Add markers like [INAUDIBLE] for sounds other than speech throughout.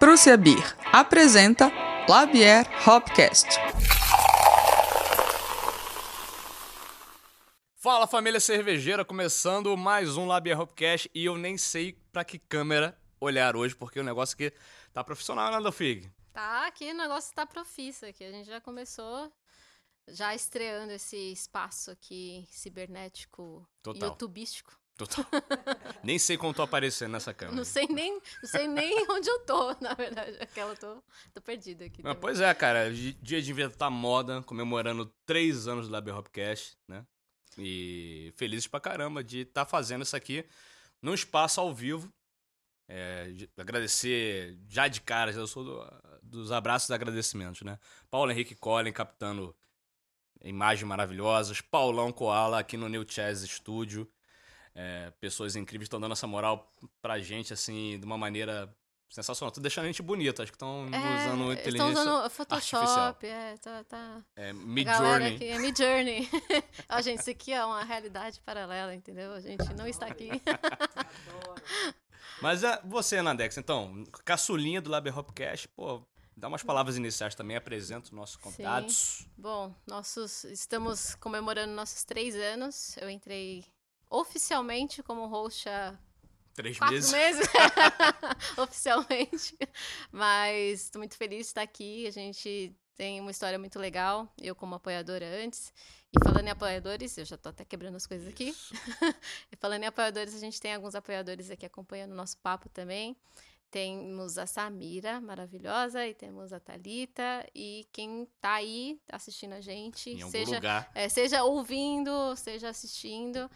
Prússia Beer apresenta Labier Hopcast. Fala família cervejeira, começando mais um Labier Hopcast e eu nem sei pra que câmera olhar hoje, porque o negócio aqui tá profissional, né, Fig? Tá, aqui o negócio tá profício aqui. A gente já começou já estreando esse espaço aqui cibernético, Total. youtubístico. Total. [LAUGHS] nem sei como tô aparecendo nessa câmera. Não sei nem, não sei nem [LAUGHS] onde eu tô, na verdade. Aquela tô, tô perdida aqui. Mas, pois é, cara, di- dia de inventar moda, comemorando três anos do Labier Hopcast, né? E felizes pra caramba de estar fazendo isso aqui num espaço ao vivo. É, de- agradecer já de cara, eu sou do- dos abraços e agradecimentos, né? Paulo Henrique Collin captando imagens maravilhosas, Paulão Koala aqui no New Chess Studio. É, pessoas incríveis estão dando essa moral pra gente, assim, de uma maneira sensacional. Tô deixando a gente bonita, acho que estão É, usando inteligência Estão usando artificial. Photoshop, é, tá, tá. É, A Mid galera Journey. aqui é Mid Journey. [LAUGHS] Ó, gente, isso aqui é uma realidade paralela, entendeu? A gente não está aqui. [LAUGHS] Mas é, você, Nadex, então, caçulinha do Laber Hopcast, pô, dá umas palavras iniciais também, apresenta os nossos convidados. Bom, nossos estamos comemorando nossos três anos. Eu entrei oficialmente como host há Três quatro meses. meses, [LAUGHS] [LAUGHS] oficialmente. Mas estou muito feliz de estar aqui. A gente tem uma história muito legal. Eu como apoiadora antes. E falando em apoiadores, eu já tô até quebrando as coisas aqui. [LAUGHS] E falando em apoiadores, a gente tem alguns apoiadores aqui acompanhando o nosso papo também. Temos a Samira, maravilhosa, e temos a Talita e quem tá aí assistindo a gente, Em algum seja lugar. é, seja ouvindo, seja assistindo.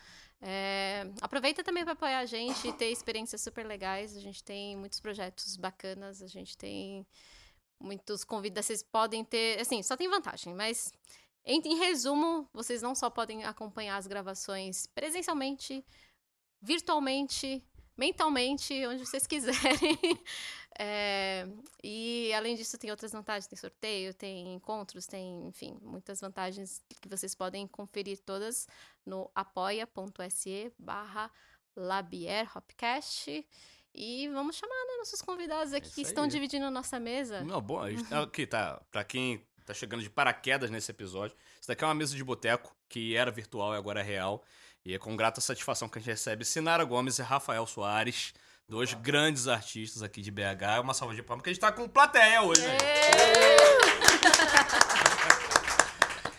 É, aproveita também para apoiar a gente e ter experiências super legais. A gente tem muitos projetos bacanas, a gente tem muitos convidados. Vocês podem ter. Assim, só tem vantagem, mas em, em resumo, vocês não só podem acompanhar as gravações presencialmente, virtualmente, mentalmente, onde vocês quiserem. [LAUGHS] É, e além disso, tem outras vantagens, tem sorteio, tem encontros, tem, enfim, muitas vantagens que vocês podem conferir todas no apoia.se barra Labier Hopcast. E vamos chamar né, nossos convidados aqui isso que estão dividindo nossa mesa. Não, bom, a gente, aqui tá, pra quem tá chegando de paraquedas nesse episódio, isso daqui é uma mesa de boteco, que era virtual e agora é real. E é com grata satisfação que a gente recebe Sinara Gomes e Rafael Soares, dois grandes artistas aqui de BH. Uma salva de palmas, porque a gente tá com plateia hoje, né? [LAUGHS]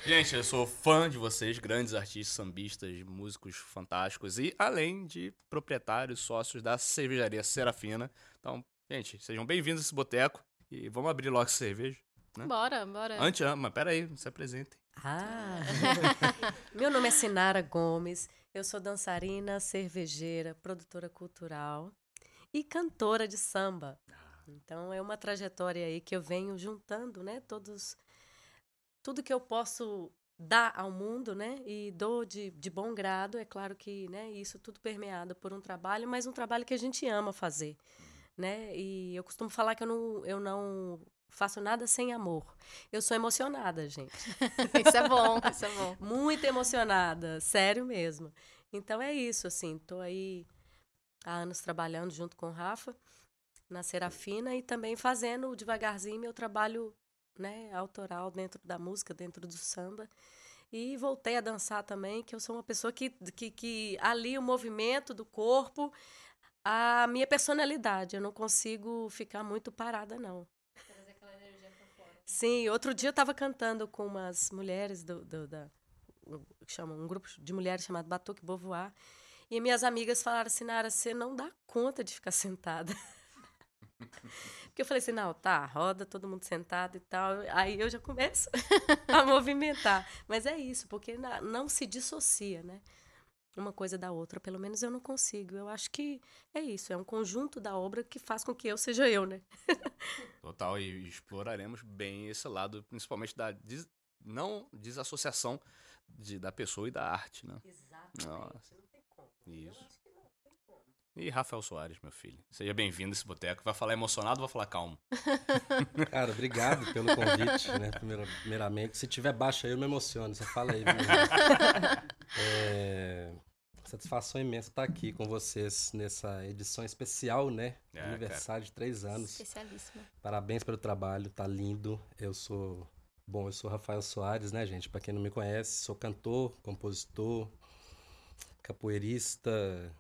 Gente, eu sou fã de vocês, grandes artistas, sambistas, músicos fantásticos e além de proprietários, sócios da cervejaria Serafina. Então, gente, sejam bem-vindos a esse boteco e vamos abrir logo essa cerveja. né? Bora, bora. Antes, ah, mas peraí, se apresentem. Ah! [LAUGHS] Meu nome é Sinara Gomes, eu sou dançarina, cervejeira, produtora cultural e cantora de samba. Então é uma trajetória aí que eu venho juntando, né, todos tudo que eu posso dar ao mundo, né, e dou de, de bom grado, é claro que, né, isso tudo permeado por um trabalho, mas um trabalho que a gente ama fazer, né? E eu costumo falar que eu não, eu não faço nada sem amor. Eu sou emocionada, gente. [LAUGHS] Isso é bom, isso é bom. [LAUGHS] Muito emocionada, sério mesmo. Então é isso, assim, tô aí há anos trabalhando junto com o Rafa na Serafina e também fazendo devagarzinho meu trabalho, né, autoral dentro da música, dentro do samba. E voltei a dançar também, que eu sou uma pessoa que, que, que alia o movimento do corpo à minha personalidade. Eu não consigo ficar muito parada, não. Sim, outro dia eu estava cantando com umas mulheres do, do- da um, chama um grupo de mulheres chamado Batuque Beauvoir. E minhas amigas falaram assim, Nara, você não dá conta de ficar [LAUGHS] sentada. Porque eu falei assim, não, tá, roda todo mundo sentado e tal. Aí eu já começo [LAUGHS] a movimentar. Mas é isso, porque não se dissocia, né? Uma coisa da outra. Pelo menos eu não consigo. Eu acho que é isso, é um conjunto da obra que faz com que eu seja eu, né? Total, e exploraremos bem esse lado, principalmente da des- não desassociação de, da pessoa e da arte, né? Exatamente. Não tem como. Isso. E Rafael Soares, meu filho. Seja bem-vindo a esse boteco. Vai falar emocionado ou vai falar calmo? [LAUGHS] Cara, obrigado pelo convite, né? Primeiramente. Se tiver baixo aí, eu me emociono. Você fala aí. [LAUGHS] É, Satisfação imensa estar aqui com vocês nessa edição especial, né? É, Aniversário de três anos. Especialíssima. Parabéns pelo trabalho, tá lindo. Eu sou. Bom, eu sou Rafael Soares, né, gente? Pra quem não me conhece, sou cantor, compositor, capoeirista,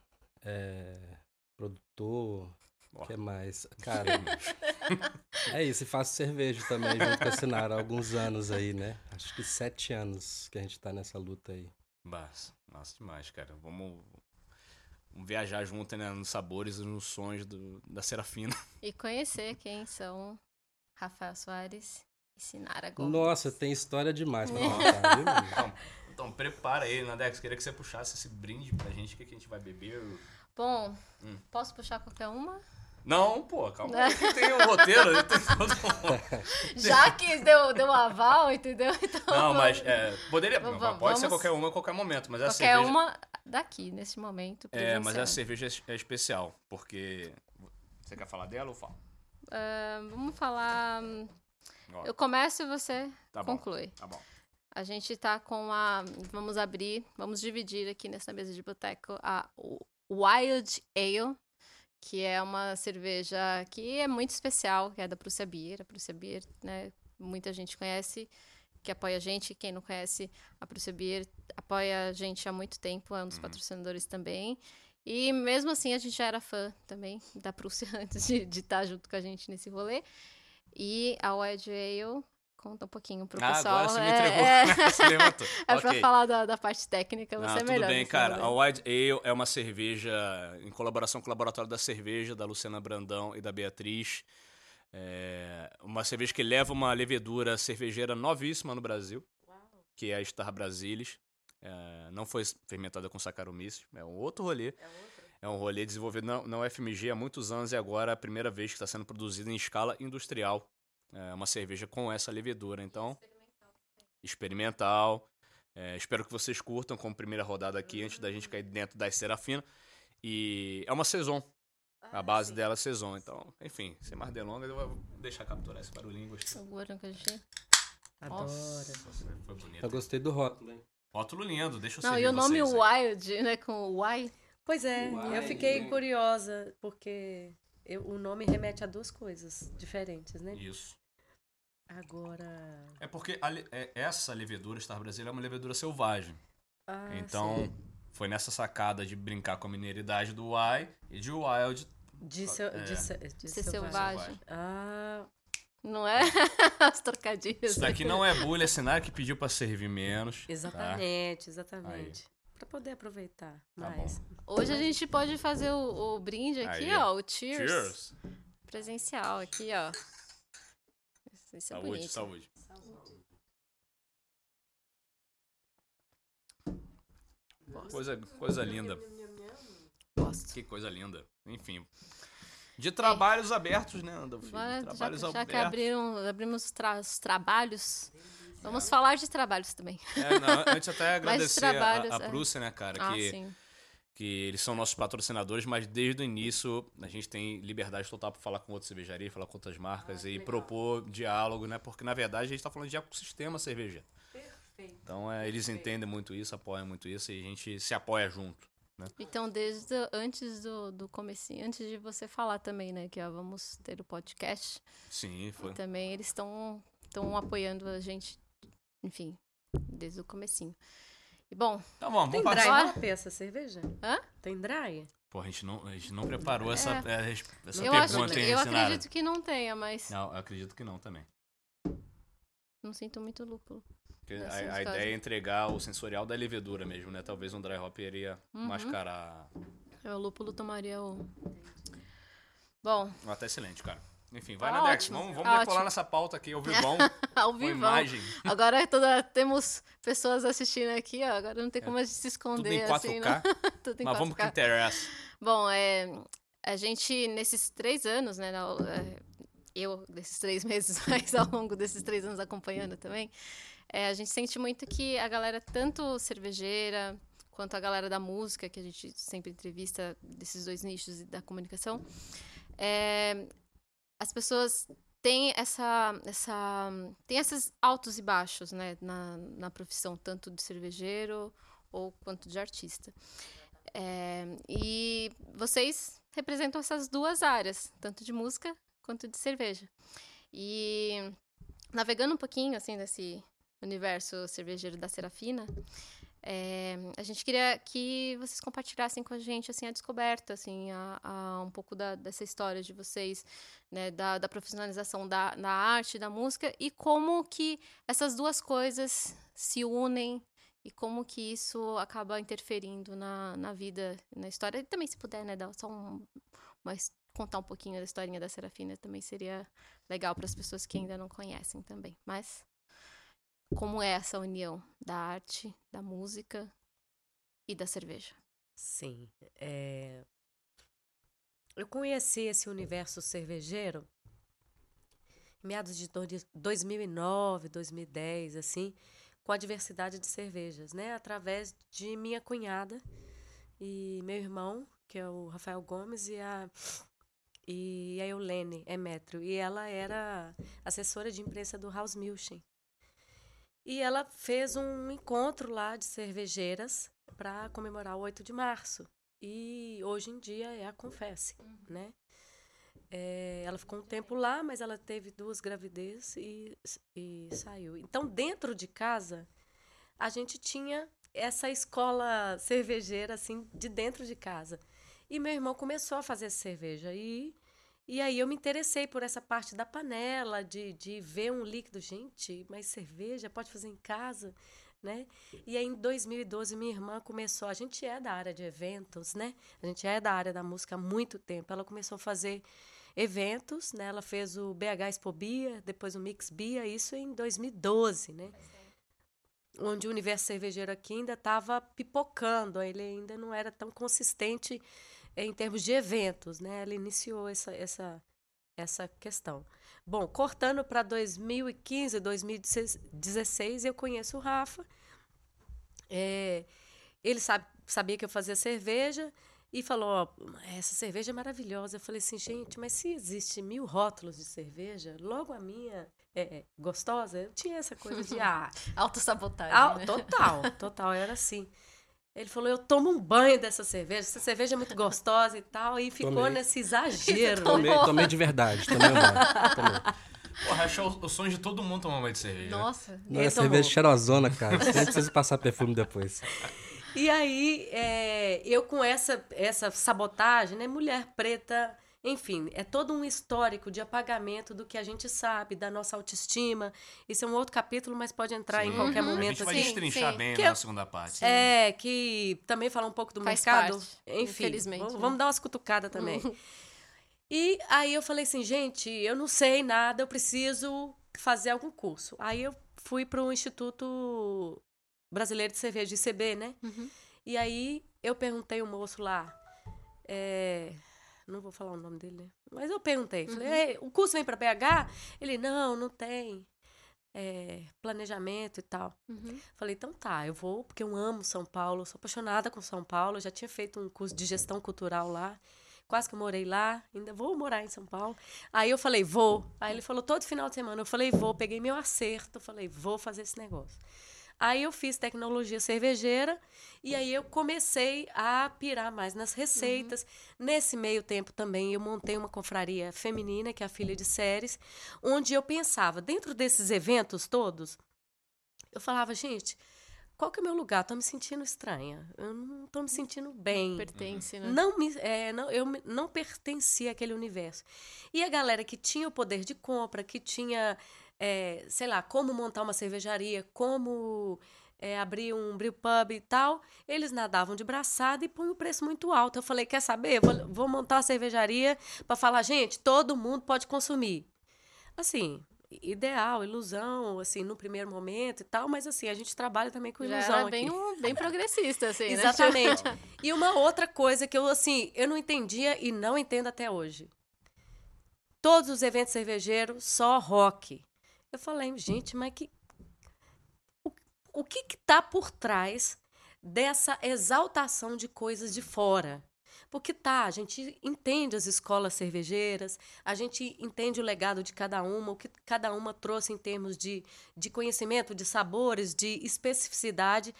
é, produtor. O que mais? Cara, [LAUGHS] é isso. E faço cerveja também junto com a Sinara há alguns anos aí, né? Acho que sete anos que a gente tá nessa luta aí. Massa, massa demais, cara. Vamos, vamos viajar junto, né? Nos sabores e nos sons do, da Serafina. [LAUGHS] E conhecer quem são Rafael Soares e Sinara Gomes. Nossa, tem história demais pra [LAUGHS] contar, viu? Então, prepara aí, Nadex. Queria que você puxasse esse brinde pra gente. O que, que a gente vai beber? Bom, Hum. posso puxar qualquer uma? Não, pô, calma. aí, [LAUGHS] que Tem o roteiro, [LAUGHS] tem todo um... Já que deu, deu um aval, entendeu? [LAUGHS] Então, Não, vamos- mas é, poderia. Vamos- pode vamos- ser qualquer uma a qualquer momento, mas a qualquer cerveja. uma daqui, nesse momento. É, mas a cerveja é é especial, porque. Você quer falar dela ou fala? Ah, vamos falar. Eu começo e você Tá bom. conclui. Tá bom. A gente tá com a. Vamos abrir, vamos dividir aqui nessa mesa de boteco a Wild Ale, que é uma cerveja que é muito especial, que é da Prússia Beer. A Prússia Beer, né? Muita gente conhece, que apoia a gente. Quem não conhece, a Prússia Beer apoia a gente há muito tempo, é um dos patrocinadores também. E mesmo assim, a gente já era fã também da Prússia [LAUGHS] antes de estar junto com a gente nesse rolê. E a Wild Ale, conta um pouquinho pro Ah, pessoal. agora você me É, entregou. é. [LAUGHS] [LAUGHS] É Ok. pra falar da, da parte técnica, você Não, é tudo melhor. bem, nesse cara. A rolê. White Ale é uma cerveja em colaboração com o Laboratório da Cerveja, da Luciana Brandão e da Beatriz. É uma cerveja que leva uma levedura cervejeira novíssima no Brasil, que é a Star Brasilis. É, não foi fermentada com Saccharomyces, é um outro rolê. É um rolê desenvolvido na, na UFMG há muitos anos e agora é a primeira vez que está sendo produzida em escala industrial. É uma cerveja com essa levedura. Então, experimental. É, espero que vocês curtam como primeira rodada aqui, antes da gente cair dentro da Serafina. E é uma saison. A base dela é saison. Então, enfim, sem mais delongas, eu vou deixar capturar esse barulhinho. Gostei. Segura que a gente... Adoro. Foi bonito. Eu gostei do rótulo, hein? Rótulo lindo, deixa eu Não, e o nome vocês aí. Wild, né? Com o Y. Pois é, Uai, eu fiquei hein? curiosa, porque eu- o nome remete a duas coisas diferentes, né? Isso. Agora. É porque a é- essa levedura Star Brasil é uma levedura selvagem. Ah, então, sei. foi nessa sacada de brincar com a mineiridade do Y e de Wild. De, seu, é. de, se- de Ser selvagem. selvagem. Ah, Não é? [LAUGHS] As trocadilhas. Isso daqui não é bullying, é cenário que pediu pra servir menos. tá? exatamente, exatamente. Pra poder aproveitar Tá mais. Hoje a gente pode fazer o, o brinde aqui, Aí, ó. O cheers, Cheers! presencial aqui, ó. Isso é Saúde, bonito. saúde. Coisa, coisa linda. Gosto. Que coisa linda. Enfim. De trabalhos abertos, né, já, trabalhos já que abertos. abriram, abrimos os, tra- os trabalhos, vamos falar de trabalhos também. É, não, antes até [LAUGHS] agradecer trabalhos, a, a é. Prússia, né, cara? Ah, que, sim. que eles são nossos patrocinadores, mas desde o início a gente tem liberdade total para falar com outras cervejarias, falar com outras marcas e propor diálogo, né? Porque na verdade a gente tá falando de ecossistema cervejeiro. Perfeito. Então é, eles entendem muito isso, apoiam muito isso e a gente se apoia junto. Então, desde antes do, do comecinho, antes de você falar também, né, que ó, vamos ter o podcast, Sim, foi. e também eles estão estão apoiando a gente, enfim, desde o comecinho. E bom, Tá bom, Tem vamos dry passar. passar. hop essa cerveja? Hã? Tem dry? Pô, a gente não, a gente não preparou essa, é, essa eu, acho, pergunta, hein, eu acredito que não tenha, mas Não, eu acredito que não também. não sinto muito lúpulo. Porque a, a ideia é entregar o sensorial da levedura mesmo, né? Talvez um dry hop iria Uhum. mascarar. O lúpulo tomaria o. Bom, Ah, tá excelente, cara. Enfim, vai Tá na Dex. Vamos, vamos tá decolar ótimo. nessa pauta aqui, ao [LAUGHS] vivão, ao vivo. imagem. Agora é toda, temos pessoas assistindo aqui, ó. Agora não tem como a gente se É, Tudo esconder em 4K. assim, né? [LAUGHS] Tudo em mas vamos 4K. pro que interessa. Bom, é, a gente, nesses três anos, né? na- é, eu, desses três [LAUGHS] meses, mas ao longo desses três anos acompanhando também, é, a gente sente muito que a galera, tanto cervejeira quanto a galera da música, que a gente sempre entrevista desses dois nichos da comunicação, é, as pessoas têm essa, essa tem esses altos e baixos, né, na, na profissão tanto de cervejeiro ou quanto de artista. É, e vocês representam essas duas áreas, tanto de música quanto de cerveja. E navegando um pouquinho assim nesse universo cervejeiro da Serafina, é, a gente queria que vocês compartilhassem com a gente assim a descoberta, assim, a, a um pouco da, dessa história de vocês, né, da, da profissionalização da, da arte, da música e como que essas duas coisas se unem e como que isso acaba interferindo na, na vida, na história. E também, se puder, né, dar só um, mas contar um pouquinho da historinha da Serafina também seria legal para as pessoas que ainda não conhecem também. Mas como é essa união da arte, da música e da cerveja? Sim. É... Eu conheci esse universo cervejeiro em meados de 2009, 2010, assim, com a diversidade de cervejas, né? Através de minha cunhada e meu irmão, que é o Rafael Gomes, e a, e a Eulene Emetrio. E ela era assessora de imprensa do House Milchen. E ela fez um encontro lá de cervejeiras para comemorar o 8 de março. E hoje em dia é a Confesse, uhum. né? É, ela ficou um tempo lá, mas ela teve duas gravidezes e, e saiu. Então, dentro de casa, a gente tinha essa escola cervejeira, assim, de dentro de casa. E meu irmão começou a fazer cerveja. E e aí eu me interessei por essa parte da panela, de, de ver um líquido. Gente, mas cerveja pode fazer em casa, né? E aí em 2012 minha irmã começou, a gente é da área de eventos, né? A gente é da área da música há muito tempo. Ela começou a fazer eventos, né? Ela fez o BH Expo Bia, depois o Mix Bia, isso em 2012, né? Onde o universo cervejeiro aqui ainda estava pipocando, ele ainda não era tão consistente em termos de eventos, né? Ela iniciou essa, essa, essa questão. Bom, cortando para 2015, 2016, eu conheço o Rafa. É, ele sabe, sabia que eu fazia cerveja e falou: essa cerveja é maravilhosa. Eu falei assim, gente, mas se existe mil rótulos de cerveja, logo a minha é, é gostosa, eu tinha essa coisa de [LAUGHS] ah, autossabotagem. Ah, né? Total, total, era assim. Ele falou: Eu tomo um banho dessa cerveja, essa cerveja é muito gostosa e tal. E ficou tomei. nesse [LAUGHS] exagero. Tomei, tomei de verdade, tomei um. Tomei. Porra, acho o sonho de todo mundo tomar um banho de cerveja. Né? Nossa. Não, é cerveja cheirosona, cara. Você nem precisa passar perfume depois. E aí, é, eu com essa, essa sabotagem, né? Mulher preta enfim, é todo um histórico de apagamento do que a gente sabe, da nossa autoestima. Isso é um outro capítulo, mas pode entrar sim. em qualquer uhum. momento. A gente vai assim. destrinchar sim. bem que na segunda parte. É, que também fala um pouco do Faz mercado. Parte, Enfim, infelizmente, vamos, né? vamos dar umas cutucadas também. Uhum. E aí eu falei assim, gente, eu não sei nada, eu preciso fazer algum curso. Aí eu fui para o Instituto Brasileiro de Cerveja, de ICB, né? Uhum. E aí eu perguntei o moço lá, é, não vou falar o nome dele, né? Mas eu perguntei, falei, uhum. o curso vem para BH? Ele, não, não tem. É, planejamento e tal. Uhum. Falei, então tá, eu vou, porque eu amo São Paulo, sou apaixonada com São Paulo, já tinha feito um curso de gestão cultural lá, quase que eu morei lá, ainda vou morar em São Paulo. Aí eu falei, vou. Aí ele falou, todo final de semana, eu falei, vou, peguei meu acerto, falei, vou fazer esse negócio. Aí eu fiz tecnologia cervejeira e aí eu comecei a pirar mais nas receitas. Uhum. Nesse meio tempo também eu montei uma confraria feminina, que é a Filha de Séries, onde eu pensava, dentro desses eventos todos, eu falava, gente, qual que é o meu lugar? Estou me sentindo estranha. Eu não estou me sentindo bem. Não pertence, né? Não me, é, não, eu não pertencia àquele universo. E a galera que tinha o poder de compra, que tinha é, sei lá, como montar uma cervejaria, como é, abrir um brew pub e tal, eles nadavam de braçada e põem o preço muito alto. Eu falei, quer saber? Vou, vou montar uma cervejaria para falar, gente, todo mundo pode consumir. Assim, ideal, ilusão, assim, no primeiro momento e tal, mas assim, a gente trabalha também com ilusão Já é bem, um, bem progressista, assim, [LAUGHS] Exatamente. né? e uma outra coisa que eu, assim, eu não entendia e não entendo até hoje. Todos os eventos cervejeiros, só rock. Eu falei, gente, mas que, o, o que está por trás dessa exaltação de coisas de fora? Porque tá, a gente entende as escolas cervejeiras, a gente entende o legado de cada uma, o que cada uma trouxe em termos de, de conhecimento, de sabores, de especificidade.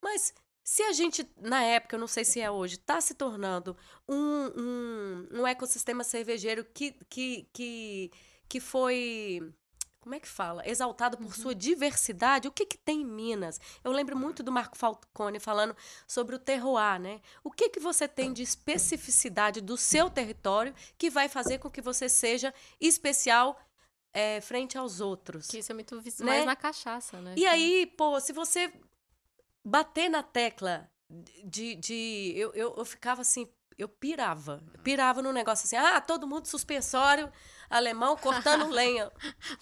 Mas Se a gente, na época, eu não sei se é hoje, está se tornando um, um, um ecossistema cervejeiro que, que, que, que foi como é que fala? Exaltado por sua diversidade. O que, que tem em Minas? Eu lembro muito do Marco Falcone falando sobre o terroir, né? O que, que você tem de especificidade do seu território que vai fazer com que você seja especial é, frente aos outros? Que isso é muito visto Né? mais na cachaça, né? E aí, pô, se você bater na tecla de. de eu, eu, eu ficava assim, eu pirava. Pirava no negócio assim, ah, todo mundo suspensório, alemão cortando [LAUGHS] lenha.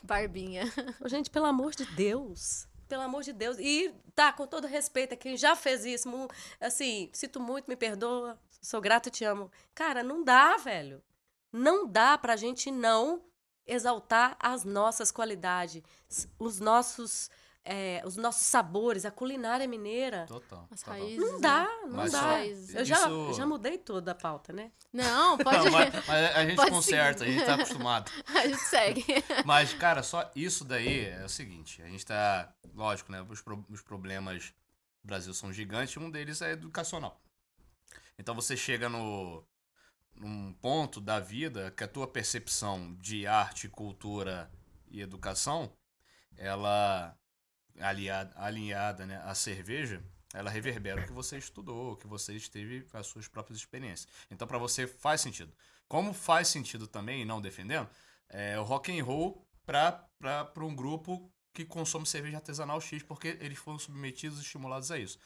Barbinha. Gente, pelo amor de Deus. Pelo amor de Deus. E tá, com todo respeito a quem já fez isso, assim, sinto muito, me perdoa, sou grata, te amo. Cara, não dá, velho. Não dá pra gente não exaltar as nossas qualidades, os nossos, é, os nossos sabores, a culinária mineira. Total. As total. raízes. Não né? dá, não Mas dá. só- Eu já, isso- já mudei tudo a pauta, né? Não, [LAUGHS] pode. Não, mas, mas a gente Pode conserta, seguir. a gente tá acostumado. [LAUGHS] a gente segue. [LAUGHS] Mas, cara, só isso daí é o seguinte: a gente tá. Lógico, né? Os, pro- os problemas do Brasil são gigantes, um deles é educacional. Então você chega no. num ponto da vida que a tua percepção de arte, cultura e educação, ela aliada, alinhada né, à cerveja, ela reverbera o que você estudou, o que você esteve as suas próprias experiências. Então, para você faz sentido. Como faz sentido também, não defendendo, é o rock and roll para um grupo que consome cerveja artesanal X, porque eles foram submetidos e estimulados a isso.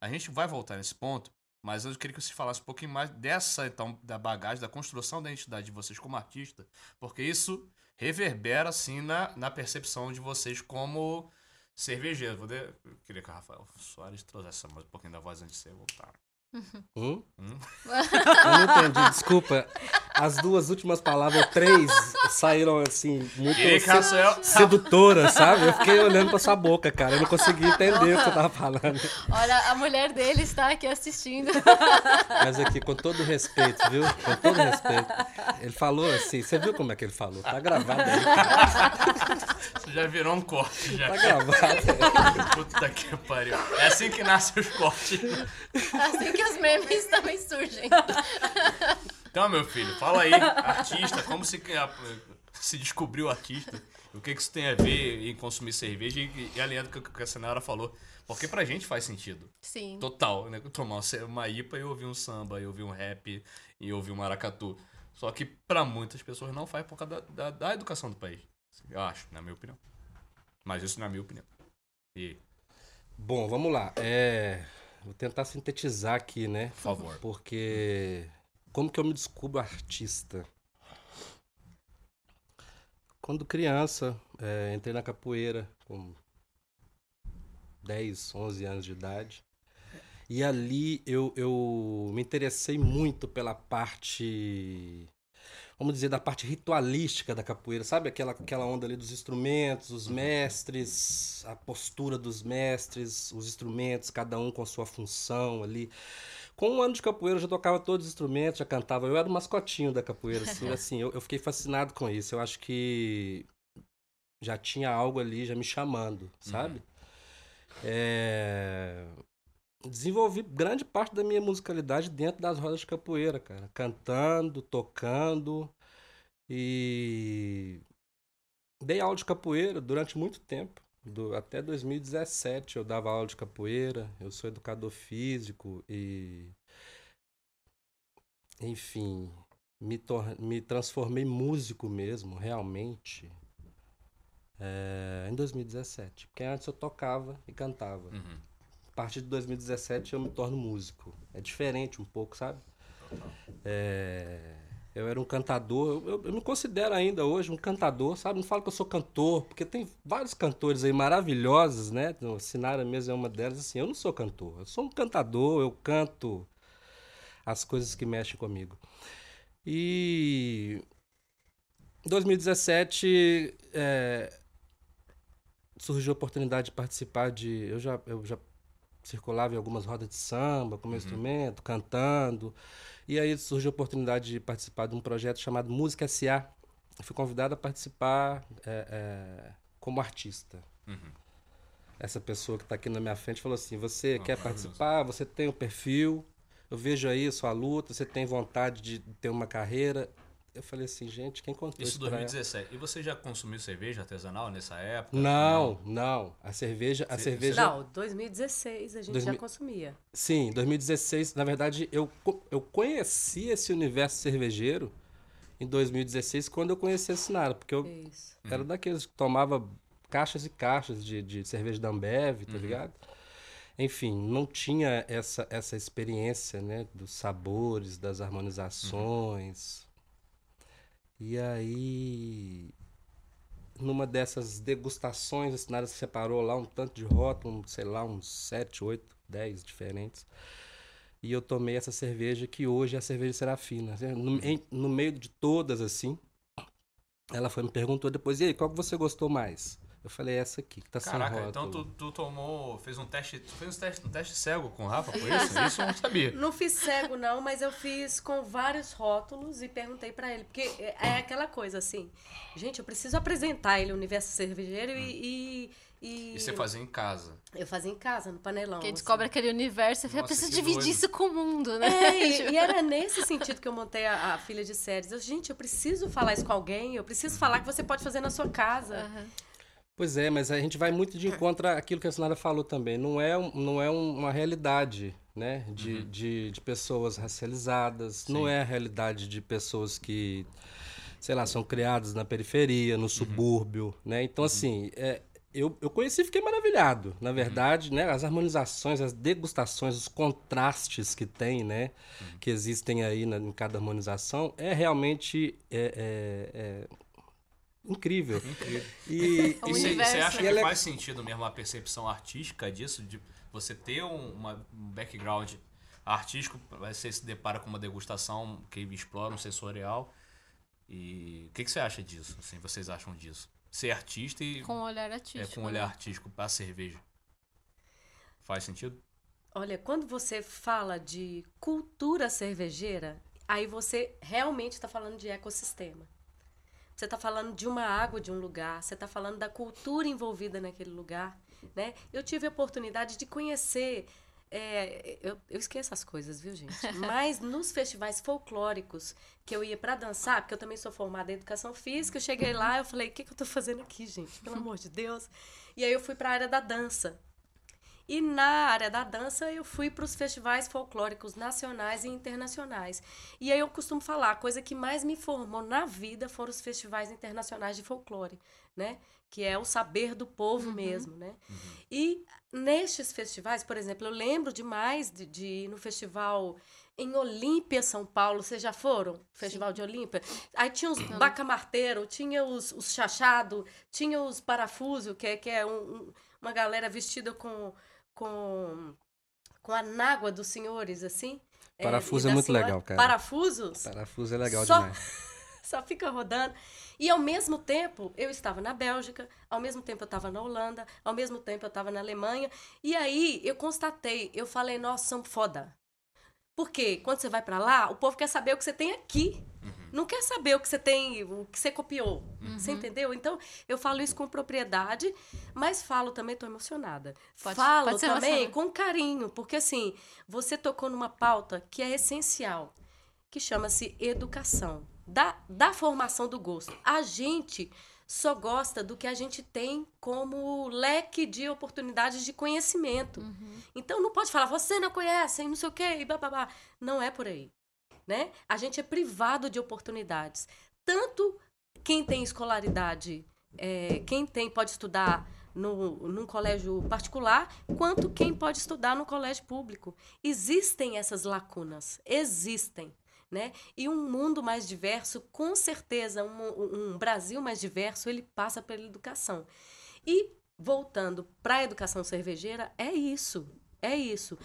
A gente vai voltar nesse ponto, mas eu queria que você falasse um pouquinho mais dessa, então, da bagagem, da construção da identidade de vocês como artista, porque isso reverbera, assim, na, na percepção de vocês como cervejeiro. Vou de... Eu queria que o Rafael Soares trouxesse um pouquinho da voz antes de você voltar. Hum? Hum? Eu não entendi, desculpa. As duas últimas palavras, três, saíram assim, muito que se- sedutoras, sabe? Eu fiquei olhando pra sua boca, cara. Eu não consegui entender o que você tava falando. Olha, a mulher dele está aqui assistindo. Mas aqui, com todo respeito, viu? Com todo respeito. Ele falou assim, você viu como é que ele falou? Tá gravado aí. Você já virou um corte, já. Tá gravado. Puta que pariu. É assim que nascem os cortes. Assim que os memes também surgem. Então, meu filho, fala aí, artista, como se, se descobriu artista? O que, que isso tem a ver em consumir cerveja e, e alinhado com o que a Senara falou? Porque pra gente faz sentido. Sim. Total, né? Tomar uma IPA e ouvir um samba, e ouvir um rap, e ouvir um maracatu. Só que pra muitas pessoas não faz por causa da, da, da educação do país. Eu acho, na minha opinião. Mas isso na minha opinião. E, Bom, vamos lá. É, vou tentar sintetizar aqui, né? por favor. Porque como que eu me descubro artista? Quando criança, é, entrei na capoeira com 10, 11 anos de idade. E ali eu, eu me interessei muito pela parte, vamos dizer, da parte ritualística da capoeira. Sabe aquela, aquela onda ali dos instrumentos, os mestres, a postura dos mestres, os instrumentos, cada um com sua função ali. Com um ano de capoeira eu já tocava todos os instrumentos, já cantava. Eu era o mascotinho da capoeira, assim, [LAUGHS] assim eu, eu fiquei fascinado com isso. Eu acho que já tinha algo ali já me chamando, sabe? É, Desenvolvi grande parte da minha musicalidade dentro das rodas de capoeira, cara. Cantando, tocando e dei aula de capoeira durante muito tempo. Do, até 2017 eu dava aula de capoeira, eu sou educador físico e. Enfim, me, tor me transformei músico mesmo, realmente, é, em 2017. Porque antes eu tocava e cantava. Uhum. A partir de 2017 eu me torno músico. É diferente um pouco, sabe? É, eu era um cantador, eu, eu- me considero ainda hoje um cantador, sabe? Não falo que eu sou cantor, porque tem vários cantores aí maravilhosos, né? O Sinara mesmo é uma delas. Assim, eu não sou cantor, eu sou um cantador, eu canto as coisas que mexem comigo. E em 2017 é, surgiu a oportunidade de participar de. Eu já, eu já circulava em algumas rodas de samba com meu instrumento, cantando. E aí surgiu a oportunidade de participar de um projeto chamado Música S.A. Eu fui convidado a participar é, é, como artista. Uhum. essa pessoa que está aqui na minha frente falou assim: você quer participar? Você tem o um perfil? Eu vejo aí a sua luta, você tem vontade de ter uma carreira. Eu falei assim, gente, quem contou isso? Isso 2017. E você já consumiu cerveja artesanal nessa época? Não, não. A cerveja, a Cê- cerveja. Não, 2016 a gente 2000 já consumia. Sim, 2016, na verdade, eu, eu conheci esse universo cervejeiro em 2016 quando eu conheci a Sinara, porque eu Isso. era daqueles que tomava caixas e caixas de, de cerveja da Ambev, tá ligado? Enfim, não tinha essa, essa experiência, né, dos sabores, das harmonizações. E aí, numa dessas degustações, a Sinara separou lá um tanto de rótulo, um, sei lá, uns 7, 8, 10 diferentes. E eu tomei essa cerveja que hoje é a cerveja Serafina. No, em- no meio de todas, assim, ela foi me perguntou depois, e aí, qual que você gostou mais? Eu falei, essa aqui, que tá Caraca, sem então rótulo. tu, tu tomou. Fez um teste. Tu fez um teste, um teste cego com o Rafa, foi isso? [LAUGHS] Isso eu não sabia. Não fiz cego, não, mas eu fiz com vários rótulos e perguntei pra ele. Porque é é aquela coisa assim, gente, eu preciso apresentar ele, o universo cervejeiro, e, e, e- E você fazia em casa. Eu fazia em casa, no panelão. Quem assim. descobre aquele universo, precisa que dividir doido. isso com o mundo, né? É, e, [LAUGHS] e era nesse sentido que eu montei a, a filha de séries. Eu, gente, eu preciso falar isso com alguém, eu preciso falar que você pode fazer na sua casa. Aham. Pois é, mas a gente vai muito de encontro àquilo que a Sinara falou também. Não é, não é um- uma realidade, né? De, de, de pessoas racializadas. Não é a realidade de pessoas que, sei lá, são criadas na periferia, no subúrbio, né? Então, assim, é, eu, eu conheci e fiquei maravilhado. Na verdade, né? As harmonizações, as degustações, os contrastes que tem, né? Que existem aí na- em cada harmonização, é realmente... é- é- é incrível. Incrível. E, [LAUGHS] E você acha que ela é- faz sentido mesmo a percepção artística disso? De você ter um, uma- um background artístico, você se depara com uma degustação que explora um sensorial. E o que, que você acha disso? Assim, vocês acham disso? Ser artista e Com um olhar é, artístico. com um olhar né? artístico pra cerveja. Faz sentido? Olha, quando você fala de cultura cervejeira, aí você realmente está falando de ecossistema. Você está falando de uma água de um lugar, você está falando da cultura envolvida naquele lugar, né? Eu tive a oportunidade de conhecer, é, eu, eu esqueço as coisas, viu, gente? [LAUGHS] Mas nos festivais folclóricos que eu ia para dançar, porque eu também sou formada em educação física, eu cheguei lá eu falei, o que, que eu estou fazendo aqui, gente? Pelo amor de Deus. E aí eu fui para a área da dança. E na área da dança, eu fui para os festivais folclóricos nacionais e internacionais. E aí eu costumo falar, a coisa que mais me formou na vida foram os festivais internacionais de folclore, né? Que é o saber do povo mesmo, né? E nestes festivais, por exemplo, eu lembro demais de, de ir no festival em Olímpia, São Paulo. Vocês já foram? Festival de Olímpia? Aí tinha os bacamarteiro, tinha os, os chachado, tinha os parafuso, que é, que é um- um- uma galera vestida com, com, com a nágua dos senhores, assim. Parafuso e é da muito senhora. legal, cara. Parafusos? Parafuso é legal Só- demais. [LAUGHS] só fica rodando. E ao mesmo tempo, eu estava na Bélgica, ao mesmo tempo eu estava na Holanda, ao mesmo tempo eu estava na Alemanha. E aí eu constatei, eu falei, nossa, somos foda. Porque quando você vai pra lá, o povo quer saber o que você tem aqui. Não quer saber o que você tem, o que você copiou. Você entendeu? Então, eu falo isso com propriedade, mas falo também, tô emocionada. Pode- falo pode também com carinho, porque assim, você tocou numa pauta que é essencial que chama-se educação, da, da formação do gosto. A gente só gosta do que a gente tem como leque de oportunidades de conhecimento. Então não pode falar, você não conhece, não sei o quê, e bababá. Não é por aí. Né? A gente é privado de oportunidades. Tanto quem tem escolaridade, é, quem tem pode estudar no, num colégio particular, quanto quem pode estudar no colégio público. Existem essas lacunas, existem. Né? E um mundo mais diverso, com certeza, um, um Brasil mais diverso, ele passa pela educação. E voltando para a educação cervejeira, é isso, é isso.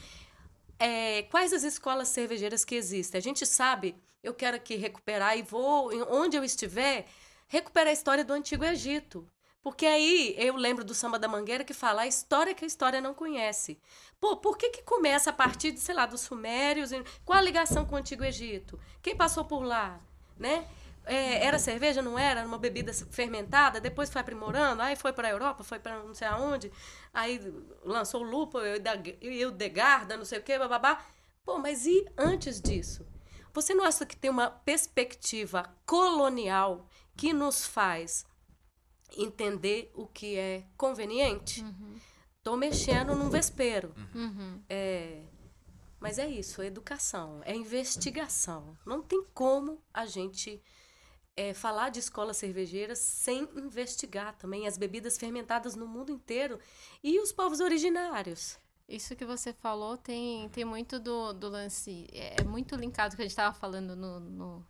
É, quais as escolas cervejeiras que existem? A gente sabe, eu quero aqui recuperar e vou, onde eu estiver, recuperar a história do Antigo Egito. Porque aí eu lembro do Samba da Mangueira que fala a história que a história não conhece. Pô, por que, que começa a partir de, sei lá, dos Sumérios? Qual a ligação com o Antigo Egito? Quem passou por lá? Né? É, era cerveja, não era? Era uma bebida fermentada, depois foi aprimorando, aí foi para a Europa, foi para não sei aonde, aí lançou o Lupo e o Degarda, não sei o quê, bababá. Pô, mas e antes disso? Você não acha que tem uma perspectiva colonial que nos faz entender o que é conveniente? Uhum. Tô mexendo num vespeiro. Uhum. É, mas é isso, é educação, é investigação. Não tem como a gente é, falar de escola cervejeira sem investigar também as bebidas fermentadas no mundo inteiro e os povos originários. Isso que você falou tem, tem muito do, do lance. É, é muito linkado que a gente estava falando no, no,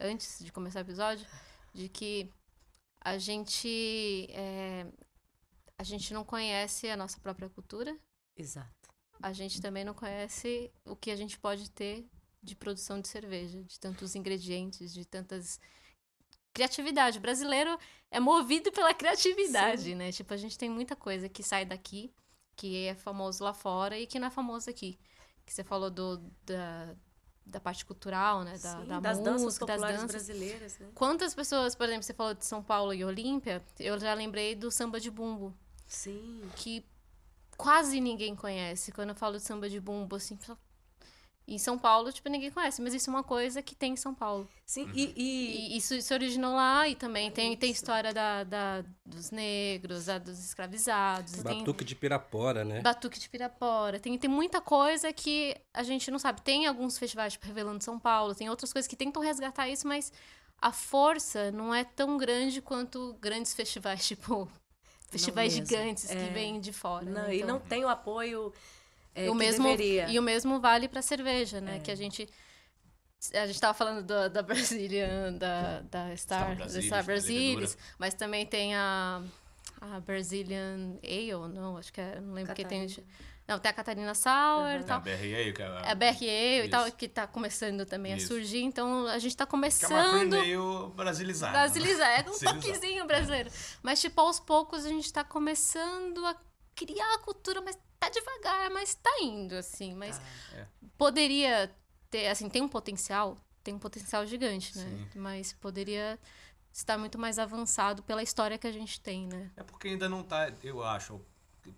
antes de começar o episódio, de que a gente, é, a gente não conhece a nossa própria cultura. Exato. A gente também não conhece o que a gente pode ter de produção de cerveja, de tantos ingredientes, de tantas criatividade. O brasileiro é movido pela criatividade, Sim. né? Tipo, a gente tem muita coisa que sai daqui, que é famoso lá fora e que não é famoso aqui. Que você falou do, da, da parte cultural, né? Da, Sim, da das danças música, das populares danças. brasileiras, né? Quantas pessoas, por exemplo, você falou de São Paulo e Olímpia, eu já lembrei do samba de bumbo, Sim. que quase ninguém conhece. Quando eu falo de samba de bumbo, assim, em São Paulo, tipo, ninguém conhece, mas isso é uma coisa que tem em São Paulo. Sim, e, e- E isso se originou lá e também tem, tem história da, da- dos negros, a dos escravizados. tem Batuque de Pirapora, né? Batuque de Pirapora. Tem, tem muita coisa que a gente não sabe. Tem alguns festivais, tipo Revelando São Paulo, tem outras coisas que tentam resgatar isso, mas a força não é tão grande quanto grandes festivais, [LAUGHS] tipo. Festivais gigantes que É. vêm de fora. não, né? e Então- não tem o apoio é, o que mesmo deveria. e o mesmo vale para cerveja, É. né? Que a gente a gente tava falando do- da Brazilian, da, da Star, Star da Brasilis, Star Brasilis, mas também tem a, a Brazilian Ale, não, acho que é, não lembro que tem. Catarina. Não, tem a Catarina Sour e A tal. BR aí, que é É a BR Ale e tal, que tá começando também a Isso. surgir, então a gente tá Que é uma começando meio brasilizada. né? Brasilizar, é um [LAUGHS] toquezinho brasileiro. Mas, tipo, aos poucos a gente tá começando a criar a cultura, mas tá devagar, mas tá indo, assim. Mas Tá. É. poderia ter, assim, tem um potencial, tem um potencial gigante, né? Sim. Mas poderia estar muito mais avançado pela história que a gente tem, né? É porque ainda não tá, eu acho,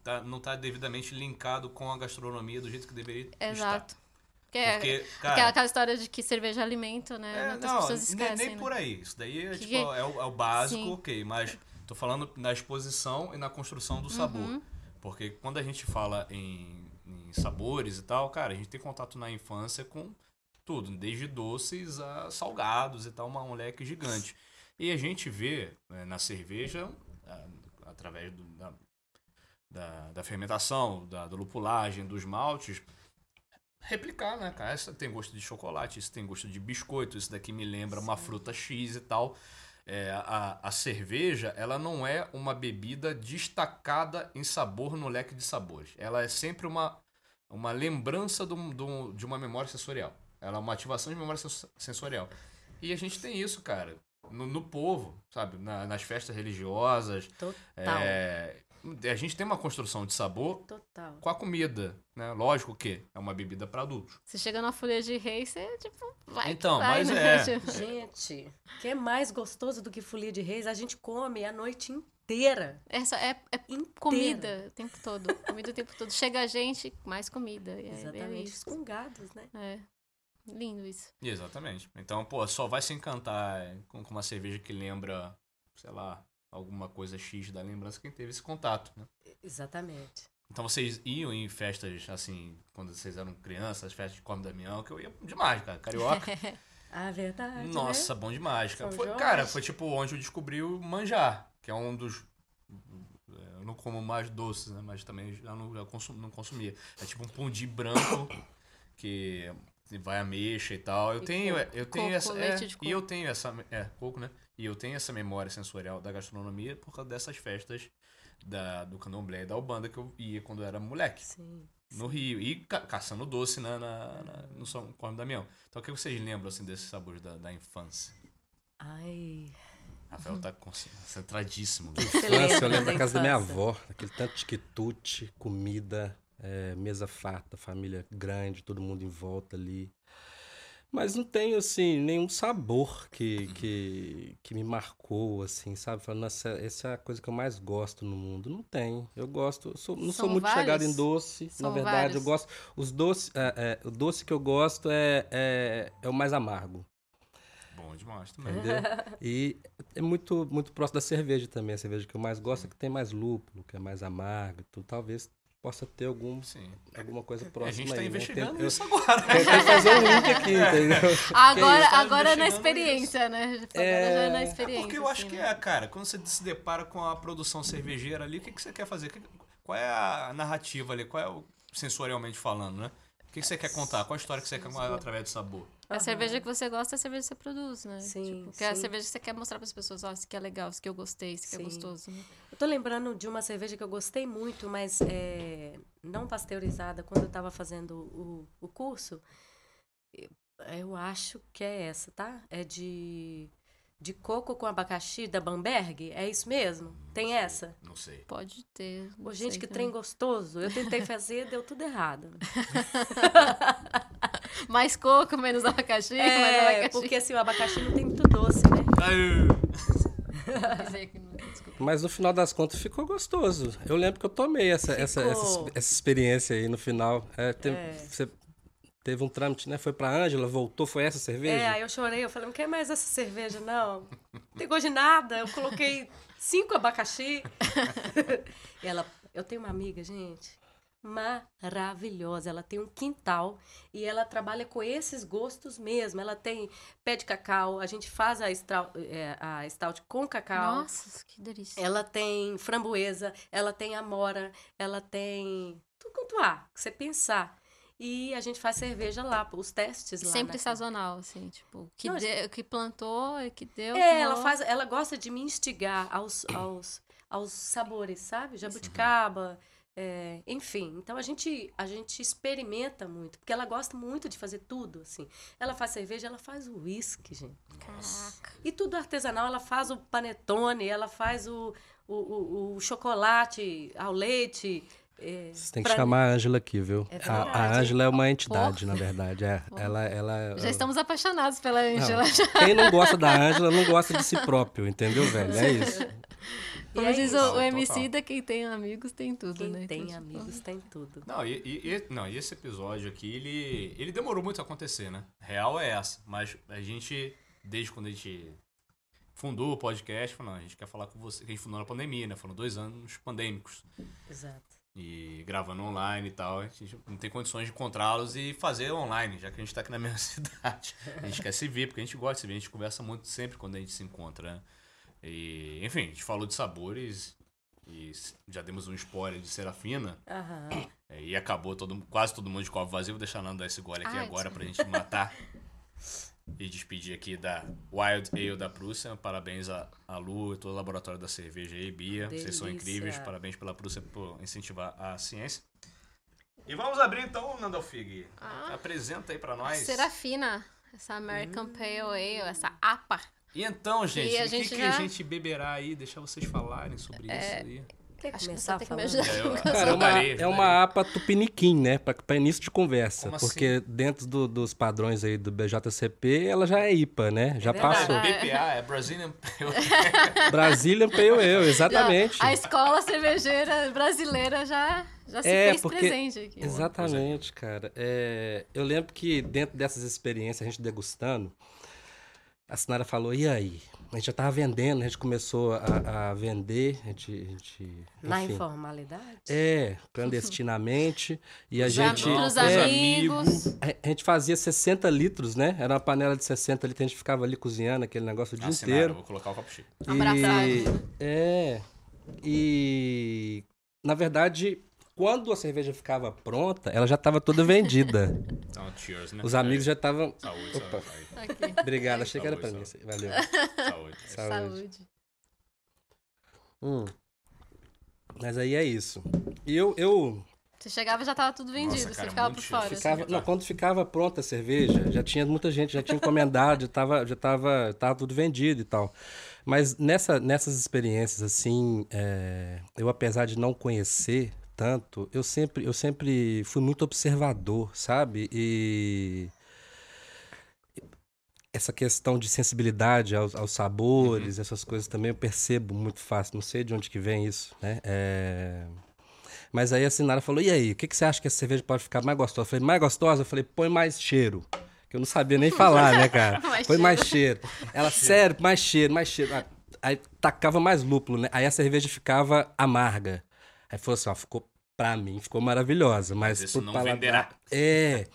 tá, não tá devidamente linkado com a gastronomia do jeito que deveria Exato. estar. Porque, é Porque, aquela, cara, aquela história de que cerveja é alimento, né? é, não, pessoas nem, esquecem, nem né? por aí. Isso daí é, Que- tipo, é, o, é o básico, Sim. ok. Mas tô falando na exposição e na construção do sabor. Porque quando a gente fala em, em sabores e tal, cara, a gente tem contato na infância com tudo, desde doces a salgados e tal, uma- um leque gigante. E a gente vê né, na cerveja, a- através do- da, da, da fermentação, da, da lupulagem, dos maltes, replicar, né, cara? Essa tem gosto de chocolate, isso tem gosto de biscoito, isso daqui me lembra uma fruta X e tal. É, a, a cerveja, ela não é uma bebida destacada em sabor no leque de sabores. Ela é sempre uma, uma lembrança do- do- de uma memória sensorial. Ela é uma ativação de memória sens- sensorial. E a gente tem isso, cara, no, no povo, sabe? Na- nas festas religiosas. Total. É, a gente tem uma construção de sabor Total. com a comida, né? Lógico que é uma bebida para adultos. Você chega na folha de rei, você, tipo, vai. Então, vai, mas né? é. [LAUGHS] Gente, o que é mais gostoso do que folia de reis? A gente come a noite inteira. Essa é, é Inteira. comida o tempo todo. Comida o tempo todo. Chega a gente, mais comida. E é- É, Exatamente. isso. Com gados, né? É. Lindo isso. Exatamente. Então, pô, só vai se encantar com, com uma cerveja que lembra, sei lá, alguma coisa X da lembrança quem teve esse contato, né? Exatamente. Então vocês iam em festas, assim, quando vocês eram crianças, festas de Corno Damião, que eu ia demais, cara. Carioca. A [LAUGHS] verdade. Nossa, Né? bom demais, cara. Foi, cara, foi tipo onde eu descobri o manjar, que é um dos. Eu não como mais doces, né? Mas também já não, já consum, não consumia. É tipo um pundi branco [COUGHS] que vai ameixa e tal. Eu E tenho, coco. eu tenho Coco, essa. é, E eu tenho essa. É, coco, né? E eu tenho essa memória sensorial da gastronomia por causa dessas festas da, do candomblé e da Ubanda que eu ia quando eu era moleque Sim. no Rio e ca- caçando doce na, na, na- no São Corno Damião. Então o que vocês lembram assim desses sabores da, da infância? Ai. Rafael tá concentradíssimo. Você Infância, eu lembro da casa da minha avó, aquele tanto de quitute, comida, é, mesa farta, família grande, todo mundo em volta ali. Mas não tenho, assim, nenhum sabor que, que, que me marcou, assim, sabe? Falando, essa, essa é a coisa que eu mais gosto no mundo. Não tem. Eu gosto, eu sou, não São sou muito chegado vários? em doce, São na verdade. Eu vários? gosto. Os doces, é, é, o doce que eu gosto é, é, é o mais amargo. Bom demais também. Entendeu? [LAUGHS] e é muito, muito próximo da cerveja também. A cerveja que eu mais gosto é que tem mais lúpulo, que é mais amargo. Então talvez possa ter algum, Sim. alguma coisa A próxima gente tá aí, né? investigando Tem- isso agora. Tentei fazer um link aqui, [LAUGHS] entendeu? Agora, isso, tá agora é na investigando experiência, né? Agora É, já é na é experiência. Porque eu acho assim, que né? é, cara, quando você se depara com a produção cervejeira ali, o que, que você quer fazer? Que- Qual é a narrativa ali? Qual é o sensorialmente falando, né? O que, que você quer contar? Qual a história que você quer contar através do sabor? A cerveja que você gosta é a cerveja que você produz, né? Sim, Tipo, que é a cerveja que você quer mostrar para as pessoas, ó, isso aqui é legal, isso aqui eu gostei, isso aqui é gostoso. Né? Eu tô lembrando de uma cerveja que eu gostei muito, mas é, não pasteurizada, quando eu tava fazendo o, o curso. Eu, eu acho que é essa, tá? É de, de coco com abacaxi da Bamberg. É isso mesmo? Tem essa? Não sei. Pode ter. não Ô, gente, sei que também. trem gostoso. Eu tentei fazer, deu tudo errado. [LAUGHS] Mais coco, menos abacaxi, mais É, abacaxi. porque assim, o abacaxi não tem muito doce, né? Mas no final das contas ficou gostoso. Eu lembro que eu tomei essa, essa, essa, essa experiência aí no final. É, te- É. Você teve um trâmite, né? Foi pra Ângela, voltou, foi essa cerveja? É, aí eu chorei, eu falei, não quer mais essa cerveja, não. Não tem gosto de nada. Eu coloquei cinco abacaxi. [LAUGHS] e ela, eu tenho uma amiga, gente, maravilhosa. Ela tem um quintal e ela trabalha com esses gostos mesmo. Ela tem pé de cacau, a gente faz a, strau- é, a stout com cacau. Nossa, que delícia. Ela tem framboesa, ela tem amora, ela tem tudo quanto há, que você pensar. E a gente faz cerveja lá, os testes lá. Sempre na- sazonal, assim, tipo, que, Não, de- que plantou, que deu. que É, ela faz, ela gosta de me instigar aos, aos, aos sabores, sabe? Jabuticaba, é, enfim. Então a gente, a gente experimenta muito, porque ela gosta muito de fazer tudo, assim. Ela faz cerveja, ela faz o uísque, gente. Caraca. E tudo artesanal, ela faz o panetone, ela faz o, o, o, o chocolate ao leite. é, Você tem que pra- chamar a Ângela aqui, viu? É a, verdade. a Ângela é uma entidade, na verdade. É, ela, ela, Já estamos apaixonados pela Angela. Não, Quem não gosta da Ângela não gosta de si próprio, entendeu, velho? É isso. Como é diz isso. o, o Total, MC da quem tem amigos tem tudo, Quem né? tem Então, tipo, amigos tem tudo. Não e, e- e- não, e esse episódio aqui, ele, ele demorou muito a acontecer, né? Real é essa. Mas a gente, desde quando a gente fundou o podcast, falou, não, a gente quer falar com você. Que a gente fundou na pandemia, né? Foram dois anos pandêmicos. Exato. E gravando online e tal. A gente não tem condições de encontrá-los e fazer online, já que a gente tá aqui na mesma [LAUGHS] cidade. A gente quer se ver, porque a gente gosta de se ver. A gente conversa muito sempre quando a gente se encontra, né? E, enfim, a gente falou de sabores e já demos um spoiler de Serafina. É, e acabou todo, quase todo mundo de copo vazio. Vou deixar a Nanda dar esse gole aqui Ai, agora pra gente matar. E despedir aqui da Wild Ale da Prússia. Parabéns a, a Lu e todo o laboratório da cerveja aí, Bia. Vocês são incríveis. Parabéns pela Prússia por incentivar a ciência. E vamos abrir então, Nanda Fig. Ah. Apresenta aí pra A nós. Serafina, essa American Pale Ale, essa APA. E então, gente, a o que, gente que já- É, a gente beberá aí? Deixar vocês falarem sobre isso aí. Quer Acho que começar que me falando? ajudar. É, Cara, é uma, é uma APA tupiniquim, né? Pra, pra início de conversa. Como porque dentro do- dos padrões aí do BJCP, ela já é IPA, né? Já verdade. passou. BPA é Brazilian Pale [LAUGHS] Brazilian Pale Ale, exatamente. A escola cervejeira brasileira já, já se É, fez porque- presente aqui. Exatamente, cara. É, eu lembro que dentro dessas experiências, a gente degustando, a Sinara falou, e aí? A gente já tava vendendo, a gente começou a, a vender, a gente... A gente Na enfim. informalidade? É, clandestinamente. E a Pros gente... am- pros é, amigos. a a gente fazia 60 litros, né? Era uma panela de 60 litros, a gente ficava ali cozinhando aquele negócio o dia Assinaram, inteiro. vou colocar o copo cheio. Abraçado. E, é. E na verdade, quando a cerveja ficava pronta, ela já estava toda vendida. Então, [LAUGHS] cheers, né? Os amigos já estavam. Saúde, Opa. saúde. Aqui. Obrigado, achei que era pra Saúde, mim. Valeu. Saúde. Saúde. Saúde. Hum. Mas aí é isso. E eu, eu Você chegava e já tava tudo vendido, Nossa, cara, você ficava por fora. ficava. assim. Não, quando ficava pronta a cerveja, já tinha muita gente, já tinha encomendado, já tava, já tava, tava tudo vendido e tal. Mas nessa, nessas experiências, assim, é, eu apesar de não conhecer tanto, eu sempre, eu sempre fui muito observador, sabe? E essa questão de sensibilidade aos, aos sabores, essas coisas também eu percebo muito fácil. Não sei de onde que vem isso, né? É... Mas aí a Sinara falou, e aí, o que, que você acha que essa cerveja pode ficar mais gostosa? Eu falei, mais gostosa? Eu falei, põe mais cheiro. Que eu não sabia nem falar, né, cara? [LAUGHS] Mais põe cheiro. mais cheiro. Ela, sério, mais cheiro, mais cheiro. Aí tacava mais lúpulo, né? Aí a cerveja ficava amarga. Aí falou assim, ó, ficou, pra mim, ficou maravilhosa. Mas, Mas isso não paladar- venderá. É.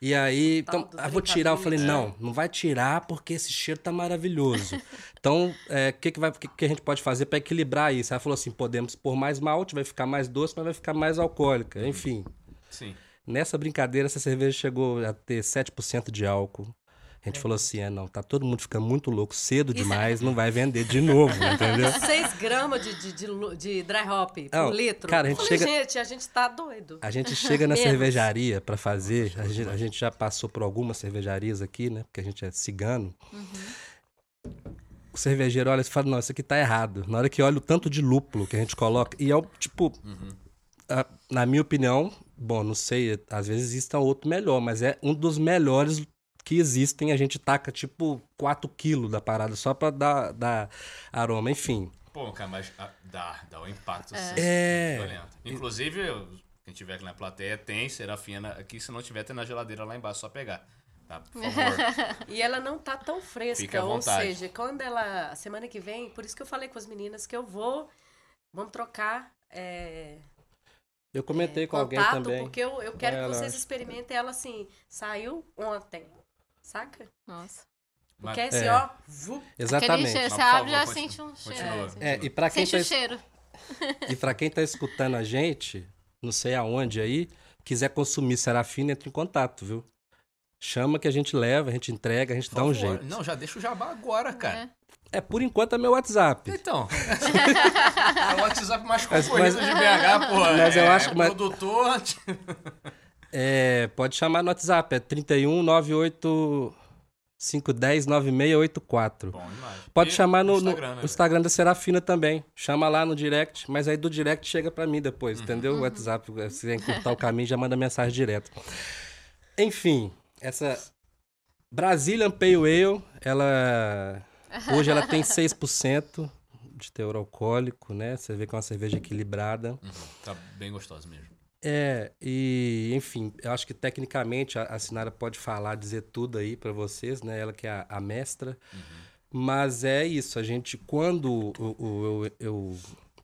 E aí, então, do ah, vou tirar. Eu falei, não, não vai tirar porque esse cheiro tá maravilhoso. Então, é, o que, que, vai- que, que a gente pode fazer para equilibrar isso? Ela falou assim: podemos pôr mais malte, vai ficar mais doce, mas vai ficar mais alcoólica. Enfim, Sim. nessa brincadeira, essa cerveja chegou a ter 7% de álcool. A gente falou assim: é, não, tá todo mundo ficando muito louco, cedo Isso- demais, não vai vender de [LAUGHS] novo, entendeu? 6 gramas de, de, de, de dry hop por Não, litro. cara, a gente falei, chega- gente, a gente tá doido. A gente chega na [LAUGHS] Menos. cervejaria para fazer, a gente, a gente já passou por algumas cervejarias aqui, né? Porque a gente é cigano. O cervejeiro olha e fala, não, isso aqui tá errado. Na hora que olha o tanto de lúpulo que a gente coloca, e é o tipo, a- na minha opinião, bom, não sei, às vezes existe um outro melhor, mas é um dos melhores que existem. A gente taca tipo 4 quilos da parada só pra dar, dar aroma, enfim. Pô, cara, mas ah, dá, dá um impacto. É. violento. Inclusive, quem tiver aqui na plateia tem Serafina aqui. Se não tiver, tem na geladeira lá embaixo, só pegar. Tá, por favor. [LAUGHS] E ela não tá tão fresca. Ou seja, quando ela. Semana que vem, por isso que eu falei com as meninas que eu vou. Vamos trocar. é, Eu comentei com alguém contato, também. porque eu, eu quero É, que ela- vocês experimentem ela assim. Saiu ontem. Saca? Nossa. Porque Mas- esse, É. ó. vu, Exatamente. Cheiro, Mas, você abre e já continua. sente um Continua. cheiro. assim. É, e pra quem Sente tá o cheiro. [LAUGHS] E pra quem tá escutando a gente, não sei aonde aí, quiser consumir Serafina, entre em contato, viu? Chama que a gente leva, a gente entrega, a gente Por dá um favor. jeito. Não, já deixa o jabá agora, cara. É, por enquanto é meu WhatsApp. Então. [LAUGHS] é o WhatsApp mais Mas- concorrido mas- de BH, pô. Mas eu é, acho- é mas- produtor. [LAUGHS] É, pode chamar no WhatsApp, é 31 98 510 9684. Bom demais. Pode E chamar no, no Instagram, né, no Instagram da Serafina também. Chama lá no direct, mas aí do direct chega pra mim Uhum. depois, entendeu? O WhatsApp, se quiser encurtar o caminho, já manda mensagem direto. Enfim, essa Brazilian Pale Ale, ela [LAUGHS] hoje ela tem 6% de teor alcoólico, né? Você vê que é uma cerveja equilibrada. velho? Tá bem gostoso mesmo. É, e enfim, eu acho que tecnicamente a, a Sinara pode falar, dizer tudo aí pra vocês, né? Ela que é a, a mestra. Mas é isso, a gente, quando o- eu, eu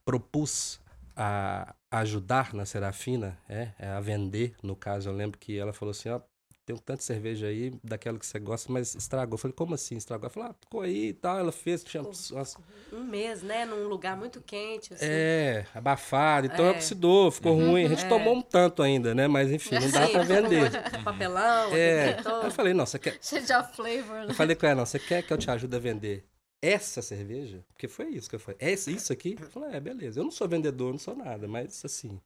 propus a ajudar na Serafina, é, é, a vender, no caso, eu lembro que ela falou assim, ó, tem um tanto de cerveja aí, daquela que você gosta, mas estragou. Eu falei, como assim estragou? Ela falou, ah, ficou aí e tal, ela fez, tinha umas um mês, né? Num lugar muito quente. Assim. é, abafado. Então É. oxidou, ficou ruim. A gente É. tomou um tanto ainda, né? Mas enfim, não dá Sim, pra vender. papelão, É. Eu falei, não, você quer. Cheio de flavor, Eu né? falei com ela, não, você quer que eu te ajude a vender essa cerveja? Porque foi isso que eu falei. É isso aqui? Eu falei, é, beleza. Eu não sou vendedor, não sou nada, mas assim.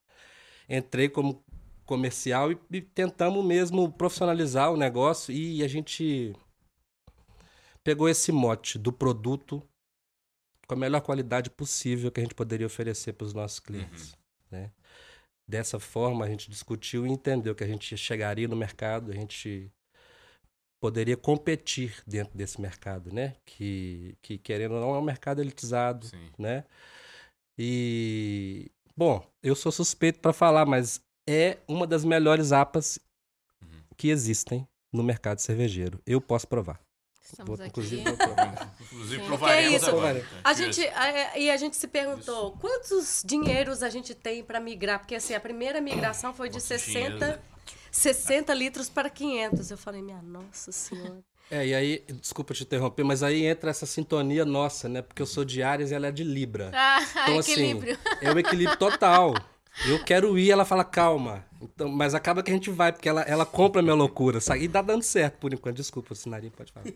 Entrei como comercial e, e tentamos mesmo profissionalizar o negócio e a gente pegou esse mote do produto com a melhor qualidade possível que a gente poderia oferecer para os nossos clientes. Né? Dessa forma, a gente discutiu e entendeu que a gente chegaria no mercado, a gente poderia competir dentro desse mercado, né? Que, que querendo ou não, é um mercado elitizado, Sim. né? E, bom, eu sou suspeito para falar, mas é uma das melhores apas Uhum. que existem no mercado cervejeiro. Eu posso provar. Estamos Vou, aqui. inclusive, vou [LAUGHS] provar. Inclusive, provaremos Que é isso? agora. A gente, a- e a gente se perguntou Isso. quantos dinheiros a gente tem para migrar? Porque assim, a primeira migração foi de Quantos 60, dinheiros? 60 litros para 500. Eu falei, minha nossa senhora. É, e aí, desculpa te interromper, mas aí entra essa sintonia nossa, né? Porque eu sou de Ares e ela é de Libra. Ah, [LAUGHS] Então, equilíbrio. assim, é o equilíbrio total. [LAUGHS] Eu quero ir, ela fala, calma. Então, mas acaba que a gente vai, porque ela, ela compra a minha loucura, sabe? E tá dando certo por enquanto. Desculpa, Sinarinho, pode falar.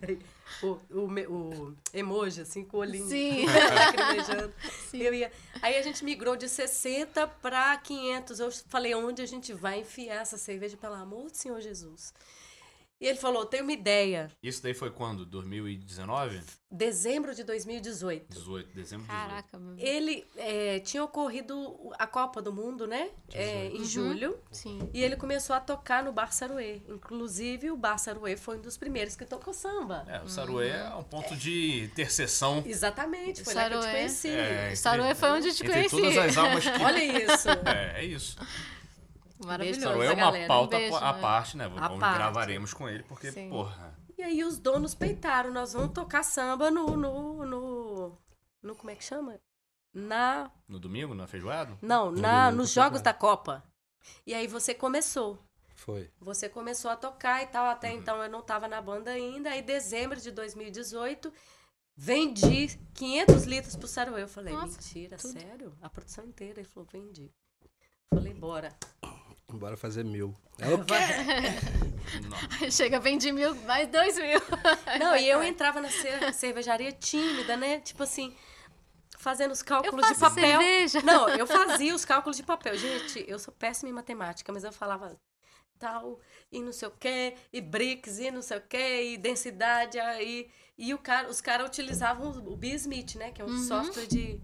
O, o, o emoji, assim, com o olhinho. Sim. [LAUGHS] lacrimejando. Eu ia- Aí a gente migrou de 60 para 500. Eu falei, onde a gente vai enfiar essa cerveja, pelo amor do Senhor Jesus? E ele falou: tenho uma ideia. Isso daí foi quando? 2019? Dezembro de 2018. 18, dezembro de 18. Caraca, meu. Ele é, tinha ocorrido a Copa do Mundo, né? É, em Uhum. julho. Sim. E ele começou a tocar no Bar Saruê. Inclusive, o Bar Saruê foi um dos primeiros que tocou samba. É, o Saruê é um ponto de interseção Exatamente, foi lá que eu te Saruê. conheci. É, Saruê foi onde eu te conheci. todas as almas que... [LAUGHS] Olha isso. É, é isso. Maravilhoso. Saruê é a uma galera. pauta Um beijo, à né? parte, né? Vamos parte. gravaremos com ele, porque, Sim. porra... E aí os donos peitaram, nós vamos tocar samba no, no, no, no como é que chama? Na, No domingo, na feijoada? não, No na, domingo nos Jogos da Copa. E aí você começou. Foi. Você começou a tocar e tal, até então eu não estava na banda ainda. Aí, dezembro de 2018, vendi 500 litros pro Saruê. Eu falei, Nossa, mentira, tudo. sério? A produção inteira. Ele falou, vendi. Falei, bora. Bora fazer mil. Ela, Não. Chega, vendi mil, mais dois mil. Não, e eu entrava na cer- cervejaria tímida, né? Tipo assim, fazendo os Eu cálculos de papel. cerveja. Não, eu fazia os cálculos de papel. Gente, eu sou péssima em matemática, mas eu falava tal, e não sei o quê, e bricks, e não sei o quê, e densidade, aí. E o cara, os caras utilizavam o Bismith, né? Que é um Uhum. software de.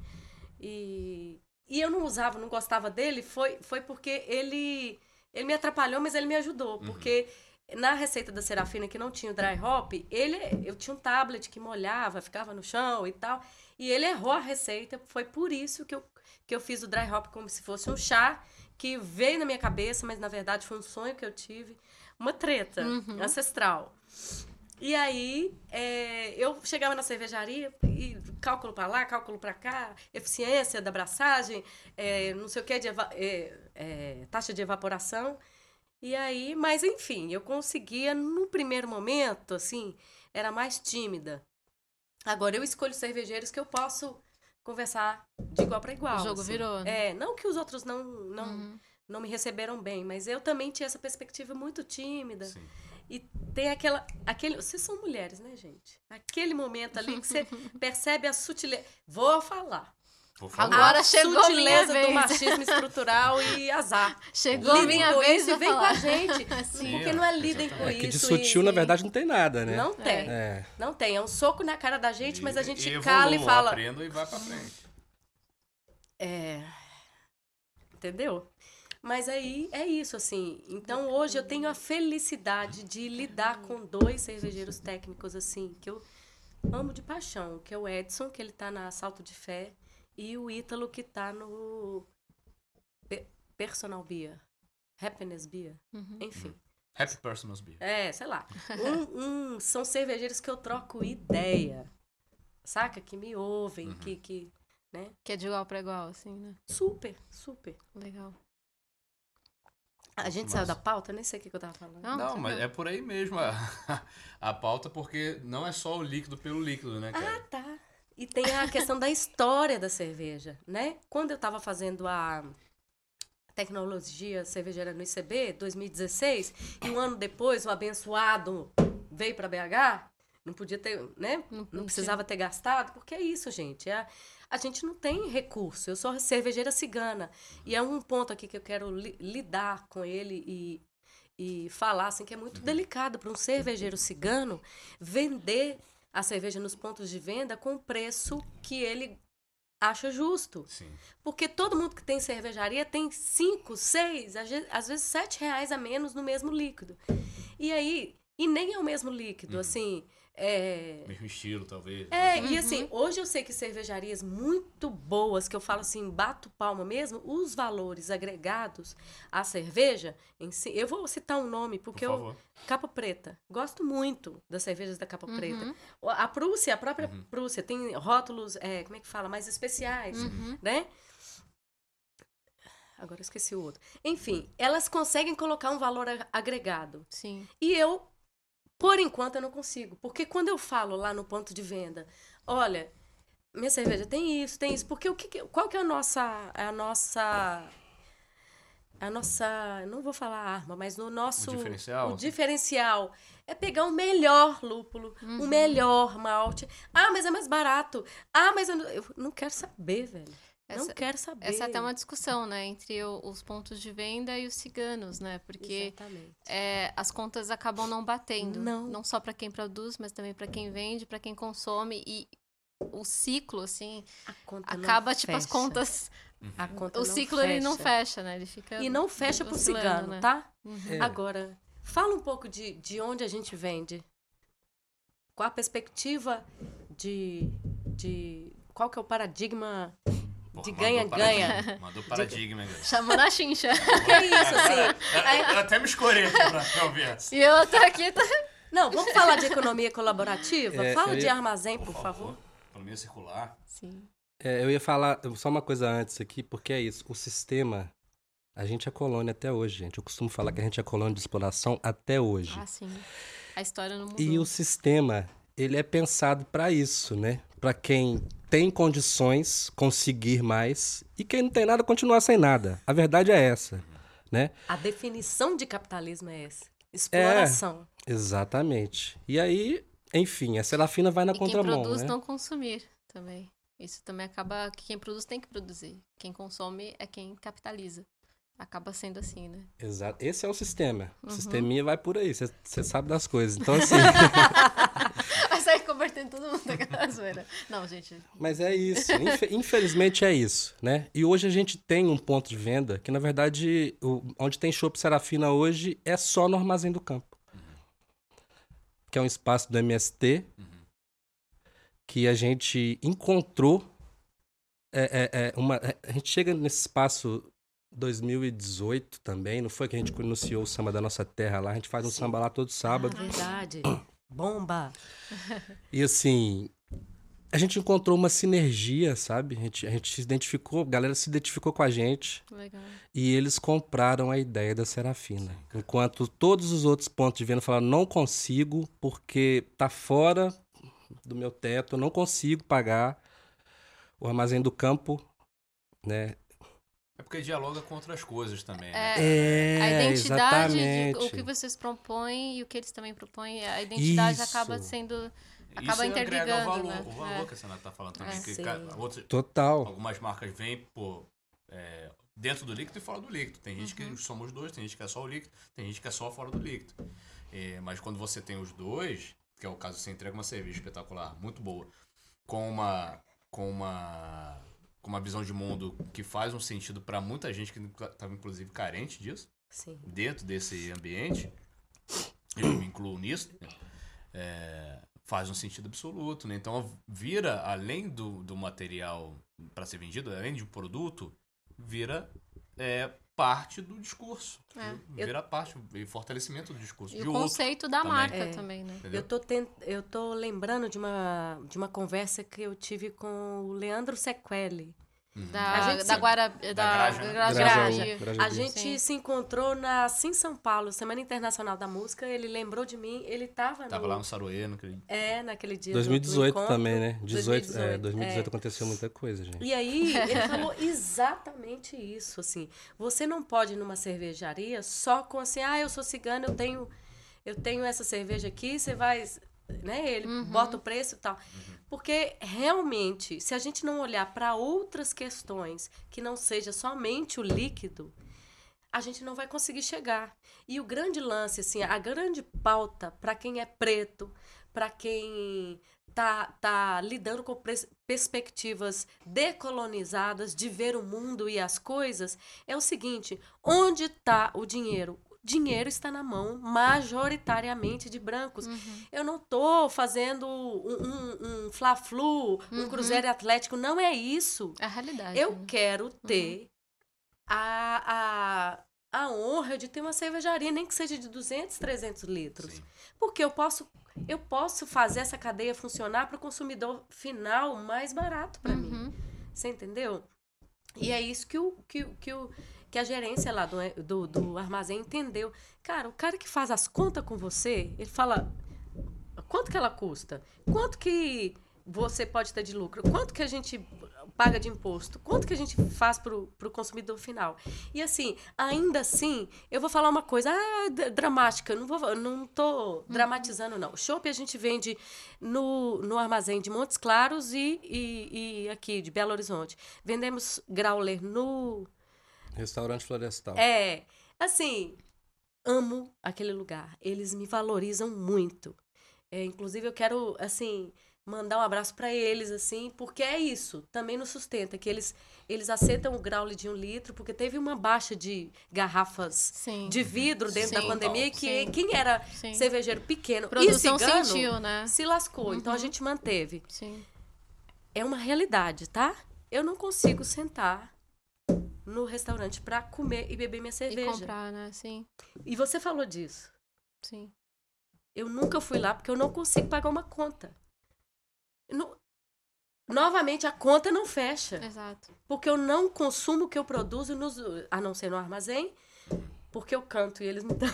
E, e eu não usava, não gostava dele, foi, foi porque ele. Ele me atrapalhou, mas ele me ajudou. Porque na receita da Serafina, que não tinha o dry hop, ele, eu tinha um tablet que molhava, ficava no chão e tal. E ele errou a receita. Foi por isso que eu, que eu fiz o dry hop como se fosse um chá que veio na minha cabeça, mas na verdade foi um sonho que eu tive. Uma treta ancestral. E aí, é, eu chegava na cervejaria e cálculo para lá, cálculo para cá, eficiência da abraçagem, é, não sei o que, de é, é, taxa de evaporação. E aí, mas enfim, eu conseguia, no primeiro momento, assim, era mais tímida. Agora, eu escolho cervejeiros que eu posso conversar de igual para igual. O jogo assim. virou, né? É, não que os outros não, não, Uhum. não me receberam bem, mas eu também tinha essa perspectiva muito tímida. Sim. E tem aquela. Aquele, vocês são mulheres, né, gente? Aquele momento ali que você [LAUGHS] percebe a sutileza. Vou falar. Vou falar. Agora a chegou minha sutileza do vez. machismo estrutural e azar. Chegou Lidem minha com vez isso e vem com falar. a gente. [LAUGHS] Sim. Porque não é lidem com isso. é que de sutil, e- na e- verdade, não tem nada, né? Não tem. É. Não tem. É um soco na cara da gente, mas a gente E- e cala e fala. aprenda e vai pra frente. É. Entendeu? Mas aí é isso, assim. Então hoje eu tenho a felicidade de lidar com dois cervejeiros técnicos, assim, que eu amo de paixão, que é o Edson, que ele tá na Salto de Fé, e o Ítalo, que tá no Pe- Personal Beer. Happiness Beer. Uhum. Enfim. Happy Personals Beer. É, sei lá. Um, um- são cervejeiros que eu troco ideia. Saca? Que me ouvem, que, que. Né? Que é de igual pra igual, assim, né? Super, super. Legal. A gente Massa. saiu da pauta, nem sei o que, eu tava falando. Não, Não, tá mas é por aí mesmo a, [LAUGHS] a pauta, porque não é só o líquido pelo líquido, né, Ah, cara? tá. E tem a questão da história da cerveja, né? Quando eu tava fazendo a tecnologia cervejeira no ICB, 2016, e um ano depois o abençoado veio para BH, não podia ter, né? Não- Não, não precisava ter gastado, porque é isso, gente. É, a gente não tem recurso. Eu sou cervejeira cigana. E é um ponto aqui que eu quero li- lidar com ele e, e falar, assim, que é muito delicado para um cervejeiro cigano vender a cerveja nos pontos de venda com o preço que ele acha justo. Sim. Porque todo mundo que tem cervejaria tem cinco, seis, às ve- às vezes sete reais a menos no mesmo líquido. E aí, e nem é o mesmo líquido, assim. É, Mesmo estilo, talvez. é, e assim, hoje eu sei que cervejarias muito boas, que eu falo assim, bato palma mesmo, os valores agregados à cerveja em si. Eu vou citar um nome, Por porque eu. favor. Capa Preta. Gosto muito das cervejas da Capa Uhum. Preta. A Prússia, a própria Prússia, tem rótulos, é, como é que fala, mais especiais, Uhum. né? Agora eu esqueci o outro. Enfim, elas conseguem colocar um valor agregado. Sim. E eu, por enquanto, eu não consigo. Porque quando eu falo lá no ponto de venda, olha, minha cerveja tem isso, tem isso. Porque o que, qual que é a nossa, a nossa, a nossa, não vou falar arma, mas no nosso O diferencial? o diferencial é pegar o melhor lúpulo, o melhor malte. Ah, mas é mais barato. Ah, mas eu não, eu não quero saber, velho. Não Essa- quero saber. Essa é até uma discussão, né, entre o- os pontos de venda e os ciganos, né? Porque Exatamente. é, as contas acabam não batendo. Não. só para quem produz, mas também para quem vende, para quem consome. E o ciclo, assim, não acaba, tipo, as fecha. contas. A conta O não ciclo ele não fecha, né? Ele fica. E não fecha pro cigano, né? tá? Uhum. É. Agora, fala um pouco de, de onde a gente vende. Qual a perspectiva de, de. Qual que é o paradigma Pô, de ganha-ganha? Mandou paradigma, hein, galera? Chamando a chincha. [LAUGHS] Que é isso, assim? Eu, eu até me escorei aqui pra, pra ouvir essa. e eu tô aqui. Tá... [LAUGHS] Não, vamos falar de economia colaborativa? É, Fala de ia- armazém, por favor. Economia circular. Sim. É, eu ia falar só uma coisa antes aqui, porque é isso. O sistema, a gente é colônia até hoje, gente. Eu costumo falar que a gente é colônia de exploração até hoje. Ah, sim. A história não mudou. E o sistema, ele é pensado para isso, né? Para quem tem condições conseguir mais e quem não tem nada continuar sem nada. A verdade é essa, né? A definição de capitalismo é essa. Exploração. Exatamente. E aí, enfim, a Serafina vai na e quem contramão, produz né? não consumir também. Isso também acaba que quem produz tem que produzir. Quem consome é quem capitaliza. Acaba sendo assim, né? Exato. Esse é o sistema. O Uhum. sisteminha vai por aí, você sabe das coisas. Então, assim, [LAUGHS] Convertendo todo mundo naquela [LAUGHS] zoeira. Não, gente. Mas é isso. Infe- Infelizmente é isso, né? E hoje a gente tem um ponto de venda que, na verdade, o- onde tem Shop Serafina hoje é só no Armazém do Campo. Que é um espaço do MST que a gente encontrou. é, é, é, uma, é, a gente chega nesse espaço 2018 também, não foi que a gente iniciou o samba da nossa terra lá? A gente faz um samba lá todo sábado. Ah, verdade. Bomba. E assim, a gente encontrou uma sinergia, sabe? A gente, a gente se identificou, a galera se identificou com a gente Legal. e eles compraram a ideia da Serafina. Enquanto todos os outros pontos de venda falaram, não consigo, porque tá fora do meu teto, eu não consigo pagar. O armazém do campo, né? É porque dialoga com outras coisas também. É, né? É, a identidade, de, o que vocês propõem e o que eles também propõem, a identidade Isso. acaba sendo. Isso acaba agrega interligando, o valor, né? o valor É. que a Senata tá falando também. É. que outras- Total. algumas marcas vêm por, é, dentro do líquido e fora do líquido. Tem gente Uhum. que somos dois, tem gente que é só o líquido, tem gente que é só fora do líquido. É, mas quando você tem os dois, que é o caso, você entrega uma cerveja espetacular, muito boa, com uma com uma com uma visão de mundo que faz um sentido para muita gente que estava inclusive carente disso Sim. dentro desse ambiente, eu me incluo nisso, né? É, faz um sentido absoluto, né? Então vira, além do, do material para ser vendido, além de um produto, vira é, parte do discurso. É. Vira parte e fortalecimento do discurso. E de o outro, conceito da também. marca É. também, né? entendeu? Eu tô, tent... eu tô lembrando de uma, de uma conversa que eu tive com o Leandro Sequelli. Da, A gente da Guara. Da, Graja, né? Graja. Graja. A gente Sim. se encontrou na Sim São Paulo, Semana Internacional da Música. Ele lembrou de mim, ele tava, Tava no... lá no Saroê, naquele... É, naquele dia. do- do 2018 encontro. também, né? 18, 2018, é, 2018 é. aconteceu muita coisa, gente. E aí, ele [LAUGHS] falou exatamente isso, assim. Você não pode ir numa cervejaria só com assim, ah, eu sou cigano, eu tenho, eu tenho essa cerveja aqui, você vai, né? Ele Uhum. bota o preço e tal. Porque realmente, se a gente não olhar para outras questões que não seja somente o líquido, a gente não vai conseguir chegar. E o grande lance, assim, a grande pauta para quem é preto, para quem tá, tá lidando com perspectivas decolonizadas de ver o mundo e as coisas, é o seguinte: onde está o dinheiro? Dinheiro está na mão majoritariamente de brancos. Eu não tô fazendo um, um, um fla-flu, um Uhum. cruzeiro atlético, não é isso. É a realidade. Eu né? quero ter a, a, a honra de ter uma cervejaria, nem que seja de 200, 300 litros. Sim. Porque eu posso, eu posso fazer essa cadeia funcionar para o consumidor final mais barato para mim. Uhum. Você entendeu? E é isso que, o, que, que, o, que a gerência lá do, do, do armazém entendeu. Cara, o cara que faz as contas com você, ele fala quanto que ela custa? Quanto que você pode ter de lucro? Quanto que a gente paga de imposto? Quanto que a gente faz para o consumidor final? E assim, ainda assim, eu vou falar uma coisa ah, dramática, não vou, não tô dramatizando não. Chopp a gente vende no, no armazém de Montes Claros e, e, e aqui, de Belo Horizonte. Vendemos growler no Restaurante Florestal. é, assim, amo aquele lugar. Eles me valorizam muito. É, inclusive, eu quero, assim, mandar um abraço para eles, assim, porque é isso. Também nos sustenta, que eles, eles aceitam o grau de um litro, porque teve uma baixa de garrafas Sim. de vidro dentro da Sim. pandemia, e que Sim. quem era Sim. cervejeiro pequeno Produção e cigano sentiu, né? se lascou. Então, a Uhum. gente manteve. Sim. É uma realidade, tá? Eu não consigo sentar no restaurante para comer e beber minha E cerveja. comprar, né? Sim. E você falou disso. Sim. Eu nunca fui lá porque eu não consigo pagar uma conta. No- Novamente, a conta não fecha. Exato. Porque eu não consumo o que eu produzo, nos... a não ser no armazém, porque eu canto e eles me dão. [LAUGHS]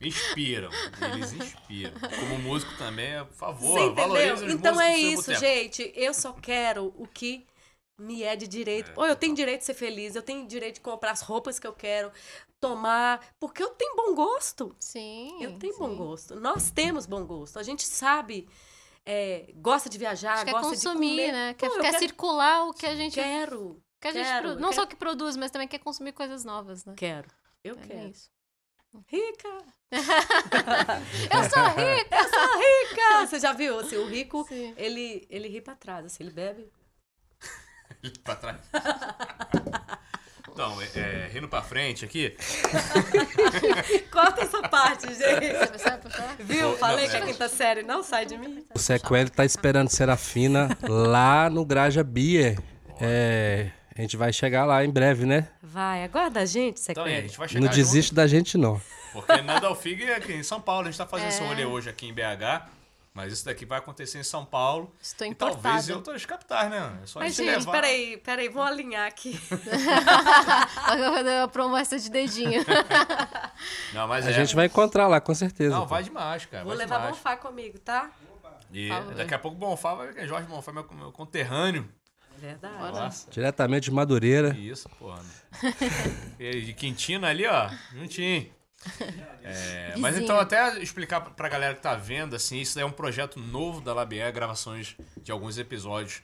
Inspiram. Eles inspiram. Como músico também, por favor, entendeu? os Então é isso, boteco. gente. Eu só quero o que me é de direito. É, Ou eu tenho direito de ser feliz, eu tenho direito de comprar as roupas que eu quero, tomar, porque eu tenho bom gosto. Sim. Eu tenho bom sim. gosto. Nós temos bom gosto. A gente sabe, é, gosta de viajar, é gosta consumir, de comer. né? Quer, Pô, eu quer circular o que a gente. Quero, que a gente quero, produ- Não quero. só que produz, mas também quer consumir coisas novas, né? quero. Eu É quero. isso. Rica! [LAUGHS] Eu sou rica! Eu sou [LAUGHS] rica! Você já viu? Assim, o rico, Sim. ele, ele ri pra trás. Assim, ele bebe. [LAUGHS] pra trás. Então, é, é, rindo pra frente aqui. [LAUGHS] Corta essa parte, gente. Viu? Falei não, que a é. quinta série não sai de mim. O Sequel tá esperando Serafina lá no Graja Beer. É, a gente vai chegar lá em breve, né? Vai, aguarda a gente, Então, é, a Sequel. gente vai chegar Não junto, desiste da gente, não. Porque Nandalfig é aqui em São Paulo. A gente tá fazendo esse É. rolê hoje aqui em BH. Mas isso daqui vai acontecer em São Paulo. Estou E talvez em importada. outras capitais, né? É só a Mas, gente levar. peraí, peraí, vou alinhar aqui. [LAUGHS] [LAUGHS] Agora a promessa de dedinho. [LAUGHS] Não, mas A é. gente vai encontrar lá, com certeza. Não, vai demais, cara. Vou levar demais. Bonfá comigo, tá? E daqui a pouco o Bonfá vai. Jorge Bonfá, meu, meu conterrâneo. Verdade. Nossa. Diretamente de Madureira. Isso, porra. E de Quintina ali, ó, juntinho. [LAUGHS] É, mas então, até explicar pra galera que tá vendo, assim, isso é um projeto novo da Labier, gravações de alguns episódios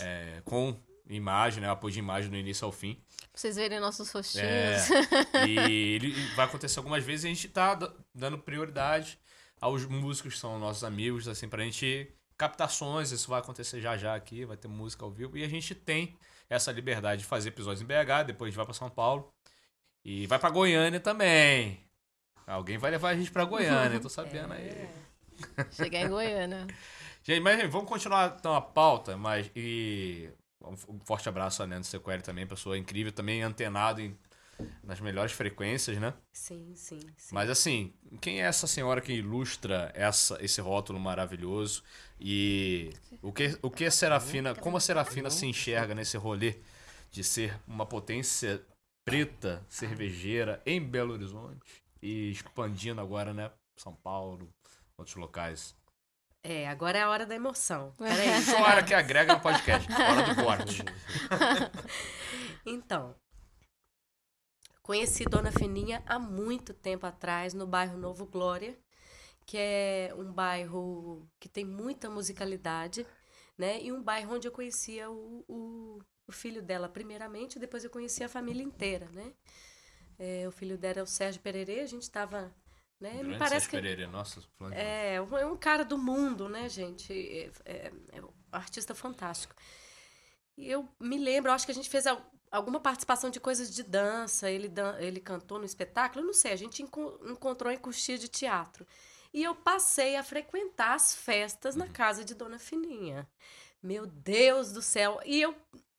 é, com imagem, né? Apoio de imagem do início ao fim. Pra vocês verem nossos rostinhos. É, [LAUGHS] e ele vai acontecer algumas vezes e a gente tá dando prioridade aos músicos que são nossos amigos, assim, pra gente captações, isso vai acontecer já já aqui, vai ter música ao vivo e a gente tem essa liberdade de fazer episódios em BH, depois a gente vai pra São Paulo e vai pra Goiânia também. Alguém vai levar a gente pra Goiânia, eu tô sabendo aí. Chegar em Goiânia. [LAUGHS] Gente, mas gente, vamos continuar então a pauta, mas e um forte abraço a Nando Sequeri também, pessoa incrível, também antenado em, nas melhores frequências, né? Sim, sim, sim. Mas assim, quem é essa senhora que ilustra essa, esse rótulo maravilhoso? E o que, o que a Serafina, como a Serafina se enxerga nesse rolê de ser uma potência preta, cervejeira em Belo Horizonte e expandindo agora, né? São Paulo, outros locais. É, agora é a hora da emoção. Peraí. [LAUGHS] Só a hora que agrega no podcast, hora do corte. [LAUGHS] Então, conheci Dona Fininha há muito tempo atrás, no bairro Novo Glória, que é um bairro que tem muita musicalidade, né? E um bairro onde eu conhecia o, o, o filho dela primeiramente, depois eu conheci a família inteira, né? É, o filho dela é o Sérgio Pererê, a gente estava... Né? Me parece Sérgio que Pereira, nossa, falando de- é, é um cara do mundo, né, gente? É, é- é um artista fantástico. E eu me lembro, acho que a gente fez al- alguma participação de coisas de dança, ele, dan ele cantou no espetáculo, não sei, a gente enco- encontrou em coxia de teatro. E eu passei a frequentar as festas na casa de Dona Fininha. Meu Deus do céu! E eu,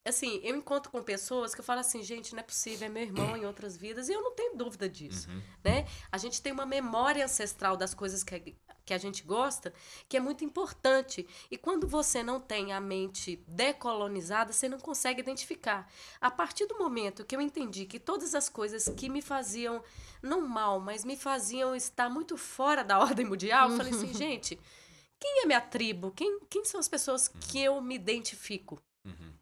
assim, eu encontro com pessoas que eu falo assim, gente, não é possível, é meu irmão em outras vidas, e eu não tenho dúvida disso Uhum. né? A gente tem uma memória ancestral das coisas que a, que a gente gosta, que é muito importante. E quando você não tem a mente decolonizada, você não consegue identificar. A partir do momento que eu entendi que todas as coisas que me faziam, não mal, mas me faziam estar muito fora da [LAUGHS] ordem mundial, eu falei assim, gente, quem é minha tribo? Quem, quem são as pessoas que eu me identifico? Uhum.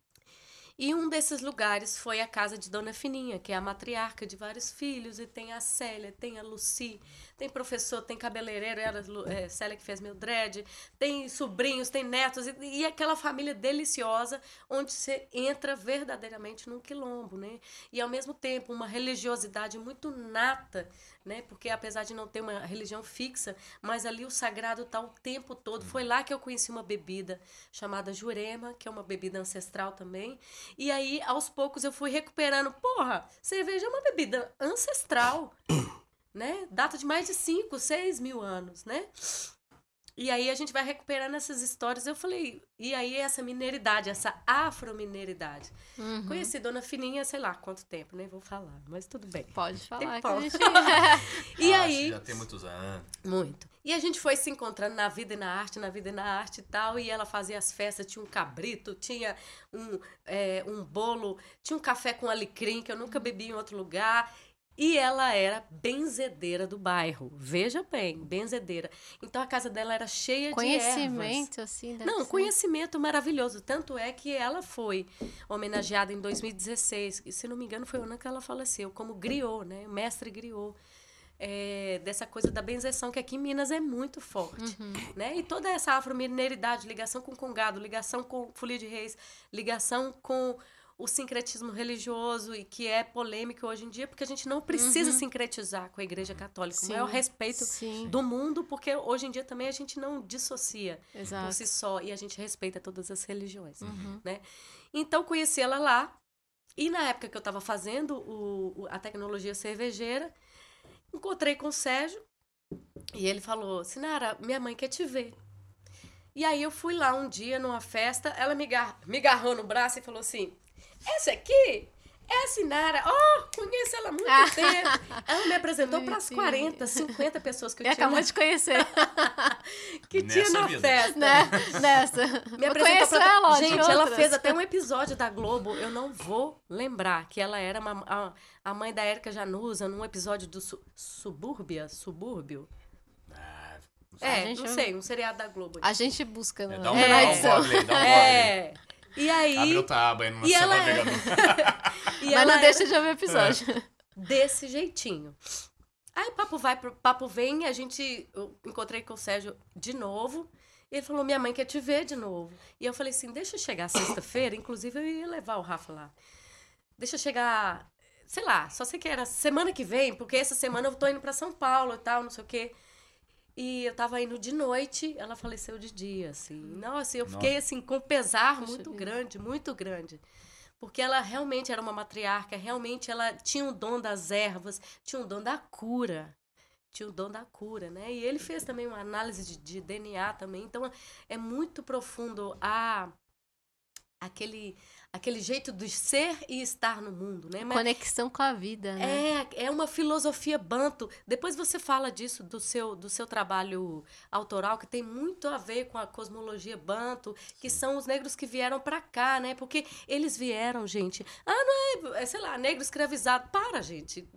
E um desses lugares foi a casa de Dona Fininha, que é a matriarca de vários filhos, e tem a Célia, tem a Lucy, tem professor, tem cabeleireiro, ela, é, Célia que fez meu dread, tem sobrinhos, tem netos, e, e aquela família deliciosa, onde você entra verdadeiramente num quilombo, né? E ao mesmo tempo uma religiosidade muito nata, né? Porque apesar de não ter uma religião fixa, mas ali o sagrado está o tempo todo. Foi lá que eu conheci uma bebida chamada Jurema, que é uma bebida ancestral também. E aí, aos poucos, eu fui recuperando. Porra, cerveja é uma bebida ancestral [COUGHS] né? Data de mais de 5, 6 mil anos, né? E aí a gente vai recuperando essas histórias. Eu falei, e aí essa mineridade, essa afromineridade. Uhum. Conheci Dona Fininha, sei lá quanto tempo, nem vou falar, mas tudo bem. Pode falar que a gente... [LAUGHS] e Ah, aí... Já tem muitos anos. Muito. E a gente foi se encontrando na vida e na arte, na vida e na arte e tal. E ela fazia as festas, tinha um cabrito, tinha um, é, um bolo, tinha um café com alecrim que eu nunca bebi em outro lugar. E ela era benzedeira do bairro. Veja bem, benzedeira. Então a casa dela era cheia de ervas. Conhecimento, assim, deve Não, ser. conhecimento maravilhoso. Tanto é que ela foi homenageada em 2016. E, se não me engano, foi o ano que ela faleceu, como griot, né? Mestre griot. É, dessa coisa da benzeção, que aqui em Minas é muito forte. Né? E toda essa afromineridade, ligação com congado, ligação com folia de reis, ligação com o sincretismo religioso e que é polêmico hoje em dia, porque a gente não precisa sincretizar com a Igreja Católica. O Sim, maior respeito sim. do mundo, porque hoje em dia também a gente não dissocia Exato. por si só e a gente respeita todas as religiões, Uhum. né? Então conheci ela lá e na época que eu estava fazendo o, o- a tecnologia cervejeira, encontrei com o Sérgio e ele falou: Sinara, minha mãe quer te ver. E aí eu fui lá um dia numa festa, ela me, gar- me agarrou no braço e falou assim: Essa aqui é a Sinara. Oh, conheço ela há muito Ah. tempo. Ela me apresentou para as Bonitinha. 40, 50 pessoas que eu E tinha, acabou de conhecer, [LAUGHS] que tinha Nessa na vida. festa. né? Nessa. Me Eu apresentou pra... ela, Gente, ela fez até um episódio da Globo, eu não vou lembrar, que ela era uma- a, a mãe da Érica Januza num episódio do su, Subúrbia, Subúrbio. Ah, É, gente, não sei, um seriado da Globo. A gente busca é, na, dá um, na dá um aí, dá um. É. E aí, Abre outra aba aí no E ela é- navegador. [LAUGHS] e Mas ela não era deixa de ouvir o episódio. desse jeitinho. Aí papo vai, pro- papo vem, a gente eu encontrei com o Sérgio de novo. E ele falou: "Minha mãe quer te ver de novo". E eu falei assim: "Deixa eu chegar sexta-feira, [COUGHS] inclusive eu ia levar o Rafa lá. Deixa eu chegar, sei lá, só sei que era semana que vem, porque essa semana eu tô indo para São Paulo e tal, não sei o quê". E eu tava indo de noite, ela faleceu de dia, assim. Nossa, eu fiquei assim com pesar Puxa muito vida. grande, muito grande. Porque ela realmente era uma matriarca, realmente ela tinha o dom das ervas, tinha o dom da cura. Tinha o dom da cura, né? E ele fez também uma análise de, de DNA também. Então é muito profundo a aquele aquele jeito de ser e estar no mundo, né? Mas Conexão com a vida, né? é, é uma filosofia banto. Depois você fala disso do seu, do seu trabalho autoral, que tem muito a ver com a cosmologia banto, que são os negros que vieram pra cá, né? Porque eles vieram, gente. Ah, não é, é, sei lá, negro escravizado. Para, gente.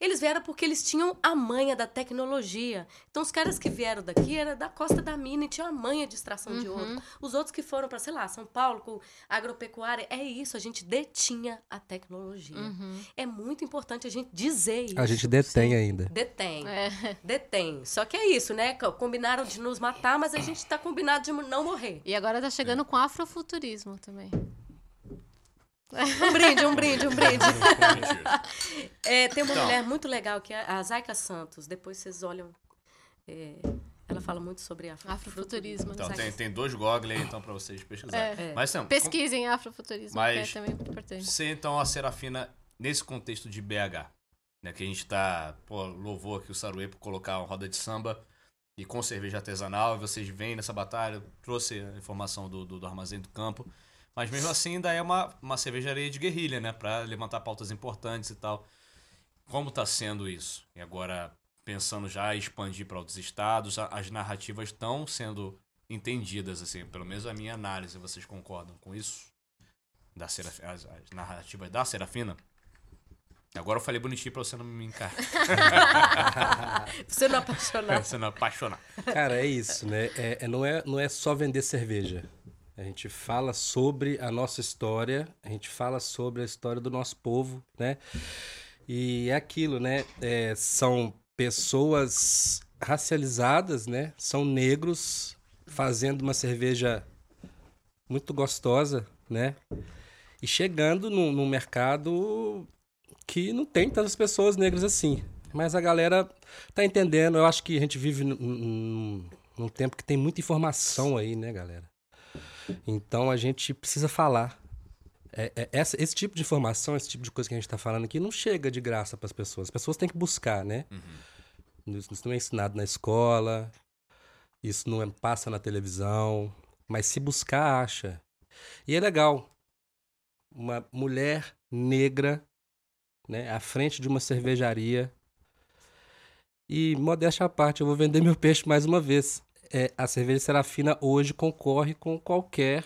Eles vieram porque eles tinham a manha da tecnologia. Então, os caras que vieram daqui era da Costa da Mina e tinham a manha de extração de ouro. Os outros que foram para, sei lá, São Paulo com agropecuária, é isso, a gente detinha a tecnologia. Uhum. É muito importante a gente dizer isso. A gente detém ainda. Detém. É. Detém. Só que é isso, né? Co- Combinaram de nos matar, mas a gente tá combinado de não morrer. E agora tá chegando com afrofuturismo também. [LAUGHS] Um brinde, um brinde, um brinde. É, tem uma Então. mulher muito legal que é a Zaika Santos. Depois vocês olham. é, ela fala muito sobre afro- Afrofuturismo. Então, tem, tem dois Google aí, então, pra vocês pesquisarem. É. Mas, então, Pesquisem afrofuturismo, Mas- que é também importante. Você, então, a Serafina, nesse contexto de BH, né, que a gente tá, pô, louvou aqui o Saruê por colocar uma roda de samba e com cerveja artesanal, e vocês vêm nessa batalha, trouxe a informação do, do, do Armazém do Campo, mas mesmo assim ainda é uma, uma cervejaria de guerrilha, né, pra levantar pautas importantes e tal. Como tá sendo isso? E agora, pensando já em expandir para outros estados, a- as narrativas estão sendo entendidas, assim, pelo menos a minha análise, vocês concordam com isso? da Seraf... as, as narrativas da Serafina. Agora eu falei bonitinho pra você não me encarar. [LAUGHS] Você não apaixonar. você não apaixonar. Cara, é isso, né? É, é- não, é, não é só vender cerveja. A gente fala sobre a nossa história, a gente fala sobre a história do nosso povo, né? E é aquilo, né? É, são pessoas racializadas, né? São negros fazendo uma cerveja muito gostosa, né? E chegando num, num mercado que não tem tantas pessoas negras assim. Mas a galera tá entendendo. Eu acho que a gente vive num, num, num tempo que tem muita informação aí, né, galera? Então a gente precisa falar. É, é, essa, esse tipo de informação, esse tipo de coisa que a gente está falando aqui, não chega de graça para as pessoas. As pessoas têm que buscar, né? Uhum. Isso, não é ensinado na escola, isso não é, passa na televisão, mas se buscar, acha. E é legal. Uma mulher negra, né, à frente de uma cervejaria. E, modéstia à parte, eu vou vender meu peixe mais uma vez. É, a cerveja Serafina hoje concorre com qualquer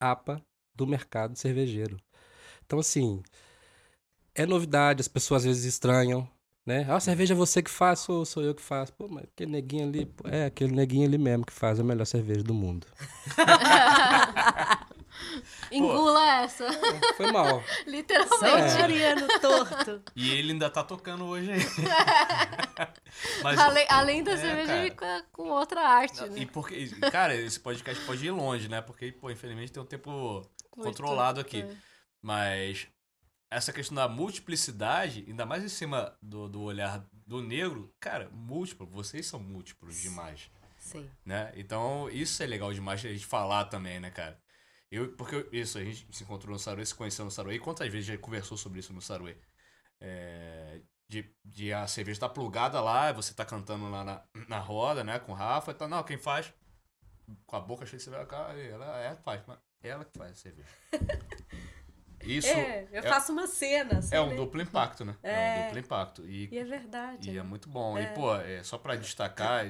APA do mercado cervejeiro. Então, assim, é novidade, as pessoas às vezes estranham, né? Ah, cerveja é você que faz, sou, sou eu que faço. Pô, mas aquele neguinho ali, pô, é aquele neguinho ali mesmo que faz a melhor cerveja do mundo. [LAUGHS] Engula essa. Foi mal. [LAUGHS] Literalmente. Ariano torto. E ele ainda tá tocando hoje aí. [LAUGHS] Mas, além, além da É, cerveja, cara. com, com outra arte, Não, né? E porque, cara, esse podcast pode ir longe, né? Porque, pô, infelizmente tem um tempo controlado aqui. É. Mas essa questão da multiplicidade, ainda mais em cima do, do olhar do negro, cara, múltiplo, vocês são múltiplos demais, Sim. né? Então, isso é legal demais a gente falar também, né, cara? Eu, porque isso, a gente se encontrou no Saruê, se conheceu no Saruê, quantas vezes já conversou sobre isso no Saruê? É, de, de a cerveja tá plugada lá, você tá cantando lá na, na roda, né, com o Rafa, e tá, não, quem faz? Com a boca cheia de cerveja, ela é, faz, mas ela que faz a cerveja. [LAUGHS] Isso é, eu é- faço uma cena. Assim, é um duplo impacto, né? É, um É. duplo impacto. E, E é verdade. e é né? muito bom. E, pô, é, só pra destacar,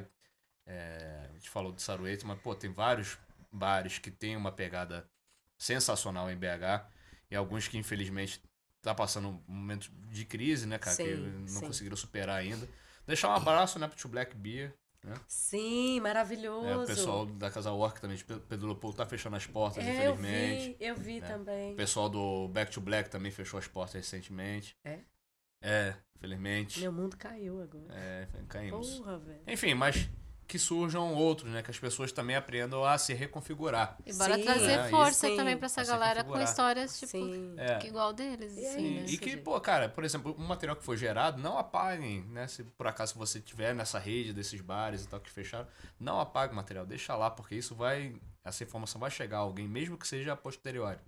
é, a gente falou do Saruete, mas, pô, tem vários bares que tem uma pegada sensacional em BH. E alguns que, infelizmente, tá passando um momento de crise, né, cara? que Sim, não sim. conseguiram superar ainda. Deixar um abraço, né, pro Black Beer. Sim, maravilhoso. né? O pessoal da Casa Orc também, Pedro Leopoldo, tá fechando as portas, É, eu infelizmente. vi, eu vi né? também. O pessoal do Back to Black também fechou as portas recentemente. É? É, infelizmente. Meu mundo caiu agora. É, caímos. Porra, velho. Enfim, mas que surjam outros, né? Que as pessoas também aprendam a se reconfigurar. E bora Sim. trazer É, força isso. também pra essa galera com histórias, tipo, Sim. É. que igual deles, E assim, aí? né? E que, pô, cara, por exemplo, um material que foi gerado, não apaguem, né? Se por acaso você tiver nessa rede desses bares e tal que fecharam, não apague o material, deixa lá, porque isso vai. Essa informação vai chegar a alguém, mesmo que seja a posteriori.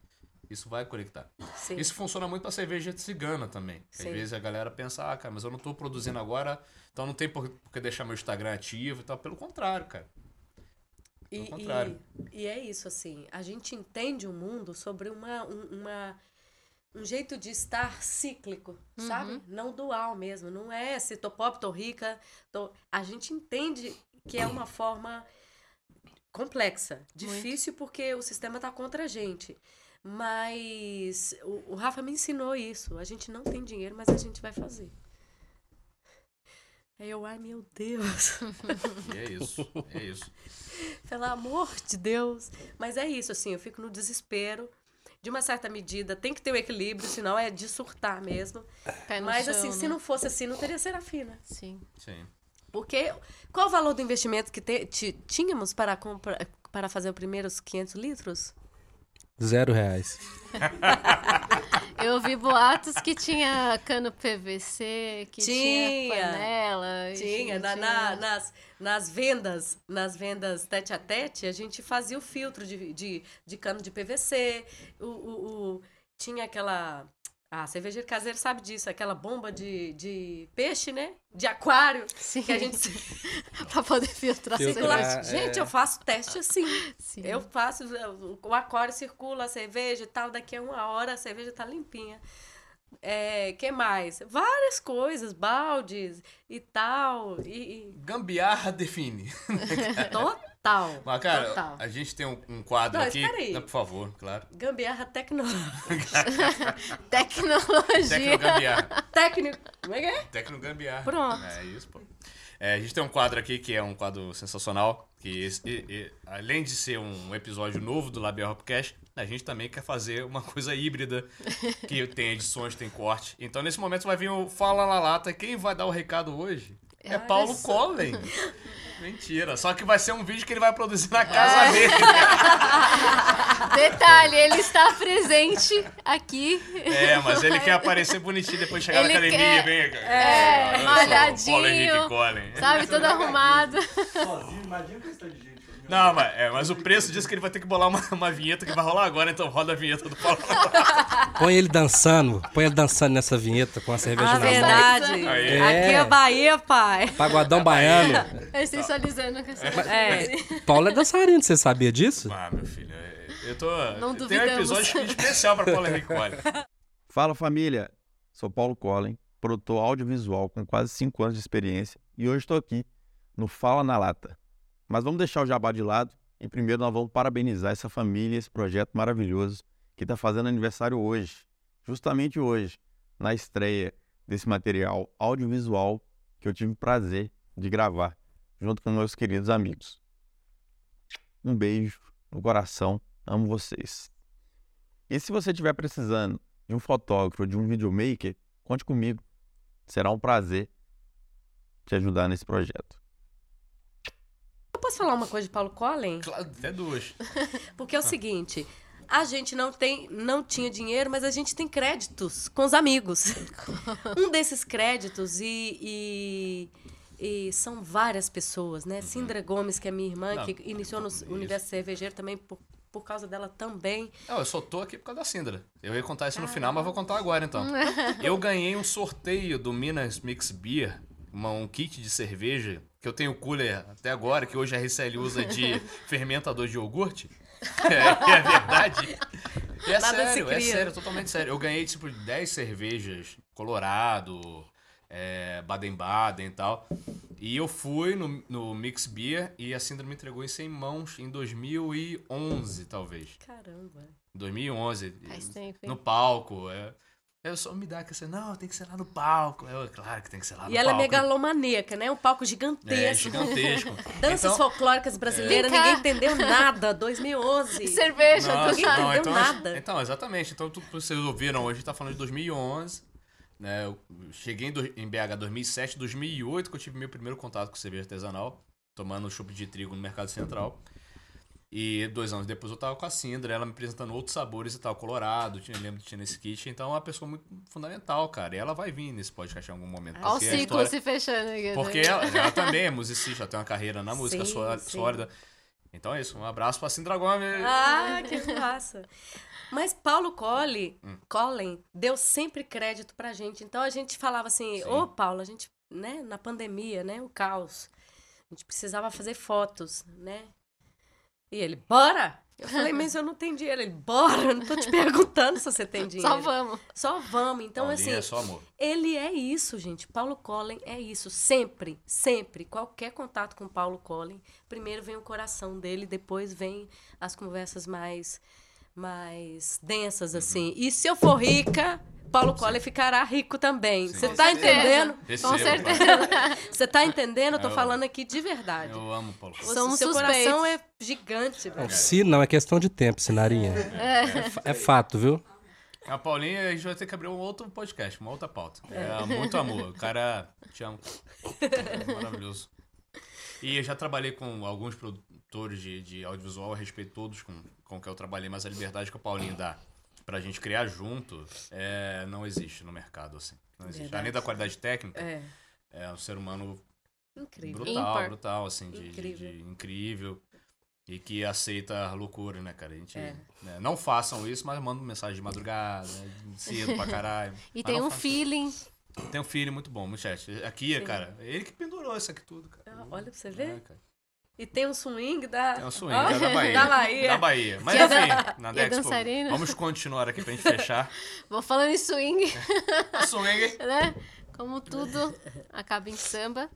Isso vai conectar. Sim. Isso funciona muito pra cerveja de cigana também. Às vezes a galera pensa, ah, cara, mas eu não tô produzindo agora, então não tem por que deixar meu Instagram ativo e tal. Pelo contrário, cara. E, Pelo contrário. e, e é isso, assim. A gente entende o mundo sobre uma, um, uma, um jeito de estar cíclico, sabe? Não dual mesmo. Não é se tô pobre, tô rica. Tô... A gente entende que é uma forma complexa, difícil porque o sistema tá contra a gente. Mas o, o Rafa me ensinou isso. A gente não tem dinheiro, mas a gente vai fazer. Aí eu, ai meu Deus. [LAUGHS] E é isso. É isso. Pelo amor de Deus. Mas é isso, assim, eu fico no desespero. De uma certa medida, tem que ter o equilíbrio, senão é de surtar mesmo. Pé no Mas, chão, assim, né? se não fosse assim, não teria Serafina. Sim. Sim. Porque qual o valor do investimento que te- ti- tínhamos para, comprar, para fazer os primeiros 500 litros? Zero reais. [LAUGHS] Eu ouvi boatos que tinha cano PVC, que tinha, Tinha. panela. Tinha, na, tinha- na- nas, nas vendas, nas vendas tete a tete, a gente fazia o filtro de, de, de cano de PVC, o, o, o- tinha aquela. Ah, cervejeiro caseiro sabe disso, aquela bomba de, de peixe, né? De aquário, Sim. que a gente [LAUGHS] pra poder filtrar a Filtrar. cerveja. Ah, Gente, é. eu faço teste assim. Sim. Eu faço, o aquário circula a cerveja e tal, daqui a uma hora a cerveja tá limpinha. É, que mais? Várias coisas, baldes e tal. E, Gambiarra define. [LAUGHS] e total. Mas, cara, total. a gente tem um, um quadro Não, aqui. aí. Não, por favor, claro. Gambiarra tecnológica. [LAUGHS] Tecnologia. Tecnogambiarra. Técnico. Como é que é? Tecnogambiarra. Pronto. É isso, pô. É, a gente tem um quadro aqui que é um quadro sensacional, que esse- e- e- além de ser um episódio novo do Labial Hopcast, a gente também quer fazer uma coisa híbrida, [LAUGHS] que tem edições, tem corte. Então nesse momento vai vir o Fala na Lata. Quem vai dar o recado hoje é Olha Paulo só. Collen. [LAUGHS] Mentira, só que vai ser um vídeo que ele vai produzir na casa dele. [LAUGHS] Detalhe, ele está presente aqui. É, mas ele quer aparecer bonitinho depois de chegar Ele na academia, quer- vem, cara. é, malhadinho. Sabe, todo arrumado. Sozinho, imagina que está de gente. Não, mas, é, mas o preço diz que ele vai ter que bolar uma, uma vinheta que vai rolar agora, então roda a vinheta do Paulo. Põe ele dançando, põe ele dançando nessa vinheta com a cerveja Ah, na mão. verdade. Aí. Aqui é Bahia, pai. Pagodão baiano. É sensualizando com essa. É. Paulo é dançarino, você sabia disso? Ah, meu filho, é- eu tô. Não tem um duvidamos. episódio especial pra Paulo Henrique Collen. Fala família, sou Paulo Collen, produtor audiovisual com quase 5 anos de experiência e hoje estou aqui no Fala na Lata. Mas vamos deixar o jabá de lado e primeiro nós vamos parabenizar essa família, esse projeto maravilhoso que está fazendo aniversário hoje, justamente hoje, na estreia desse material audiovisual que eu tive o prazer de gravar junto com meus queridos amigos. Um beijo no coração, amo vocês. E se você estiver precisando de um fotógrafo, de um videomaker, conte comigo. Será um prazer te ajudar nesse projeto. Eu posso falar uma coisa de Paulo Collen? Claro, até duas. [LAUGHS] Porque é o seguinte, a gente não tem, não tinha dinheiro, mas a gente tem créditos com os amigos. [LAUGHS] um desses créditos e, e- e são várias pessoas, né? Sindra Gomes, que é minha irmã, Não, que iniciou no isso. universo cervejeiro também por, por causa dela também. Não, eu só tô aqui por causa da Sindra. Eu ia contar isso no final, mas vou contar agora então. [LAUGHS] Eu ganhei um sorteio do Minas Mix Beer, uma- um kit de cerveja, que eu tenho cooler até agora, que hoje a RCL usa de [LAUGHS] fermentador de iogurte. [LAUGHS] É, é verdade. E é Nada sério, é sério, totalmente sério. Eu ganhei, tipo, 10 cervejas, Colorado, é, Baden-Baden e tal. E eu fui no, no Mix Beer e a Sindra me entregou em 100 mãos em 2011, talvez. Caramba. 2011. Faz tempo, hein? No palco. É. Eu só me dá que você, não, tem que ser lá no palco. Eu, claro que tem que ser lá no E ela é palco. megalomaníaca, né? Um palco É, gigantesco. gigantesco. [LAUGHS] Danças Então- folclóricas brasileiras, cá. ninguém entendeu nada. 2011. [LAUGHS] Cerveja, Nossa, nada. não, entendeu então, nada. então, exatamente. Então, tudo que vocês ouviram hoje, a gente tá falando de 2011. Né? Eu cheguei em, do- em BH 2007, 2008, que eu tive meu primeiro contato com cerveja artesanal, tomando chup de trigo no Mercado Central. E dois anos depois eu tava com a Sindra, ela me apresentando outros sabores e tal, Colorado, tinha, lembro que tinha nesse kit. Então é uma pessoa muito fundamental, cara. E ela vai vir nesse podcast em algum momento. Olha o porque ciclo história- se fechando aqui. Porque né? ela, ela também é musicista, ela tem uma carreira na música Sim, só- sim. sólida. Então é isso, um abraço pra Sindra Gomes. Ah, que massa. Mas Paulo Colli, Hum. Collen deu sempre crédito pra gente. Então a gente falava assim, Sim. ô Paulo, a gente, né, na pandemia, né, o caos. A gente precisava fazer fotos, né? E ele, bora! Eu falei, mas eu não tenho dinheiro. Ele, bora, não tô te [LAUGHS] perguntando se você tem dinheiro. Só vamos. Só vamos. Então, Paulinho assim, é só amor. ele é isso, gente. Paulo Collen é isso. Sempre, sempre. Qualquer contato com Paulo Collen, primeiro vem o coração dele, depois vem as conversas mais, mais densas, Uhum. assim. E se eu for rica, Paulo Collen ficará rico também. Você tá certeza. entendendo? Com certeza. Você tá entendendo? Eu tô Eu- falando aqui de verdade. Eu amo Paulo. O Somos seu suspeitos. coração é gigante, velho. Não, se não, é questão de tempo, Sinarinha. É, fa- é fato, viu? A Paulinha, a gente vai ter que abrir um outro podcast, uma outra pauta. É, muito amor. O cara, te amo. É maravilhoso. E eu já trabalhei com alguns produtores de, de audiovisual, a respeito todos com, com que eu trabalhei, mas a liberdade que o Paulinho dá pra gente criar junto é, não existe no mercado, assim. Não existe. Verdade. Além da qualidade técnica, É, é um ser humano incrível. brutal, Ímpar. brutal, assim, de, de- Incrível. de incrível. E que aceita a loucura, né, cara? A gente. É. né, não façam isso, mas mandam mensagem de madrugada, né, cedo pra [LAUGHS] caralho. E tem um façam. feeling. Tem um filho muito bom, muito chat. Aqui, Sim. cara, ele que pendurou isso aqui tudo, cara. Ah, Olha pra você É, ver. cara. E tem um swing da... Tem um swing é da Bahia. Da Bahia. Da Bahia. Mas é enfim, na é dançarina. vamos continuar aqui pra gente fechar. [LAUGHS] Vou falando em swing, [LAUGHS] swing. né? Como tudo acaba em samba.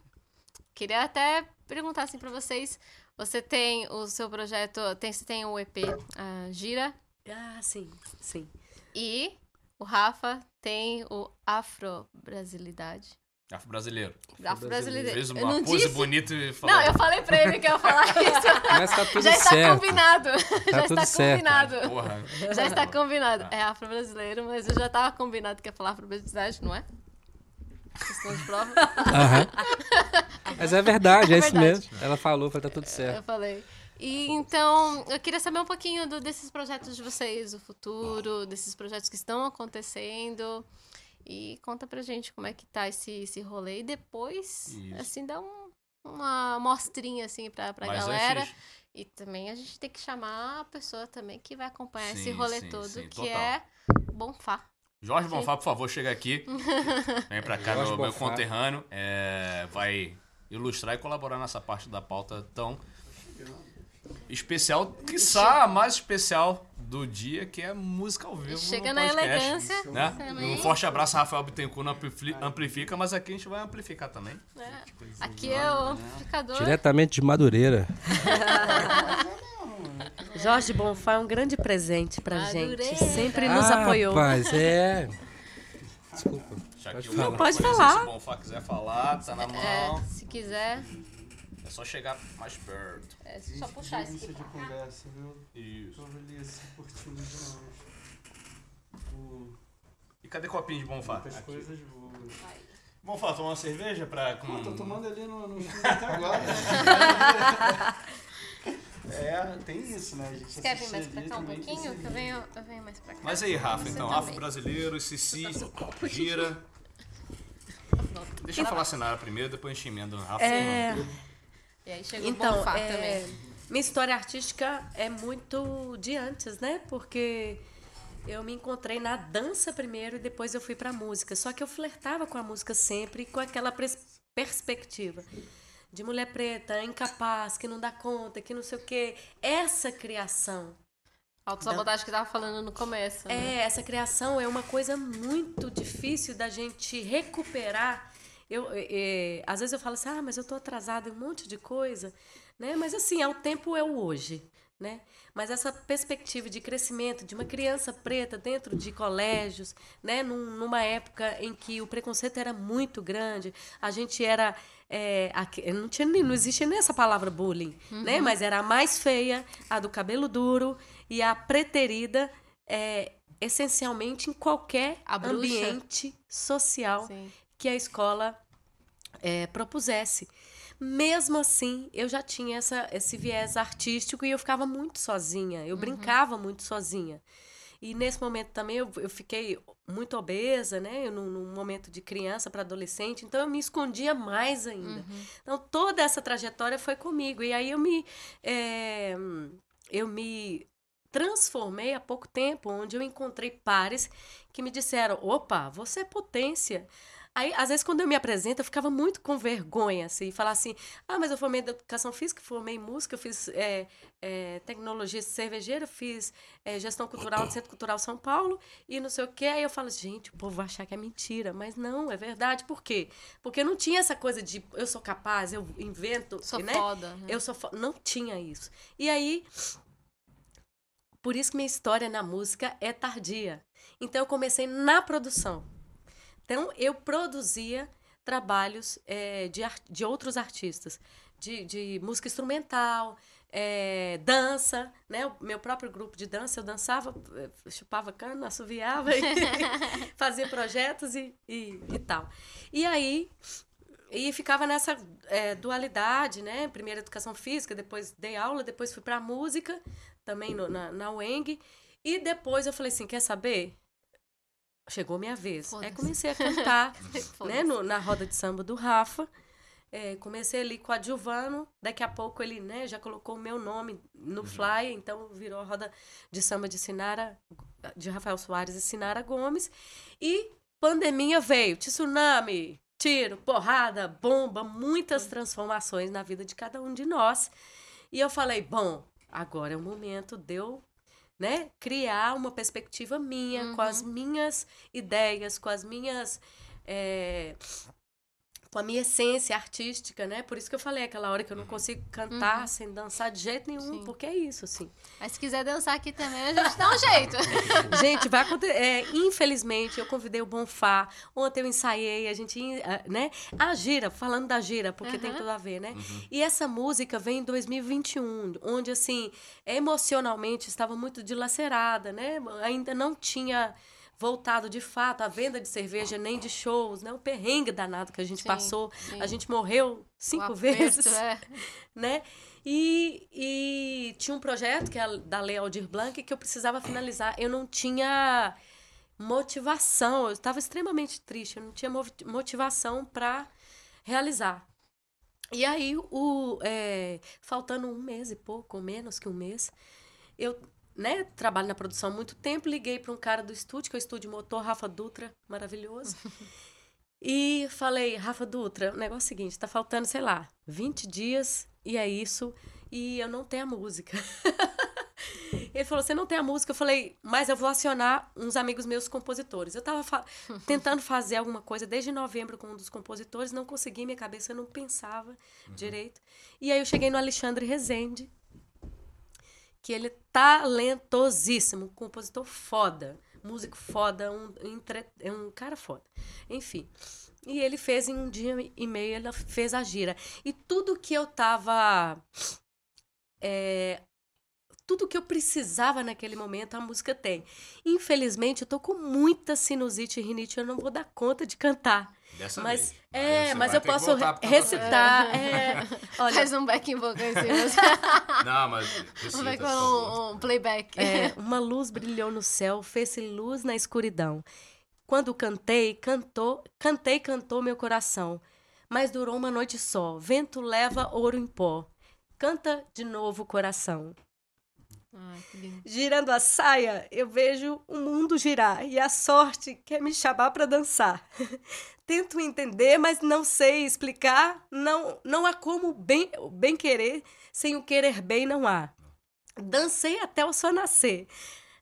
Queria até perguntar assim pra vocês. Você tem o seu projeto, tem, você tem o EP a Gira Ah, sim, sim. e o Rafa tem o Afro Brasilidade. Afro-brasileiro. Afro-brasileiro. Fez Eu uma não pose disse... bonita e falou. Não, eu falei pra ele que eu ia falar [LAUGHS] isso. Mas tá tudo Já está certo. combinado. já tudo está certo. combinado. Porra. Já está combinado. É afro-brasileiro, mas eu já tava combinado que ia falar afro-brasileiro, não é? Questão de prova. Aham. Mas é verdade, é, É isso verdade. mesmo. Ela falou, foi tá tudo Eu certo. falei. E então, eu queria saber um pouquinho do- desses projetos de vocês, o futuro, desses projetos que estão acontecendo. E conta pra gente como é que tá esse, esse rolê. E depois, Isso. assim, dá um- uma mostrinha, assim, pra, pra Mas galera. antes- E também a gente tem que chamar a pessoa também que vai acompanhar esse Sim, rolê sim, todo, sim, que total. é Bonfá. Jorge Bonfá, por favor, chega aqui. [LAUGHS] Vem pra cá, Jorge meu, meu conterrâneo. É, vai ilustrar e colaborar nessa parte da pauta tão especial, quiçá a mais especial do dia, que é música ao vivo. Chega no na podcast, elegância Né? também. Um forte abraço, Rafael Bittencourt no Ampli- Amplifica, mas aqui a gente vai amplificar também. É. Aqui é o amplificador. Diretamente de Madureira. [LAUGHS] Jorge Bonfá é um grande presente pra Madureira. gente. Sempre nos ah, apoiou. Rapaz, é. Desculpa. Já Pode que o falar. microfone, Pode falar. Se o Bonfá quiser falar, tá na mão. É, se quiser, É só chegar mais perto. é só puxar esse aqui. de conversa, viu? Isso. Tô ali assim, curtindo demais. O- E cadê copinho de Bonfá? Muitas Aqui. coisas boas. Bonfá, tomar uma cerveja pra... Pô, Com... tô tomando ali no, no até agora. [LAUGHS] é, tem isso, né? A gente Você quer vir mais pra cá um pouquinho? Que eu venho, eu venho mais pra cá. Mas aí, Rafa, então, também. afro-brasileiro, Cici, gira. Deixa eu falar a Sinara primeiro, depois a gente emenda o Rafa. É, E aí chegou Então, o Bonfá é, também. minha história artística é muito de antes, né? Porque eu me encontrei na dança primeiro e depois eu fui pra música. Só que eu flertava com a música sempre com aquela perspectiva de mulher preta, incapaz, que não dá conta, que não sei o quê. Essa criação Autossabotagem que tava falando no começo. né? é, essa criação é uma coisa muito difícil da gente recuperar. Eu, é, às vezes eu falo assim, ah, mas eu tô atrasada em um monte de coisa, né? Mas assim, é o tempo é o hoje, né? Mas essa perspectiva de crescimento de uma criança preta dentro de colégios, né? Num- numa época em que o preconceito era muito grande, a gente era é, aqui- não tinha não existia nem essa palavra bullying, né? Mas era a mais feia, a do cabelo duro e a preterida, é, essencialmente em qualquer ambiente social Sim. Que a escola é, propusesse. Mesmo assim, eu já tinha essa, esse viés artístico e eu ficava muito sozinha. Eu brincava muito sozinha. E nesse momento também eu, eu fiquei muito obesa, né? Eu, num, num momento de criança para adolescente, então eu me escondia mais ainda. Então toda essa trajetória foi comigo. E aí eu me. é, eu me transformei há pouco tempo, onde eu encontrei pares que me disseram: opa, você é potência. Aí, às vezes, quando eu me apresento, eu ficava muito com vergonha, assim, falar assim, ah, mas eu formei educação física, formei música, eu fiz é, é, tecnologia cervejeira, fiz é, gestão cultural do Centro Cultural São Paulo, e não sei o quê. Aí eu falo, gente, o povo vai achar que é mentira, mas não, é verdade. Por quê? Porque não tinha essa coisa de eu sou capaz, eu invento, Sou né? foda. né? Eu sou fo- não tinha isso. E aí por isso que minha história na música é tardia. Então eu comecei na produção. Então eu produzia trabalhos eh, de, de outros artistas, de, de música instrumental, eh, dança, né? O meu próprio grupo de dança, eu dançava, eh, chupava cana, assoviava e [LAUGHS] fazia projetos e, e, e tal. E aí e ficava nessa é, dualidade, né? Primeiro educação física, depois dei aula, depois fui pra música, também no- na, na UENG. E depois eu falei assim, quer saber? Chegou minha vez. Aí Foda-se. comecei a cantar, [LAUGHS] né? No- na roda de samba do Rafa. É, comecei ali com a Giovano, daqui a pouco ele né, já colocou o meu nome no flyer, então virou a roda de samba de Sinara, de Rafael Soares e Sinara Gomes. E pandemia veio, tsunami, tiro, porrada, bomba, muitas transformações na vida de cada um de nós. E eu falei, bom, agora é o momento de eu né, criar uma perspectiva minha, com as minhas ideias, com as minhas é, com a minha essência artística, né? Por isso que eu falei aquela hora que eu não consigo cantar sem dançar de jeito nenhum, Sim. porque é isso, assim. Mas se quiser dançar aqui também, a gente dá um jeito. [LAUGHS] Gente, vai acontecer. É, infelizmente, eu convidei o Bonfá. Ontem eu ensaiei, a gente, ah, né? A gira, falando da gira, porque tem Aham. tudo a ver, né? E essa música vem em 2021, onde, assim, emocionalmente estava muito dilacerada, né? Ainda não tinha voltado de fato a venda de cerveja nem de shows, né? O perrengue danado que a gente Sim, passou. sim. A gente morreu cinco aperto, vezes é. [LAUGHS] né? E, e tinha um projeto que é da Lei Aldir Blanc que eu precisava finalizar. Eu não tinha motivação, eu estava extremamente triste, eu não tinha motivação para realizar. E aí, o, é, faltando um mês e pouco, ou menos que um mês, eu né, trabalho na produção há muito tempo, liguei para um cara do estúdio, que é o Estúdio Motor, Rafa Dutra, maravilhoso. [LAUGHS] E falei, Rafa Dutra, o negócio é o seguinte, tá faltando, sei lá, 20 dias e é isso, e eu não tenho a música. [LAUGHS] Ele falou, você não tem a música? Eu falei, mas eu vou acionar uns amigos meus compositores. Eu tava fa- [LAUGHS] tentando fazer alguma coisa desde novembro com um dos compositores, não consegui, minha cabeça não pensava direito. E aí eu cheguei no Alexandre Rezende, que ele é talentosíssimo, compositor foda, músico foda, um, entre- é um cara foda. Enfim. E ele fez em um dia e meio, ele fez a gira. E tudo que eu tava. é, tudo que eu precisava naquele momento, a música tem. Infelizmente, eu tô com muita sinusite e rinite, eu não vou dar conta de cantar. Dessa Mas, vez. é, mas vai eu posso recitar. é, [LAUGHS] olha, Faz um backing vocal em cima. [LAUGHS] Não, mas Vamos ver recita, com por favor. um, um playback. É, [LAUGHS] uma luz brilhou no céu, fez-se luz na escuridão. Quando cantei, cantou, cantei, cantou meu coração. Mas durou uma noite só. Vento leva ouro em pó. Canta de novo, coração. Ai, que lindo. Girando a saia, eu vejo o mundo girar e a sorte quer me chamar para dançar. Tento entender, mas não sei explicar. Não, não há como bem, bem querer sem o querer bem não há. Dancei até o sol nascer.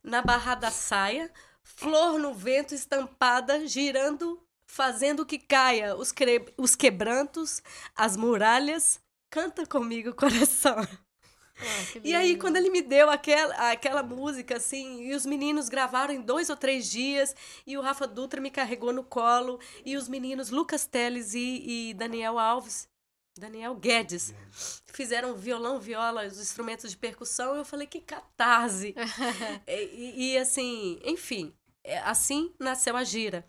Na barra da saia, flor no vento estampada, girando, fazendo que caia os, os quebrantos, as muralhas. Canta comigo, [LAUGHS] coração. Que E aí, quando ele me deu aquela, aquela música, assim, e os meninos gravaram em dois ou três dias, e o Rafa Dutra me carregou no colo, e os meninos Lucas Teles e, e Daniel Alves, Daniel Guedes, fizeram violão, viola, os instrumentos de percussão, eu falei, que catarse! [LAUGHS] e, e- e, assim, enfim, é, assim nasceu a gira.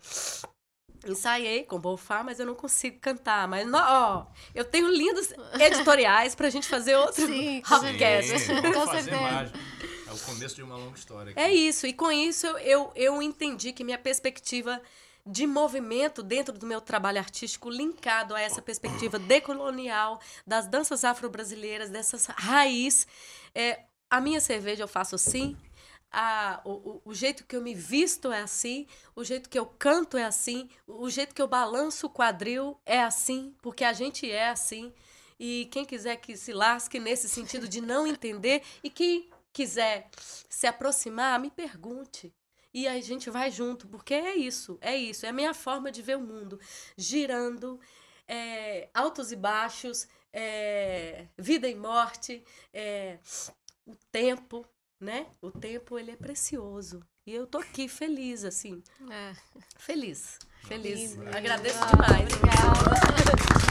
Ensaiei com Bonfá, mas eu não consigo cantar. Mas, ó, eu tenho lindos editoriais pra gente fazer outro Sim, com Hopcast. Sim, Com certeza. É o começo de uma longa história. aqui. É isso, e com isso eu, eu, eu entendi que minha perspectiva de movimento dentro do meu trabalho artístico, linkado a essa perspectiva decolonial das danças afro-brasileiras, dessas raiz, é, a minha cerveja eu faço assim, a, o, o, jeito que eu me visto é assim, o jeito que eu canto é assim, o jeito que eu balanço o quadril é assim, porque a gente é assim. E quem quiser que se lasque nesse sentido de não entender, e quem quiser se aproximar, me pergunte. E a gente vai junto, porque é isso, é isso, é a minha forma de ver o mundo. Girando, é, altos e baixos, é, vida e morte, é, o tempo, né? O tempo, ele é precioso. E eu tô aqui feliz, assim, É. feliz, feliz. Lindo. Agradeço Ah, demais. Obrigada. [LAUGHS]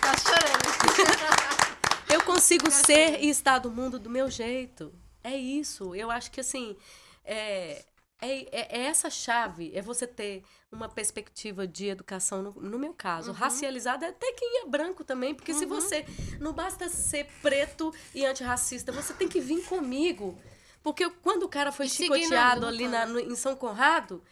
Tá chorando. [LAUGHS] Eu consigo Fica ser e estar do mundo do meu jeito. É isso. Eu acho que assim. É, é, é- é essa chave, é você ter uma perspectiva de educação, no, no meu caso, Uhum. racializada, até quem é branco também, porque se você. Não basta ser preto e antirracista, você tem que vir comigo. Porque quando o cara foi E chicoteado ali na- no- em São Conrado,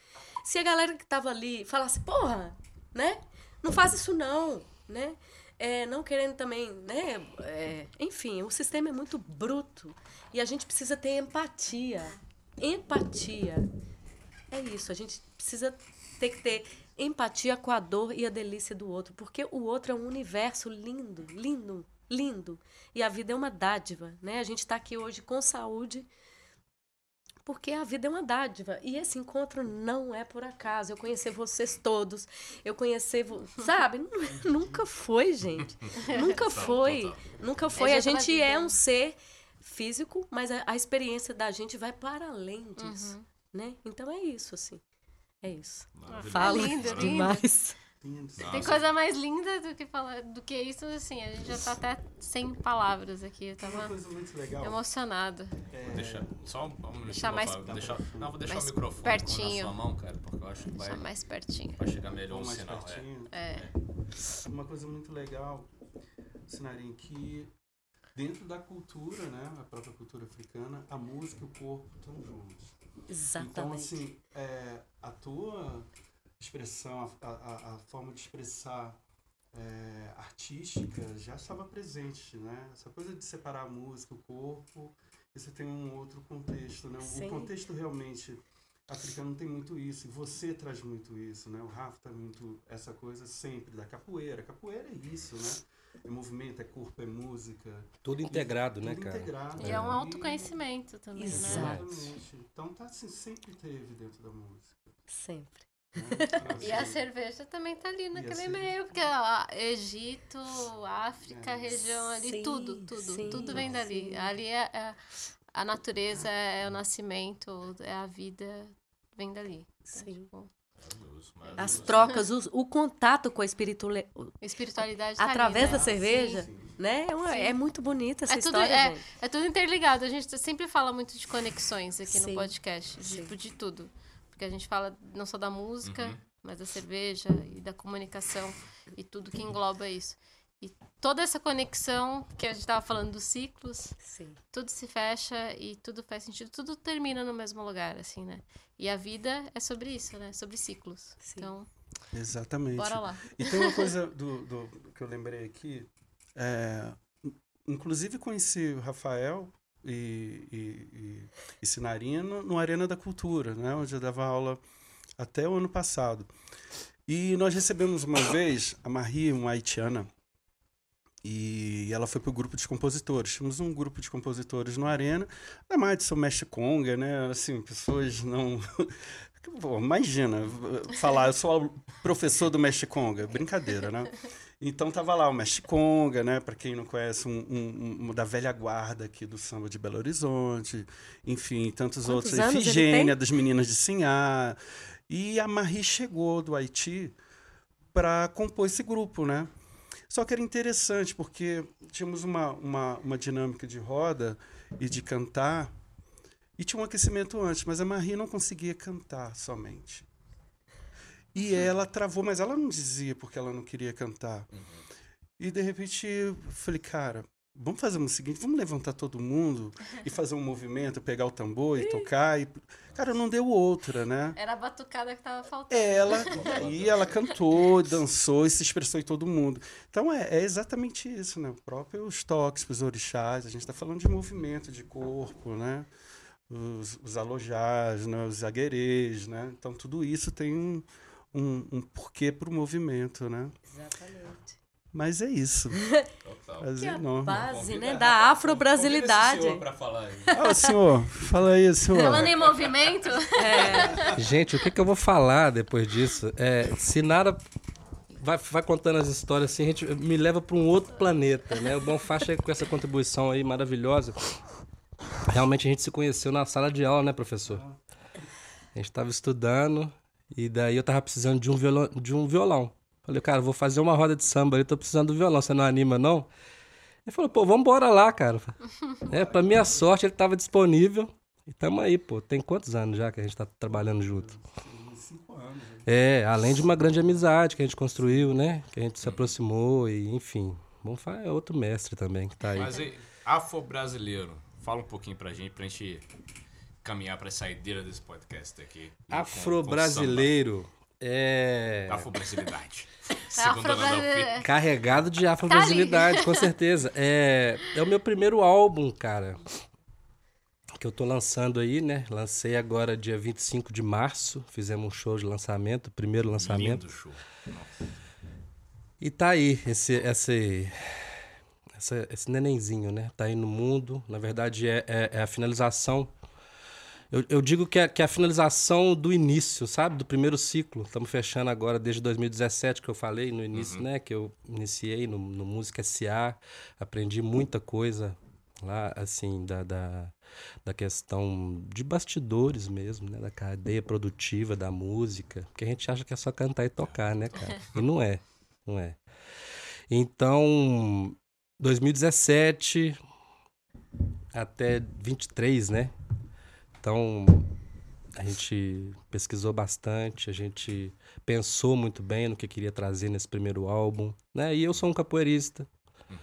se a galera que tava ali falasse, porra, né? Não faz isso não, né? É, não querendo também, né? É, enfim, o sistema é muito bruto e a gente precisa ter empatia. Empatia. É isso, a gente precisa ter que ter empatia com a dor e a delícia do outro, porque o outro é um universo lindo, lindo, lindo. E a vida é uma dádiva, né? A gente está aqui hoje com saúde porque a vida é uma dádiva. E esse encontro não é por acaso. Eu conhecer vocês todos, eu conhecer. Vo... [LAUGHS] Sabe? Nunca foi, gente. [LAUGHS] Nunca foi. Nunca foi. É A já pela gente é vida. um ser físico, mas a, a experiência da gente vai para além disso. Né? Então é isso, assim. É isso. Fala lindo, lindo. demais. Lindo. Tem coisa mais linda do que falar do que isso, assim, a gente já tá até sem palavras aqui. Eu Uma tava coisa muito legal. emocionada. é, Deixa, só um, um minutinho, Deixar mais-. Vou deixar, não, vou deixar mais o microfone pertinho. na sua mão, cara, porque eu acho que vai, Só mais pertinho. vai chegar melhor o mais sinal. É. pertinho. É. Uma coisa muito legal, Sinarim, que dentro da cultura, né, a própria cultura africana, a música e o corpo estão juntos. Então, Exatamente. assim, é, a tua expressão, a, a- a forma de expressar é, artística já estava presente, né? Essa coisa de separar a música, o corpo, isso tem um outro contexto, né? O Sim. contexto realmente africano tem muito isso, e você traz muito isso, né? O Rafa tá muito essa coisa sempre da capoeira. Capoeira é isso, né? É movimento, é corpo, é música. Tudo integrado, né, tudo cara? integrado. E é um autoconhecimento também, né? Exato. Exatamente. Então tá assim, sempre teve dentro da música. Sempre. né? [LAUGHS] E a Assim, cerveja também tá ali naquele meio, porque ó, Egito, África, É. região ali, Sim, tudo, tudo, sim, tudo vem dali. sim. Ali é, é- a natureza, é o nascimento, é a vida, vem dali. Então, Sim. tipo, As trocas, os- o, contato com a espiritualidade espiritualidade tá ali, através né? da cerveja, Sim. né? É, uma- Sim. é muito bonita essa É tudo, história, é, é tudo interligado. A gente sempre fala muito de conexões aqui Sim. no podcast, Sim. tipo, de tudo. Porque a gente fala não só da música, Uhum. mas da cerveja e da comunicação e tudo que engloba isso. E toda essa conexão que a gente estava falando dos ciclos, Sim. tudo se fecha e tudo faz sentido, tudo termina no mesmo lugar, assim, né? E a vida é sobre isso, né? Sobre ciclos. Sim. Então, Exatamente. bora lá. E tem uma coisa do, do- que eu lembrei aqui. é, inclusive conheci o Rafael e, e, e, e Sinarino no Arena da Cultura, né? Onde eu dava aula até o ano passado. E nós recebemos uma vez a Marie, uma haitiana, e ela foi pro grupo de compositores. Tínhamos um grupo de compositores no Arena, da mais de São Mestre Conga, né? Assim, pessoas não. [LAUGHS] Pô, imagina, falar, eu sou professor do Mestre Conga, brincadeira, né? Então tava lá o Mestre Conga, né? Para quem não conhece, um, um- um da velha guarda aqui do samba de Belo Horizonte, enfim, tantos Quantos outros. Efigênia, das meninas de Sinhá. E a Marie chegou do Haiti para compor esse grupo, né? Só que era interessante, porque tínhamos uma, uma, uma dinâmica de roda e de cantar, e tinha um aquecimento antes, mas a Marie não conseguia cantar somente. E ela travou, mas ela não dizia porque ela não queria cantar. E de repente eu falei, cara, vamos fazer o seguinte, vamos levantar todo mundo e fazer um movimento, pegar o tambor e tocar. E... Cara, não deu outra, né? Era a batucada que tava faltando. Ela, [LAUGHS] e ela cantou, dançou e se expressou em todo mundo. Então é, é exatamente isso, né? O próprio os toques os orixás, a gente está falando de movimento de corpo, né? Os, os alojás, né? os aguerês, né? Então tudo isso tem um, um, um porquê para o movimento, né? Exatamente. Mas é isso. Total. Prazer Que é a enorme. base, né, da afro-brasilidade. Ah, senhor, fala aí, senhor. Falando em movimento, Gente, o que, que eu vou falar depois disso? É, se nada vai, vai contando as histórias assim, a gente me leva para um outro planeta, né? O Bonfá chega com essa contribuição aí maravilhosa. Realmente a gente se conheceu na sala de aula, né, professor? A gente estava estudando e daí eu tava precisando de um violão. De um violão. Falei, cara, vou fazer uma roda de samba ali, tô precisando do violão, você não anima, não? Ele falou, pô, vambora lá, cara. [LAUGHS] É, pra minha sorte, ele tava disponível. E tamo aí, pô. Tem quantos anos já que a gente tá trabalhando junto? Cinco anos. né? É, além de uma grande amizade que a gente construiu, né? Que a gente se aproximou e, enfim. Bonfá é outro mestre também que tá aí. Mas e, afro-brasileiro, fala um pouquinho pra gente, pra gente caminhar pra saideira desse podcast aqui. Afro-brasileiro é. Afro-brasilidade. [LAUGHS] Segundo a Nanda afro-brasileiro. Alpi. Carregado de afro-brasilidade, com certeza. É, é o meu primeiro álbum, cara. Que eu tô lançando aí, né? Lancei agora dia 25 de março. Fizemos um show de lançamento, primeiro lançamento. Lindo show. E tá aí, esse, esse, essa- esse nenenzinho, né? Tá aí no mundo. Na verdade, é, é- é a finalização Eu, eu digo que é, que é a finalização do início, sabe? Do primeiro ciclo. Estamos fechando agora desde 2017, que eu falei no início, né? Que eu iniciei no, no Música SA. Aprendi muita coisa lá, assim, da, da, da questão de bastidores mesmo, né? Da cadeia produtiva da música. Porque a gente acha que é só cantar e tocar, né, cara? E não é. Não é. Então, 2017 até 23, né? Então, a gente pesquisou bastante, a gente pensou muito bem no que queria trazer nesse primeiro álbum, né? E eu sou um capoeirista. Uhum.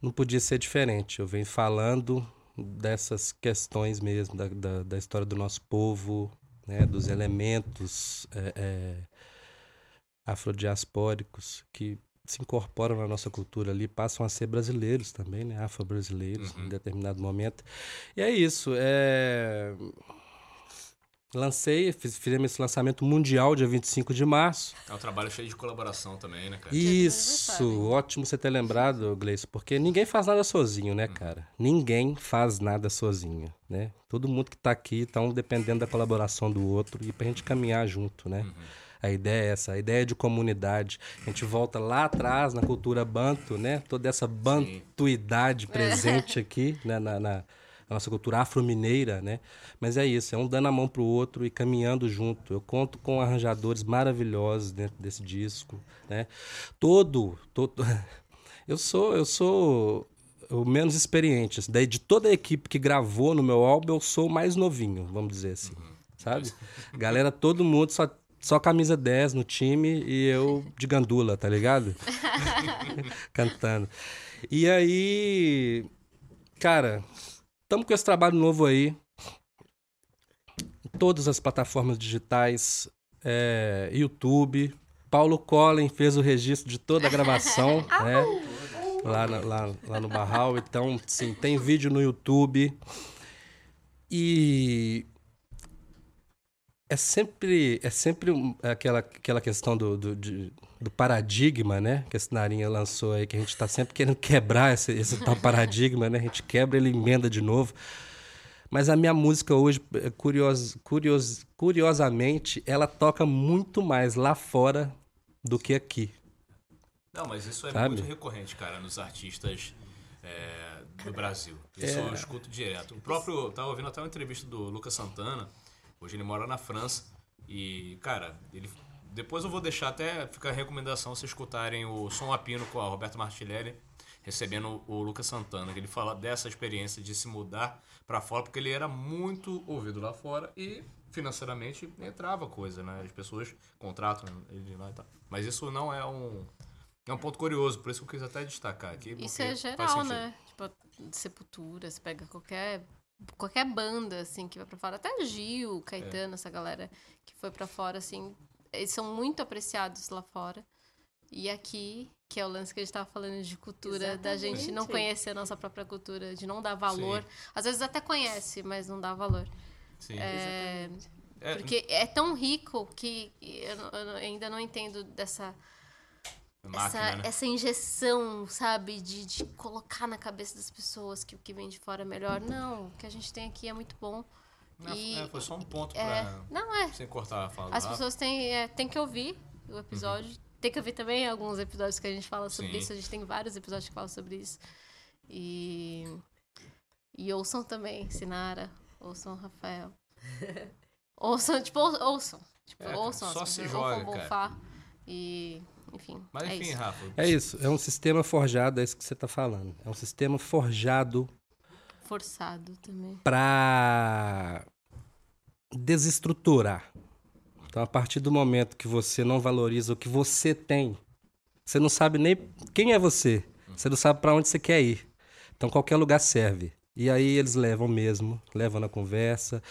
Não podia ser diferente. Eu venho falando dessas questões mesmo, da, da, da história do nosso povo, né? dos elementos é, é, afrodiaspóricos que se incorporam na nossa cultura ali, passam a ser brasileiros também, né? Afro-brasileiros uhum. em determinado momento. E é isso. É... Lancei, fiz, fizemos esse lançamento mundial dia 25 de março. É um trabalho cheio de colaboração também, né, cara? Isso, ótimo você ter lembrado, Gleice, porque ninguém faz nada sozinho, né, uhum. cara? Ninguém faz nada sozinho, né? Todo mundo que tá aqui estão tá dependendo da colaboração do outro e pra gente caminhar junto, né? Uhum. A ideia é essa, a ideia de comunidade. A gente volta lá atrás na cultura banto, né? Toda essa bantuidade Sim. [LAUGHS] presente aqui né? na, na, nossa cultura afro-mineira, né? Mas é isso, é um dando a mão pro outro e caminhando junto. Eu conto com arranjadores maravilhosos dentro desse disco, né? Todo, todo... [LAUGHS] Eu sou, eu sou o menos experiente. Daí de toda a equipe que gravou no meu álbum, eu sou o mais novinho, vamos dizer assim. Uhum. Sabe? Galera, todo mundo só só camisa 10 no time e eu de gandula, tá ligado? [LAUGHS] Cantando. E aí, cara, estamos com esse trabalho novo aí. Todas as plataformas digitais, é, YouTube. Paulo Collen fez o registro de toda a gravação, [LAUGHS] né? Lá, na, lá, lá no Barral. Então, sim, tem vídeo no YouTube. E é sempre, é sempre aquela, aquela questão do, do, de, do paradigma, né? Que a Sinarinha lançou aí, que a gente está sempre querendo quebrar esse, esse tal paradigma, né? A gente quebra, ele emenda de novo. Mas a minha música hoje, é curios, curios, curiosamente, ela toca muito mais lá fora do que aqui. Não, mas isso é Sabe? muito recorrente, cara, nos artistas é, do Brasil. Isso é. eu escuto direto. O próprio, eu tava ouvindo até uma entrevista do Lucas Santana, Hoje ele mora na França. E, cara, ele. Depois eu vou deixar até ficar a recomendação se escutarem o Som Apino com a Roberta Martilelli recebendo o Lucas Santana, que ele fala dessa experiência de se mudar para fora, porque ele era muito ouvido lá fora e financeiramente entrava coisa, né? As pessoas contratam ele lá e tal. Mas isso não é um é um ponto curioso, por isso que eu quis até destacar aqui. Isso é geral, né? Tipo, sepultura, você pega qualquer qualquer banda, assim, que vai pra fora. Até Gil, Caetano, é. essa galera que foi para fora, assim, eles são muito apreciados lá fora. E aqui, que é o lance que a gente tava falando de cultura, Exatamente. da gente não conhecer a nossa própria cultura, de não dar valor. Sim. Às vezes até conhece, mas não dá valor. Sim. É, é, porque é tão rico que eu, eu ainda não entendo dessa Máquina, essa, né? essa injeção, sabe, de, de colocar na cabeça das pessoas que o que vem de fora é melhor. Não, o que a gente tem aqui é muito bom. Não, e, é, foi só um ponto é, pra. Não, é. Sem cortar a fala. As pessoas têm, é, têm que ouvir o episódio. Uhum. Tem que ouvir também alguns episódios que a gente fala sobre Sim. isso. A gente tem vários episódios que falam sobre isso. E. E ouçam também, Sinara. Ouçam Rafael. [LAUGHS] ouçam, tipo, ouçam. Tipo, é, ouçam. Só se joga, cara. E enfim. Mas é enfim, isso. Rafa. É isso, é um sistema forjado, é isso que você está falando. É um sistema forjado. Forçado também. Para desestruturar. Então, a partir do momento que você não valoriza o que você tem, você não sabe nem quem é você. Você não sabe para onde você quer ir. Então, qualquer lugar serve. E aí eles levam mesmo, levam na conversa.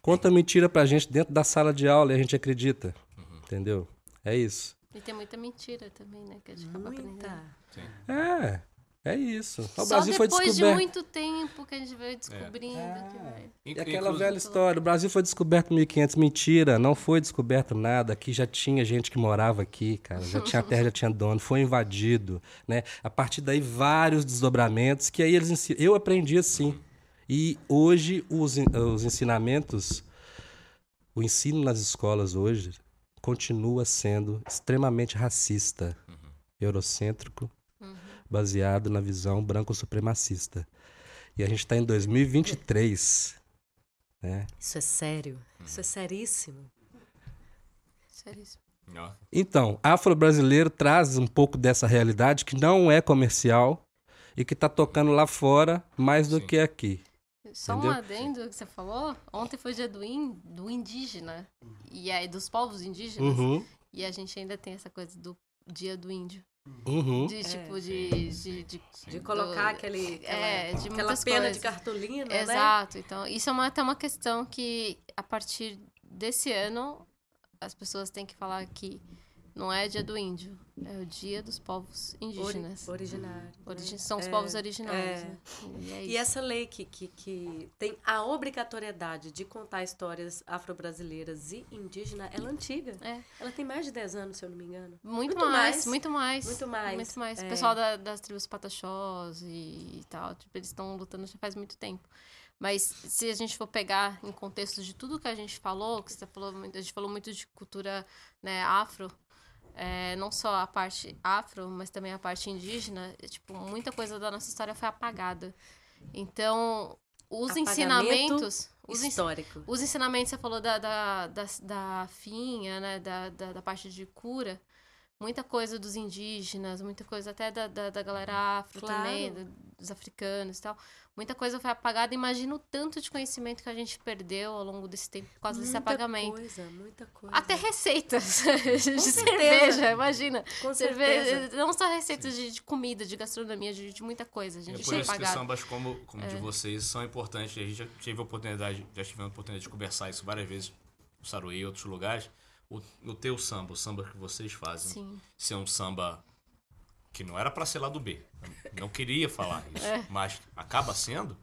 Conta mentira pra gente dentro da sala de aula e a gente acredita. Uhum. Entendeu? É isso. E tem muita mentira também, né? Que a gente acaba aprendendo. É, é isso. O Só Brasil foi descoberto. depois de muito tempo que a gente vai descobrindo. É. Que vai... E aquela velha história, o Brasil foi descoberto em 1500. Mentira, não foi descoberto nada. Aqui já tinha gente que morava aqui, cara. Já tinha [LAUGHS] terra, já tinha dono. Foi invadido, né? A partir daí, vários desdobramentos que aí eles ensinam. Eu aprendi assim. E hoje os, os ensinamentos, o ensino nas escolas hoje continua sendo extremamente racista, eurocêntrico, baseado na visão branco-supremacista. E a gente está em 2023, né? Isso é sério. Isso é seríssimo. Seríssimo. Então, afro-brasileiro traz um pouco dessa realidade que não é comercial e que está tocando lá fora mais do Sim. que aqui. Só um Entendeu? adendo que você falou. Ontem foi dia do, in, do indígena. E aí, dos povos indígenas. Uhum, E a gente ainda tem essa coisa do dia do índio. uhum. De tipo, É. de, de, de, De colocar do- aquele, aquela, É, de aquela muitas pena coisas. de cartolina, né? Exato. Então, isso é uma, até uma questão que, a partir desse ano, as pessoas têm que falar que não é dia do índio, é o dia dos povos Ori- indígenas. originário. Origi- né? São os É, povos originários. é. né? E é E essa lei que, que, que tem a obrigatoriedade de contar histórias afro-brasileiras e indígenas, ela é antiga. É. Ela tem mais de 10 anos, se eu não me engano. Muito, Muito mais, mais. muito mais. Muito mais. Muito mais. O É. pessoal da- das tribos pataxós e, e tal, tipo, eles estão lutando já faz muito tempo. Mas se a gente for pegar em contexto de tudo que a gente falou, que você falou a gente falou muito de cultura né, afro, é, não só a parte afro, mas também a parte indígena, é, tipo, muita coisa da nossa história foi apagada. Então, os Apagamento ensinamentos. Os ens- Histórico. os ensinamentos, você falou da, da, da, da finha, né? Da, da, da parte de cura. Muita coisa dos indígenas, muita coisa até da, da, da galera afro Claro. também, do- dos africanos e tal. Muita coisa foi apagada. Imagina o tanto de conhecimento que a gente perdeu ao longo desse tempo por causa desse Muita apagamento. coisa, muita coisa. Até receitas [LAUGHS] de cerveja, imagina. Com Cerveja, certeza. não só receitas de, de comida, de gastronomia, de, de muita coisa. A É gente por tinha isso que sambas como, como de vocês são importantes. A gente já teve a oportunidade, já tivemos a oportunidade de conversar isso várias vezes no Saruí e outros lugares. O, o teu samba, o samba que vocês fazem, Sim. ser um samba que não era pra ser lá do B. Eu Não queria falar [LAUGHS] isso, É. mas acaba sendo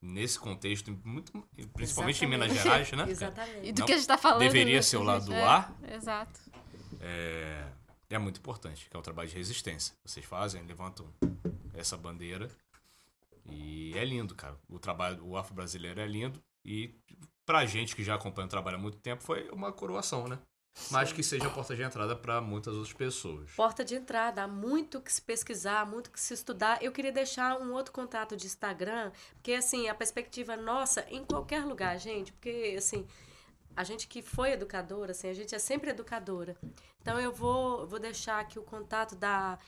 nesse contexto, muito, principalmente em Minas Exatamente. Gerais, né? cara? [LAUGHS] Exatamente. E do Não, que a gente tá falando. deveria né, ser o lado É, A. Exato. é, é muito importante, que é o trabalho de resistência. Vocês fazem, levantam essa bandeira e é lindo, cara. O trabalho, o afro brasileiro é lindo e pra gente que já acompanha o trabalho há muito tempo foi uma coroação, né? Mas que seja porta de entrada pra muitas outras pessoas. Porta de entrada, há muito que se pesquisar, muito que se estudar. Eu queria deixar um outro contato de Instagram, porque assim, a perspectiva nossa em qualquer lugar, gente, porque assim, a gente que foi educadora, assim, a gente é sempre educadora. Então eu vou, vou deixar aqui o contato da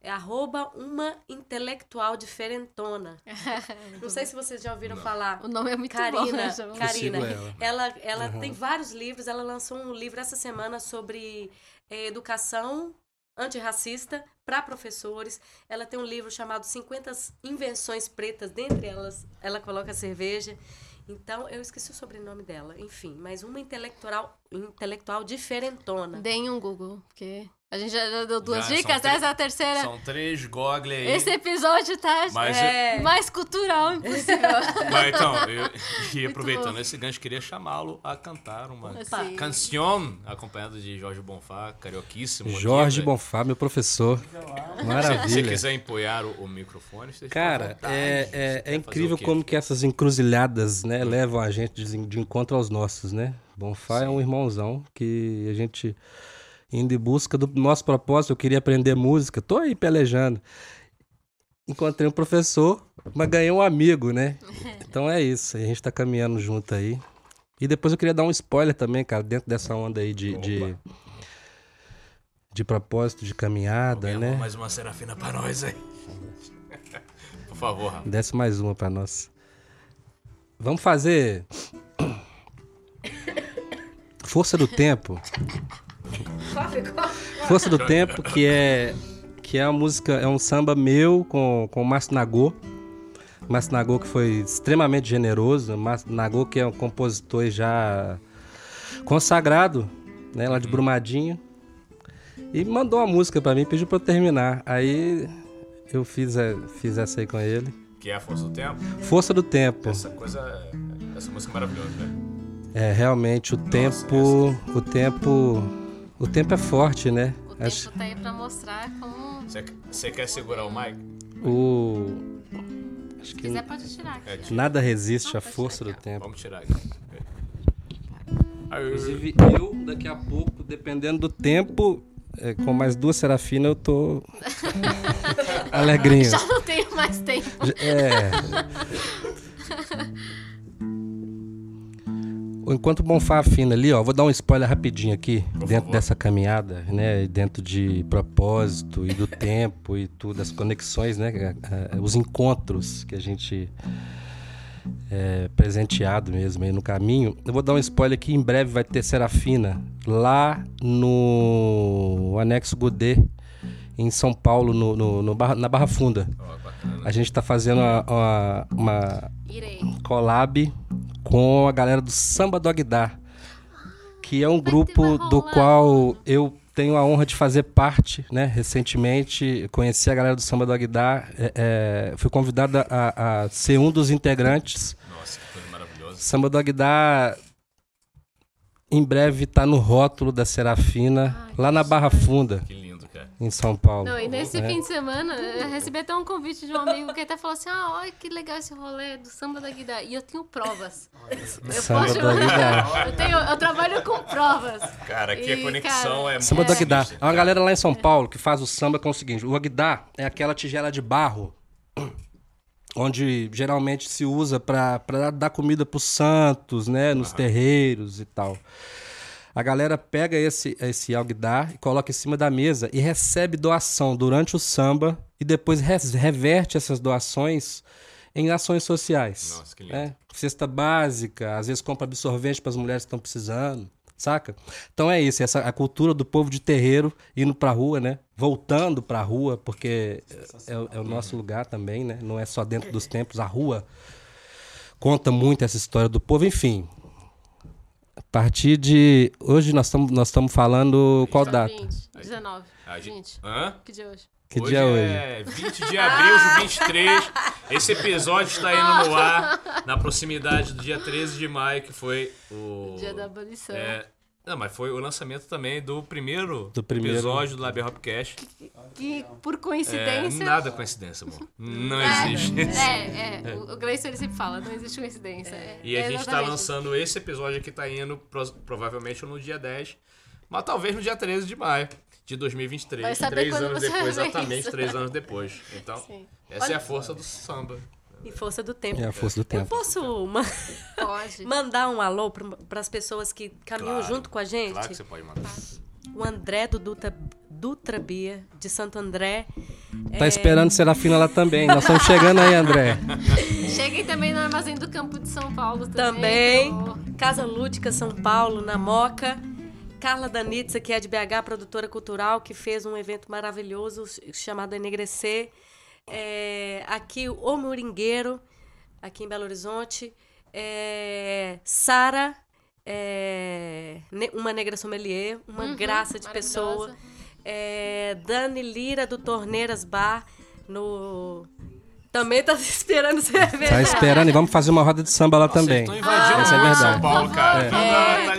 é arroba uma intelectual diferentona. [LAUGHS] Não sei se vocês já ouviram falar. O nome é muito bom. Karina, né? Ela. ela, ela tem vários livros. Ela lançou um livro essa semana sobre eh, educação antirracista para professores. Ela tem um livro chamado 50 Invenções Pretas, dentre elas ela coloca cerveja. Então, eu esqueci o sobrenome dela. Enfim, mas uma intelectual, intelectual diferentona. Deem um Google, porque a gente já deu duas Já, dicas, três- essa é a terceira. São três gogle aí. Esse episódio tá Mas É. mais cultural impossível. [LAUGHS] Mas, então, eu, e [LAUGHS] aproveitando esse gancho, queria chamá-lo a cantar uma Sim. canção acompanhada de Jorge Bonfá, carioquíssimo. aqui, Jorge né? Bonfá, meu professor. Se você Maravilha. quiser empoiar o, o microfone, à Cara, é, Você é, é fazer incrível como que essas encruzilhadas, né, levam a gente de, de encontro aos nossos, né? Bonfá é um irmãozão que a gente indo em busca do nosso propósito, eu queria aprender música, tô aí pelejando. Encontrei um professor, mas ganhei um amigo, né? [LAUGHS] Então é isso, a gente tá caminhando junto aí. E depois eu queria dar um spoiler também, cara, dentro dessa onda aí de, de, de propósito, de caminhada, né? mais uma serafina pra nós aí. [LAUGHS] Por favor, Rafa. Desce mais uma pra nós. Vamos fazer. [COUGHS] Força do Tempo. Força do Tempo, que é que é uma música, é um samba meu com, com o Márcio Nagô. Márcio Nagô que foi extremamente generoso. Márcio Nagô que é um compositor já consagrado, né, lá de Brumadinho. E mandou uma música pra mim, pediu pra eu terminar. Aí eu fiz, é, fiz essa aí com ele. Que é a força do tempo. Força do Tempo. Essa coisa, essa música é maravilhosa, né? É, realmente o tempo, o tempo, o tempo é forte, né? O Acho- tempo tá aí pra mostrar como. Você, quer segurar o mic? o Se que quiser, pode tirar. aqui, É, ó. nada resiste à força do aqui, tempo. Vamos tirar aqui. Inclusive, eu, daqui a pouco, dependendo do tempo, é, com mais duas serafinas, eu tô [LAUGHS] alegrinho. Já não tenho mais tempo. É. [LAUGHS] Enquanto o Bonfá afina ali, ó, vou dar um spoiler rapidinho aqui, dentro favor. dessa caminhada, né, dentro de propósito e do tempo e tudo, as conexões, né, os encontros que a gente é presenteado mesmo aí no caminho. Eu vou dar um spoiler aqui, em breve vai ter Serafina lá no Anexo Godet, em São Paulo, no, no- no Barra- na Barra Funda. bacana. A gente tá fazendo uma, uma, uma collab com a galera do Samba Dog Da, que é um grupo do qual eu tenho a honra de fazer parte, né? Recentemente conheci a galera do Samba Dog Da, é, é, fui convidado a, a ser um dos integrantes. Nossa, que coisa maravilhosa. Samba Dog Da em breve tá no rótulo da Serafina, Ai, lá na Barra. Funda, Que lindo. Em São Paulo. Não, e nesse É. fim de semana, eu recebi até um convite de um amigo que até falou assim: ah, olha que legal esse rolê do samba da Guida. E eu tenho provas. Eu Samba posso- Da. Eu, tenho, eu trabalho com provas. Cara, aqui a E, conexão cara, é Samba do muito Agdá. sinistra, É uma galera lá em São Paulo que faz o samba com o seguinte: o Agdá é aquela tigela de barro [CLEARS THROAT] onde geralmente se usa para dar comida para os santos, né, nos terreiros e tal. A galera pega esse esse alguidar e coloca em cima da mesa e recebe doação durante o samba e depois reverte essas doações em ações sociais. Nossa, que lindo. né? Cesta básica, às vezes compra absorvente para as mulheres que estão precisando, saca? Então é isso, essa a cultura do povo de terreiro indo pra rua, né? Voltando pra rua, porque é, o- é o nosso lugar também, né? Não é só dentro dos templos, a rua conta muito essa história do povo, enfim. A partir de hoje nós estamos nós estamos falando qual data? 20, 19. A gente- 20. Hã? Que dia é hoje? Que hoje dia é hoje? é 20 de abril de 23. Esse episódio está indo no ar na proximidade do dia 13 de maio, que foi o. Dia da abolição. É, não, mas foi o lançamento também do primeiro, Do primeiro. episódio do Labia Hopcast. Que, por É, coincidência. nada coincidência, amor. Não É, existe. É, é. O, o Gleison ele sempre fala, não existe coincidência. É, E a é gente tá exatamente lançando esse episódio aqui, tá indo pro- provavelmente no dia 10, mas talvez no dia 13 de maio de 2023. Vai saber três anos você depois, exatamente isso. três anos depois. Então, Sim. essa Olha- é a força do samba. E força do tempo. É a força do Eu tempo. posso ma- Pode. [LAUGHS] mandar um alô para as pessoas que caminham Claro, junto com a gente? Claro que você pode mandar. O André do Dutra, Dutra Bia, de Santo André. Tá É, esperando Serafina lá também. Nós estamos chegando aí, André. [LAUGHS] Cheguem também no Armazém do Campo de São Paulo também. Também. Casa Lúdica, São Paulo, na Moca. Carla Danitza, que é de BH, produtora cultural, que fez um evento maravilhoso chamado Enegrecer. É, aqui, o Moringueiro, aqui em Belo Horizonte. É, Sara, é, ne- uma negra sommelier, uma Uhum, graça de pessoa. É, Dani Lira, do Torneiras Bar, no... Também tá esperando cerveja. Tá esperando e vamos fazer uma roda de samba lá também. Vocês estão invadindo Essa é verdade. São Paulo, cara. É.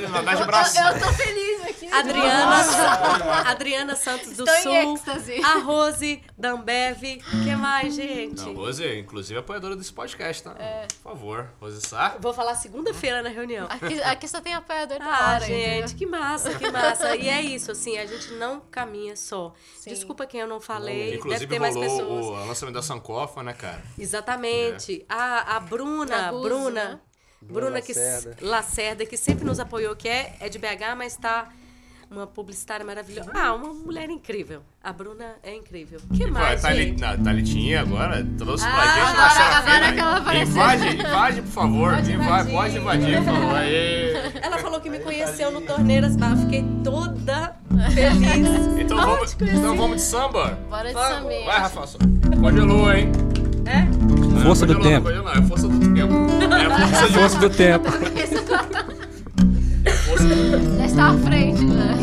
Tá, tá de braço. Eu, eu tô feliz né? Adriana, Adriana Santos do Estou Sul. A Rose Dambev. O que mais, gente? Não, Rose, inclusive apoiadora desse podcast, tá? Por favor, Rose Sá. Vou falar segunda-feira na reunião. Aqui, aqui só tem apoiador da Ah, hora, gente, entendeu? que massa, que massa. E é isso, assim, a gente não caminha só. Sim. Desculpa quem eu não falei, Inclusive deve ter mais rolou pessoas. o lançamento da Sankofa, né, cara? Exatamente. A, a Bruna, Bruna, né? Bruna que Lacerda. Lacerda, que sempre nos apoiou, que é, é de BH, mas tá uma publicitária maravilhosa. Ah, uma mulher incrível. A Bruna é incrível. que Vai, mais, gente? não, Thalitinha agora trouxe pra Ah, gente agora- Serafina. agora que ela apareceu. Invade, invade, por favor. Pode invadir. pode invadir, por favor. Aê. Ela falou que me conheceu no Torneiras Bar. Fiquei toda feliz. Então Aonde vamos, então vamos de samba? Bora de Vai, sambinha. Vai, Rafa. só- Congelou, hein? É? Não, Força do congelou, tempo. Não, congelou, não, é força do tempo. É a força [LAUGHS] Força do tempo. força do [LAUGHS] Já está à frente, né?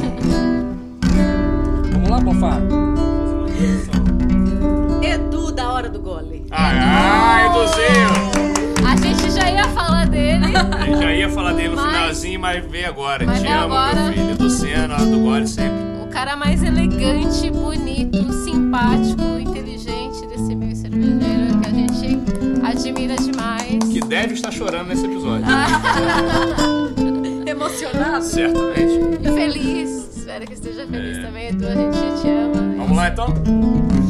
Vamos lá, Bonfá. Edu da Hora do Gole. Ai, ai, Eduzinho. A gente já ia falar dele. Eu já ia falar dele no Mas- finalzinho, mas veio agora. Mas Te amo, agora. meu filho. Senna, hora do gole sempre. O cara mais elegante, bonito, simpático, inteligente desse meio cervejeiro que a gente gente admira demais. Que deve estar chorando nesse episódio. [LAUGHS] Emocionado? Certamente. E feliz. Espero que esteja feliz também, Edu. A gente te ama. Vamos lá então?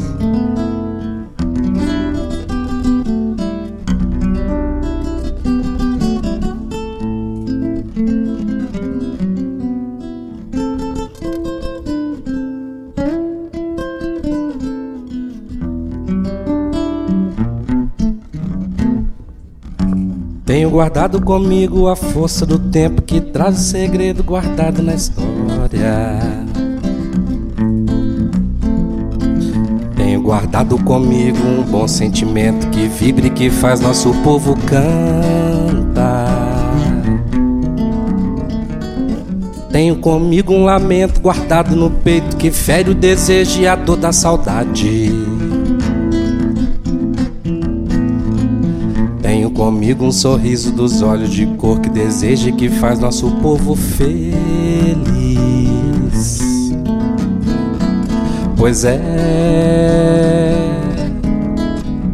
Tenho guardado comigo a força do tempo que traz o segredo guardado na história. Tenho guardado comigo um bom sentimento que vibra e que faz nosso povo cantar. Tenho comigo um lamento guardado no peito que fere o desejo e a dor da saudade. Comigo um sorriso dos olhos de cor que deseja e que faz nosso povo feliz. Pois é,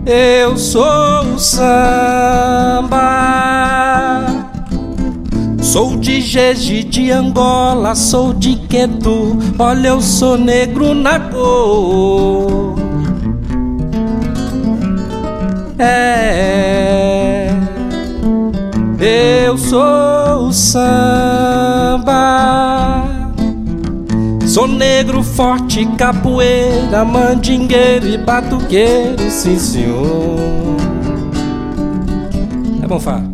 eu sou o samba. Sou de Jeje, de Angola, sou de Quetu. Olha, eu sou negro na cor. É, eu sou o samba. Sou negro forte, capoeira, mandingueiro e batuqueiro, sim senhor. É bom, Fá?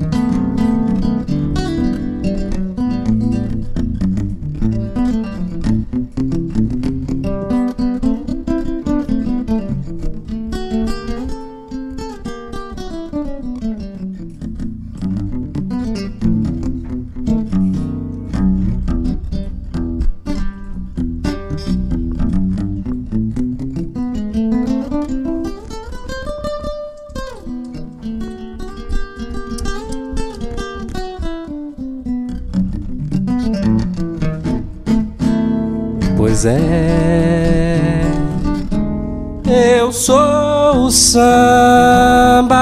Samba.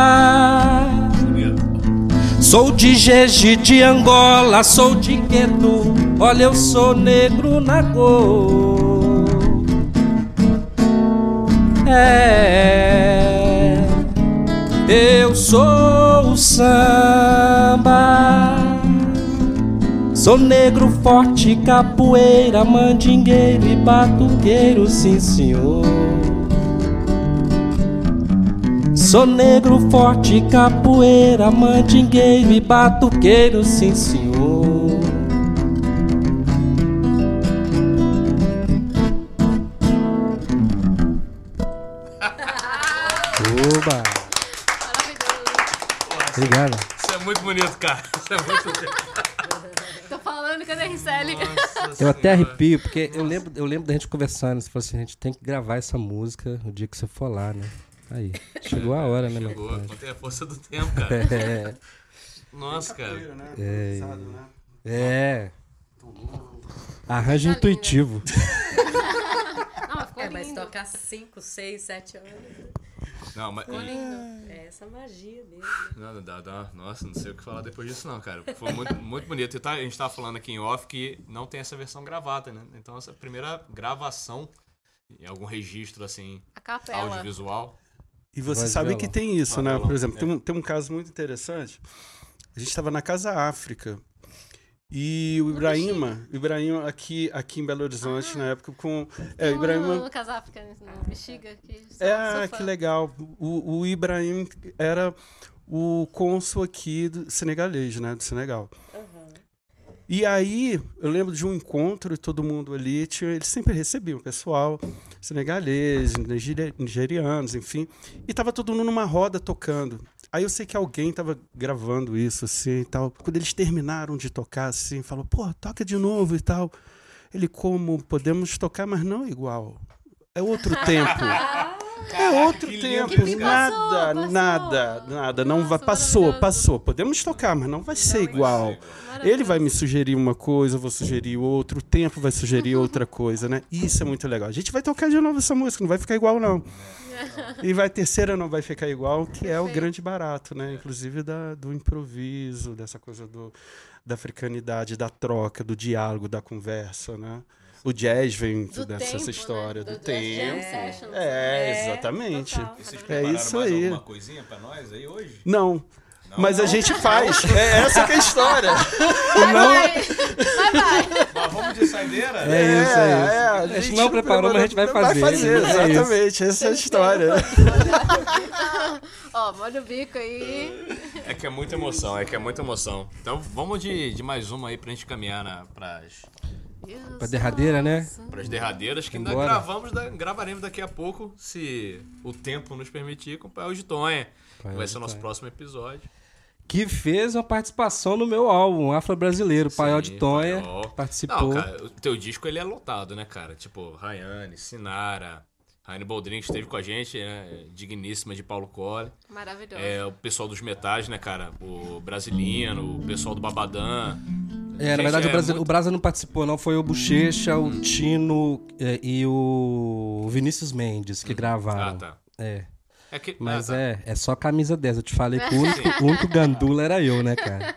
Sou de Jeje, de Angola, sou de Quetu. Olha, eu sou negro na cor. É, eu sou o samba. Sou negro forte, capoeira, mandingueiro e batuqueiro, sim senhor. Sou negro forte, capoeira, mandingueiro e batuqueiro, sim senhor. Oba! Maravilhoso. Obrigado. Isso é muito bonito, cara. Isso é muito bonito. [LAUGHS] Tô falando que a RCL. Nossa [LAUGHS] Eu até arrepio, porque eu lembro, eu lembro da gente conversando. Você falou assim: a gente tem que gravar essa música no dia que você for lá, né? Aí, chegou a hora, né, meu Chegou, compadre? contei a força do tempo, cara. [LAUGHS] É, Nossa, cara. Capoeira, né? É. Né? é. Arranjo intuitivo. Não, [LAUGHS] mas ficou É, mas lindo. tocar 5, 6, 7 anos. Não, mas. Ficou lindo. É essa magia mesmo. Não, não dá, dá. Nossa, não sei o que falar depois disso, não, cara. Foi muito, muito bonito. E tá, a gente tava falando aqui em off que não tem essa versão gravada, né? Então, essa primeira gravação em algum registro, assim, A capela. audiovisual. E você Voz sabe que tem isso, Ah, né? violão, Por exemplo, é. tem, um, tem um caso muito interessante. A gente estava na Casa África. E o Ibrahima, o Ibrahima aqui, aqui em Belo Horizonte, na época, com. É, o No, Ibrahima. no Casa África, no Bexiga. Que sou- É, sou que legal. O, o Ibrahim era o cônsul aqui do senegalês, né? Do Senegal. E aí, eu lembro de um encontro e todo mundo ali, tinha, eles sempre recebiam pessoal senegalês, nigeri- nigerianos, enfim. E tava todo mundo numa roda tocando. Aí eu sei que alguém tava gravando isso, assim, e tal. Quando eles terminaram de tocar, assim, falou, pô, toca de novo e tal. Ele, como, podemos tocar, mas não igual. É outro tempo. [LAUGHS] É outro que tempo, lindo, cara. nada, Passou, nada, passou. nada. Não vai, passou, passou. Podemos tocar, mas não vai ser igual. Ele vai me sugerir uma coisa, eu vou sugerir outra, o tempo vai sugerir outra [LAUGHS] coisa, né? Isso é muito legal. A gente vai tocar de novo essa música, não vai ficar igual, não. [LAUGHS] E vai a terceira não vai ficar igual, que é o Perfeito. grande barato, né? Inclusive da, do improviso, dessa coisa do, da africanidade, da troca, do diálogo, da conversa, né? O jazz vem Do dessa tempo, né? história Do do, jazz jam tempo. sessions, É, né? exatamente. total. E vocês É prepararam isso mais aí. alguma coisinha pra nós aí hoje? Não. Não? Mas a gente faz. É essa que é a história. [LAUGHS] Vai, vai. Vai, vai. Mas vamos de saideira? É isso, é isso. a A gente não preparou, mas a gente vai fazer. Vai fazer, É exatamente. Essa é a história. Ó, molha o bico aí. É que é muita emoção, é que é muita emoção. Então vamos de, de mais uma aí pra gente caminhar na, pras, Pra derradeira, né? pras derradeiras, que ainda gravamos, da- gravaremos daqui a pouco, se o tempo nos permitir, com o Tonha. Pael Vai ser o nosso próximo episódio. Que fez uma participação no meu álbum, Afro-Brasileiro. Paiol de Sim, Tonha Paiol. participou. Não, cara, o teu disco ele é lotado, né, cara? Tipo, Rayane, Sinara, Rayane Boldrin que esteve com a gente, né? Digníssima de Paulo Colle. Maravilhoso. É, o pessoal dos metais, né, cara? O Brasilino, o pessoal do Babadã. É, na Gente, verdade, é o, Brasa, muito- o Brasa não participou, não. Foi o Bochecha, o Tino é, e o Vinícius Mendes que gravaram. Ah, tá. É. É que, Mas ah, tá. é, é só camisa 10. Eu te falei que o único, único gandula era eu, né, cara?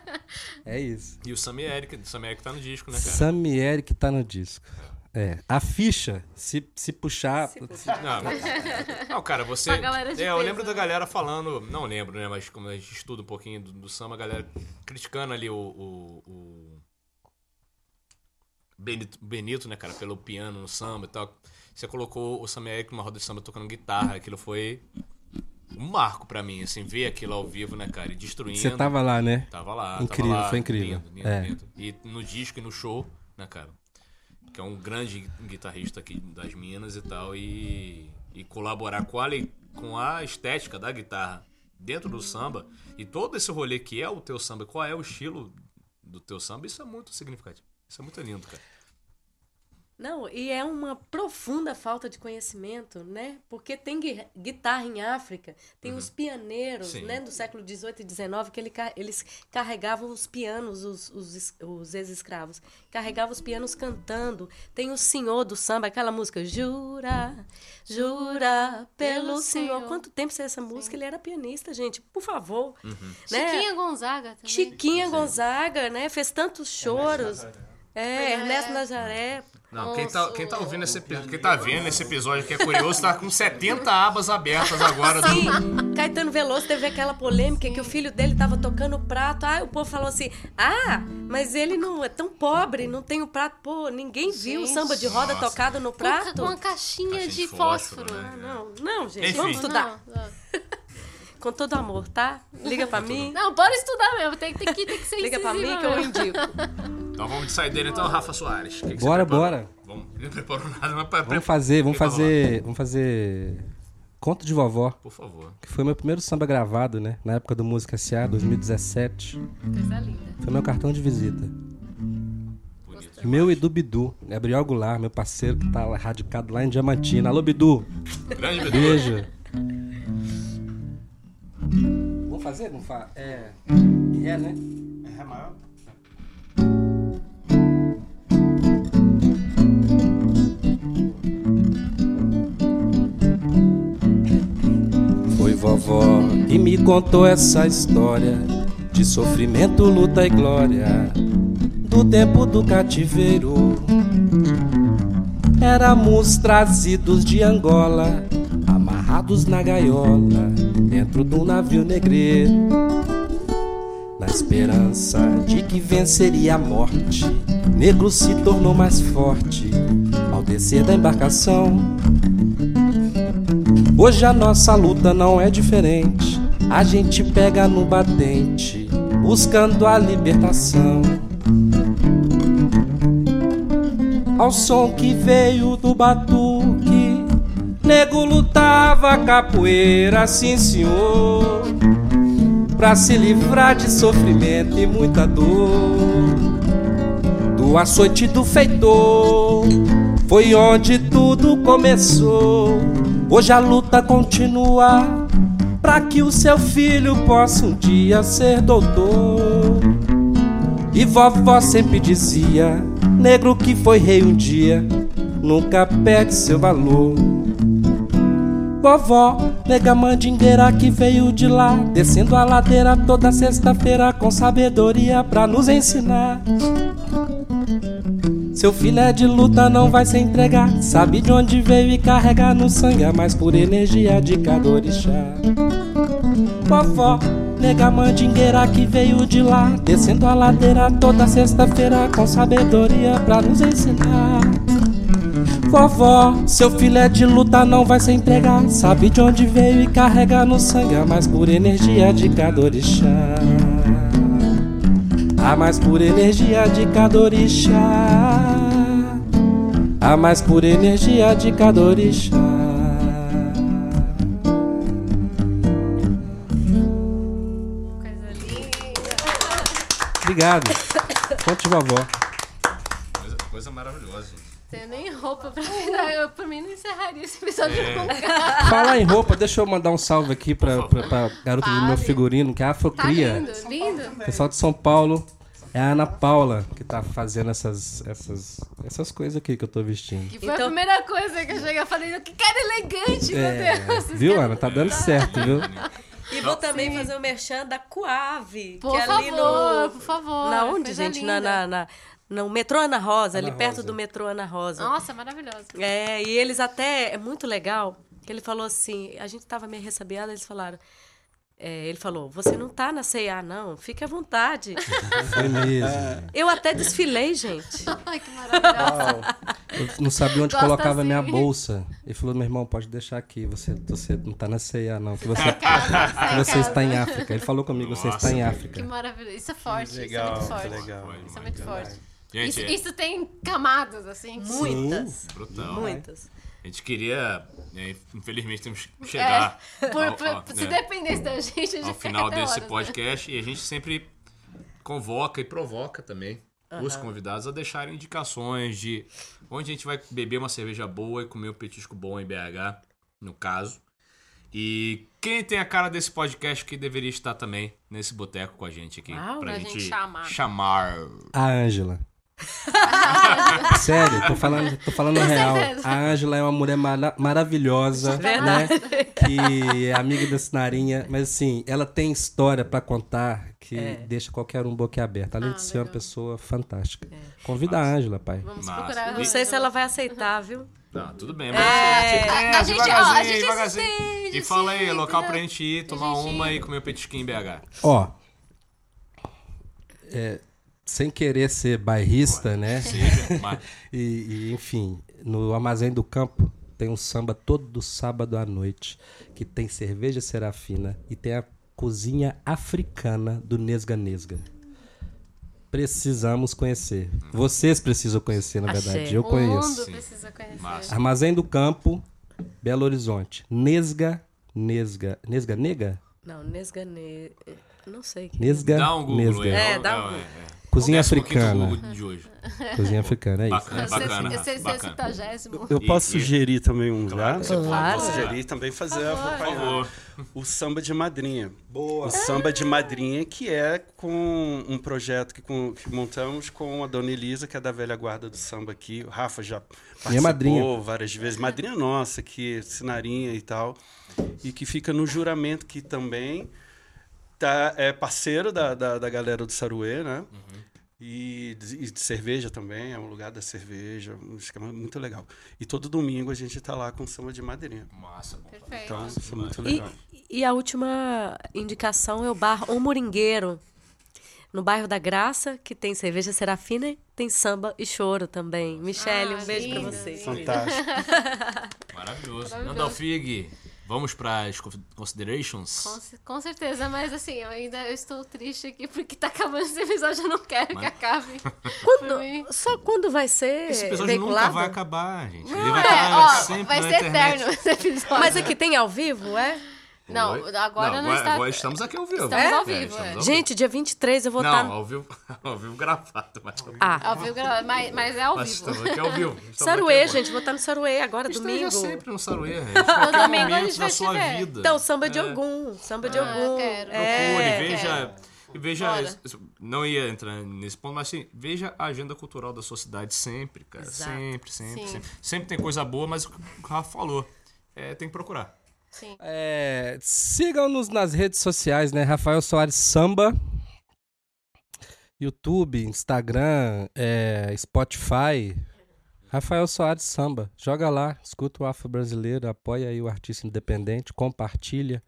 É isso. E o Sammy Eric, o Sammy Eric tá no disco, né, cara? Samieri que tá no disco. É. A ficha, se, se puxar. Não, não, cara, você. [LAUGHS] É, eu lembro da galera falando. Não lembro, né? Mas como a gente estuda um pouquinho do, do samba, a galera criticando ali o. o, o Benito, Benito, né, cara, pelo piano no samba e tal. Você colocou o Sammy Eric numa roda de samba tocando guitarra. Aquilo foi um marco pra mim, assim, ver aquilo ao vivo, né, cara? E destruindo. Você tava lá, né? Tava lá. Incrível, tava lá, foi incrível. Lindo, lindo, É. lindo. E no disco e no show, né, cara? Que é um grande guitarrista aqui das Minas e tal. E, e colaborar com a, com a estética da guitarra dentro do samba. E todo esse rolê que é o teu samba, qual é o estilo do teu samba, isso é muito significativo. Isso é muito lindo, cara. Não, e é uma profunda falta de conhecimento, né? Porque tem gui- guitarra em África, tem os pianeiros, Sim. né, do século XVIII e XIX, que ele ca- eles carregavam os pianos, os, os, os ex-escravos, carregavam os pianos cantando. Tem o senhor do samba, aquela música, jura, jura pelo Pelo senhor. Quanto tempo você essa música? Ele era pianista, gente, por favor. Uhum. Né? Chiquinha Gonzaga também. Chiquinha Gonzaga, né? Fez tantos choros. É, Ernesto Nazaré. Não, quem tá, quem tá o- ouvindo esse episódio, quem tá vendo esse episódio que é curioso, tá com 70 abas abertas agora. do- Sim, Caetano Veloso teve aquela polêmica que o filho dele tava tocando o prato. Ah, o povo falou assim: ah, mas ele não é tão pobre, não tem o prato. Pô, ninguém viu o Gente. samba de roda Nossa. tocado no prato? com uma caixinha Caixinha de de fósforo, fósforo. né? Ah, não, não, gente, Enfim. vamos estudar. Não, não. [LAUGHS] Com todo amor, tá? Liga pra [LAUGHS] mim, Não, bora estudar mesmo. Tem, tem, que, tem que ser liga pra mim que eu indico. [LAUGHS] Então vamos de saideira então, Rafa Soares. Que que Bora, bora. Vamos, [LAUGHS] não preparou nada, mas pra, Vamos fazer, vamos fazer. Vamos fazer. Conto de vovó, Por favor. que foi meu primeiro samba gravado, né? Na época do Música SA, 2017. Coisa linda. Foi meu cartão de visita. Bonito. Meu e do Bidu, Gabriel Goulart, meu parceiro que tá radicado lá em Diamantina. Alô, Bidu! Grande Bedu. Beijo! Vamos fazer? Vamos fazer? É. É, né? É maior? Vovó que me contou essa história de sofrimento, luta e glória do tempo do cativeiro. Éramos trazidos de Angola, amarrados na gaiola, dentro do navio negreiro. Na esperança de que venceria a morte, negro se tornou mais forte ao descer da embarcação. Hoje a nossa luta não é diferente. A gente pega no batente, buscando a libertação. Ao som que veio do batuque, nego lutava capoeira, sim senhor, pra se livrar de sofrimento e muita dor. Do açoite do feitor, foi onde tudo começou. Hoje a luta continua para que o seu filho possa um dia ser doutor. E vovó sempre dizia: negro que foi rei um dia, nunca perde seu valor. Vovó, nega mandingueira que veio de lá, descendo a ladeira toda sexta-feira com sabedoria pra nos ensinar. Seu filho é de luta, não vai se entregar. Sabe de onde veio e carrega no sangue a mais pura energia de cada orixá. Vovó, nega mandingueira que veio de lá, descendo a ladeira toda sexta-feira com sabedoria pra nos ensinar. Vovó, seu filho é de luta, não vai se entregar. Sabe de onde veio e carrega no sangue a mais pura energia de cada orixá. A mais pura energia de cada orixá. A mais pura energia de cada orixá. Coisa linda. Obrigado. Fonte vovó. Coisa, coisa maravilhosa, gente. Tenho nem roupa pra virar. Eu, por mim, não encerraria esse episódio É. com [LAUGHS] Falar em roupa, deixa eu mandar um salve aqui pra, pra, pra garota do meu figurino, que é a Tá Afrocria. lindo, lindo. Pessoal de São Paulo. É a Ana Paula que tá fazendo essas, essas, essas coisas aqui que eu tô vestindo. Que foi Então- a primeira coisa que eu cheguei falei, que cara elegante, meu É, Deus. vocês viu, Ana? Tá dando certo, viu? E vou também Sim. fazer o merchan da Coave. Por que é ali favor, no... por favor. Na onde, gente? Na, na, na- no metrô Ana Rosa, Ana ali perto Rosa. do metrô Ana Rosa. Nossa, maravilhosa. É, e eles até, é muito legal, que ele falou assim, a gente tava meio ressabiada, eles falaram, é, ele falou, você não tá na C&A, não, fique à vontade. [LAUGHS] Foi mesmo. Eu até desfilei, gente. [LAUGHS] Ai, que maravilhosa. Eu não sabia onde Gosta colocava a minha assim. bolsa. Ele falou, meu irmão, pode deixar aqui. Você, você não tá na ceia, não. Que você, em casa, que você casa. está em África. Ele falou comigo, você está em Que África. maravilhoso. Isso é forte. Legal, isso é muito que forte. legal. Isso é muito forte. Gente, Isso, é isso tem camadas, assim. Muitas, brutal. muitas. A gente queria, né, infelizmente temos que chegar [LAUGHS] Por, ao, por- ao- se né, dependesse da gente, a gente ao final desse horas, né? podcast e a gente sempre convoca e provoca também os convidados a deixarem indicações de onde a gente vai beber uma cerveja boa e comer um petisco bom em BH, no caso. E quem tem a cara desse podcast que deveria estar também nesse boteco com a gente aqui. Uau, pra pra gente, gente chamar. chamar. A Ângela. [LAUGHS] Sério, tô falando, tô falando real. A Ângela é uma mulher mara- maravilhosa, né? Que é amiga da Sinarinha, mas assim, ela tem história pra contar que É. deixa qualquer um boquiaberto. Além Ah, de ser uma legal. pessoa fantástica. Convida a Ângela, pai. Vamos Massa. procurar. Não sei se ela vai aceitar, viu? Não, tudo bem, mas É. tipo, A gente- ó, a gente devagarzinho. assiste, E fala aí, local entendeu? pra gente ir, tomar gente uma e comer um petisquinho em BH. Ó, é, sem querer ser bairrista, né? Seja, [LAUGHS] mas E, e, enfim, no Armazém do Campo tem um samba todo sábado à noite, que tem cerveja serafina e tem a cozinha africana do Nesga Nesga. Precisamos conhecer. Vocês precisam conhecer, na verdade. Eu o mundo conheço. precisa conhecer. Massa. Armazém do Campo, Belo Horizonte. Nesga Nesga. Nesga Nega? Não, Nesgane... Não sei. que- Nesga dá um Google Nesga. aí. É, dá um é, Google. É. Cozinha africana. Google de hoje. [LAUGHS] Cozinha africana, é isso. Bacana, bacana. esse- esse bacana. centagésimo. Eu E- posso e- sugerir também um Claro já? Claro. Posso sugerir também fazer Por favor. O samba de madrinha. Boa. O samba de madrinha, que é com um projeto que, com- que montamos com a dona Elisa, que é da velha guarda do samba aqui. O Rafa já participou madrinha. várias vezes. Madrinha nossa, que sinarinha e tal. E que fica no juramento, que também tá, é parceiro da, da, da galera do Saruê, né? E, de, e de cerveja também, é um lugar da cerveja, um esquema muito legal. E todo domingo a gente tá lá com samba de madrinha. Massa, bom. Perfeito. Então, isso é muito E, legal. e a última indicação é o bar O Moringueiro, no bairro da Graça, que tem cerveja serafina, e tem samba e choro também. Michele, Ah, um beijo pra lindo, você. Fantástico. [LAUGHS] Maravilhoso. Maravilhoso. Nandalfig, vamos para as considerations? Com, com certeza, mas assim, eu ainda eu estou triste aqui porque tá acabando esse episódio, eu não quero Mas- que acabe. [LAUGHS] Quando- só quando vai ser Esse episódio veiculado? nunca vai acabar, gente. Ele Não vai é, estar ó, sempre vai na ser internet. eterno esse episódio. Mas aqui tem ao vivo, é? Não, agora não, agora, está. agora estamos aqui ao vivo. Estamos ao vivo, estamos é. ao Gente, dia 23 eu vou Não, estar. ao vivo, [LAUGHS] ao vivo gravado. Mas, Ah, Ao vivo, gra- mas, mas é ao mas vivo. estamos aqui ao vivo. Estamos Saruê, gente. Vou estar no Saruê agora, Esteja domingo. sempre no Saruê, gente. [LAUGHS] Qualquer domingo a gente da vai sua te ver. vida. Então, samba de É. algum. Samba de Ah, algum. quero. É. Procure, veja. e Veja, Bora. não ia entrar nesse ponto, mas assim, veja a agenda cultural da sua cidade sempre, cara. Exato. Sempre, sempre, Sim. sempre. Sempre tem coisa boa, mas o que o Rafa falou, é, tem que procurar. Sim. É, Sigam-nos nas redes sociais, né? Rafael Soares Samba. YouTube, Instagram, é, Spotify. Rafael Soares Samba. Joga lá, escuta o Afro Brasileiro, apoia aí o artista independente, compartilha.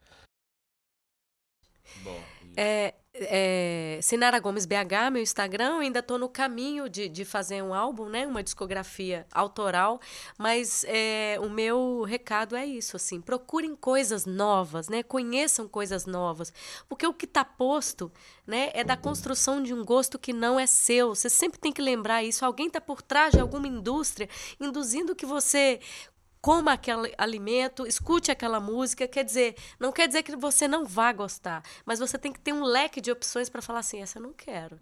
Bom, É, é, Sinara Gomes BH, meu Instagram, ainda estou no caminho de, de fazer um álbum, né? Uma discografia autoral, mas é, o meu recado é isso, assim, procurem coisas novas, né? Conheçam coisas novas, porque o que está posto, né, é da construção de um gosto que não é seu. Você sempre tem que lembrar isso. Alguém está por trás de alguma indústria induzindo que você coma aquele alimento, escute aquela música, quer dizer, não quer dizer que você não vá gostar, mas você tem que ter um leque de opções para falar assim, essa eu não quero.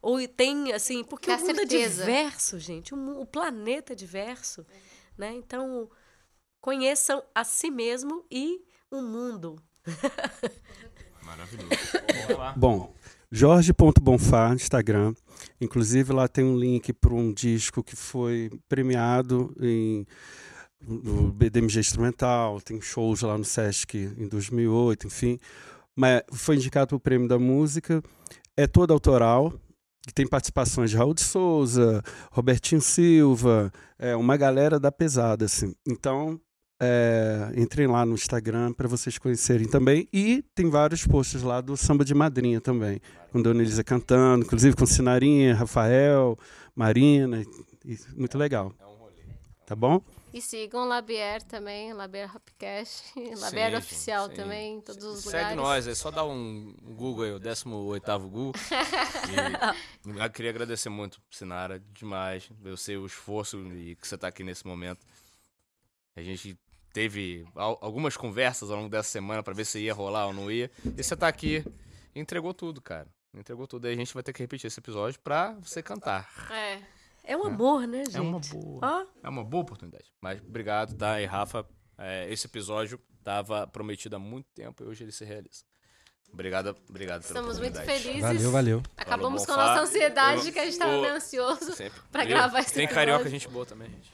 Ou tem assim, porque Ter o mundo certeza. é diverso, gente, o, o planeta é diverso, né? Então, conheçam a si mesmo e o mundo. [LAUGHS] maravilhoso. Vamos lá. Bom, jorge.bonfá no Instagram. Inclusive lá tem um link para um disco que foi premiado em no BDMG Instrumental, tem shows lá no Sesc em 2008, enfim. Mas foi indicado para o Prêmio da Música. É todo autoral, tem participações de Raul de Souza, Robertinho Silva, é uma galera da pesada, assim. Então, é, entrem lá no Instagram para vocês conhecerem também. E tem vários posts lá do Samba de Madrinha também, com Dona Elisa cantando, inclusive com Sinarinha, Rafael, Marina. muito legal. Tá bom? E sigam Labier também, Labier Hopcast, [LAUGHS] Labier Sim, Oficial sim. também, em todos os Segue lugares. nós, é só dar um Google aí, o 18º Google. [LAUGHS] E eu queria agradecer muito, Sinara, demais. Eu sei o esforço e que você está aqui nesse momento. A gente teve al- algumas conversas ao longo dessa semana para ver se ia rolar ou não ia. E você tá aqui entregou tudo, cara. Entregou tudo. Aí a gente vai ter que repetir esse episódio pra você cantar. É. É um amor, né, gente? É uma boa. É uma boa oportunidade. Mas obrigado, tá? E Rafa, é, esse episódio tava prometido há muito tempo e hoje ele se realiza. Obrigado, obrigado pela Estamos muito felizes. Valeu, valeu. Acabamos Falou, com a nossa ansiedade, O- que a gente tava o- meio ansioso. Viu? [LAUGHS] gravar esse Tem episódio. carioca gente boa também, gente.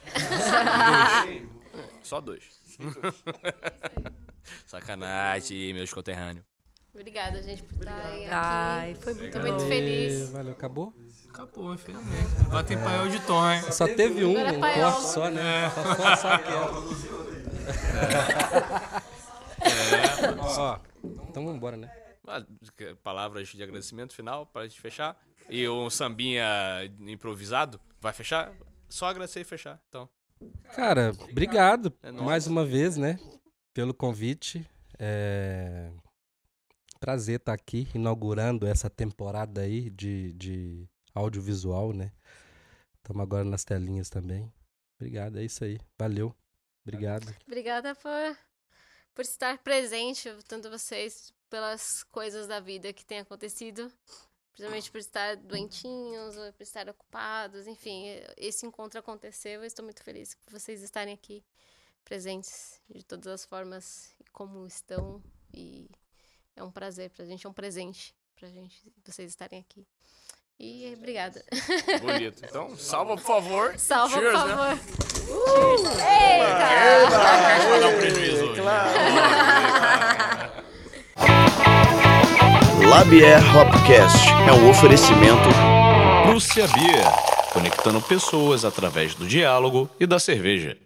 dois. [LAUGHS] Só dois. [LAUGHS] Sacanagem, meus conterrâneos. Obrigada, gente, por estarem aqui. ai, foi muito muito feliz. Valeu, acabou? Acabou, infelizmente. Agora tem paiol de tom, hein? Só teve um, é um corte só, né? Só, só, só aquela. Ó, então vambora, né? Ah, Palavras de agradecimento final pra gente fechar. E um sambinha improvisado. Vai fechar? Só agradecer e fechar. Então. Cara, obrigado É mais uma vez, né? Pelo convite. É... Prazer estar aqui inaugurando essa temporada aí de, de audiovisual, né? Estamos agora nas telinhas também. Obrigado, é isso aí. Valeu. Obrigado. Obrigada por, por estar presente, tanto vocês, pelas coisas da vida que têm acontecido. Principalmente por estar doentinhos, por estar ocupados, enfim, esse encontro aconteceu. Eu estou muito feliz por vocês estarem aqui presentes de todas as formas e como estão. E é um prazer pra gente, é um presente pra gente vocês estarem aqui. E obrigada. Bonito. Então, salva, por favor. Salva, Cheers, por né? favor. Cheers. Eita! Pra dar um prejuízo hoje. Labier Hopcast é um oferecimento Prússia Beer, conectando pessoas através do diálogo e da cerveja.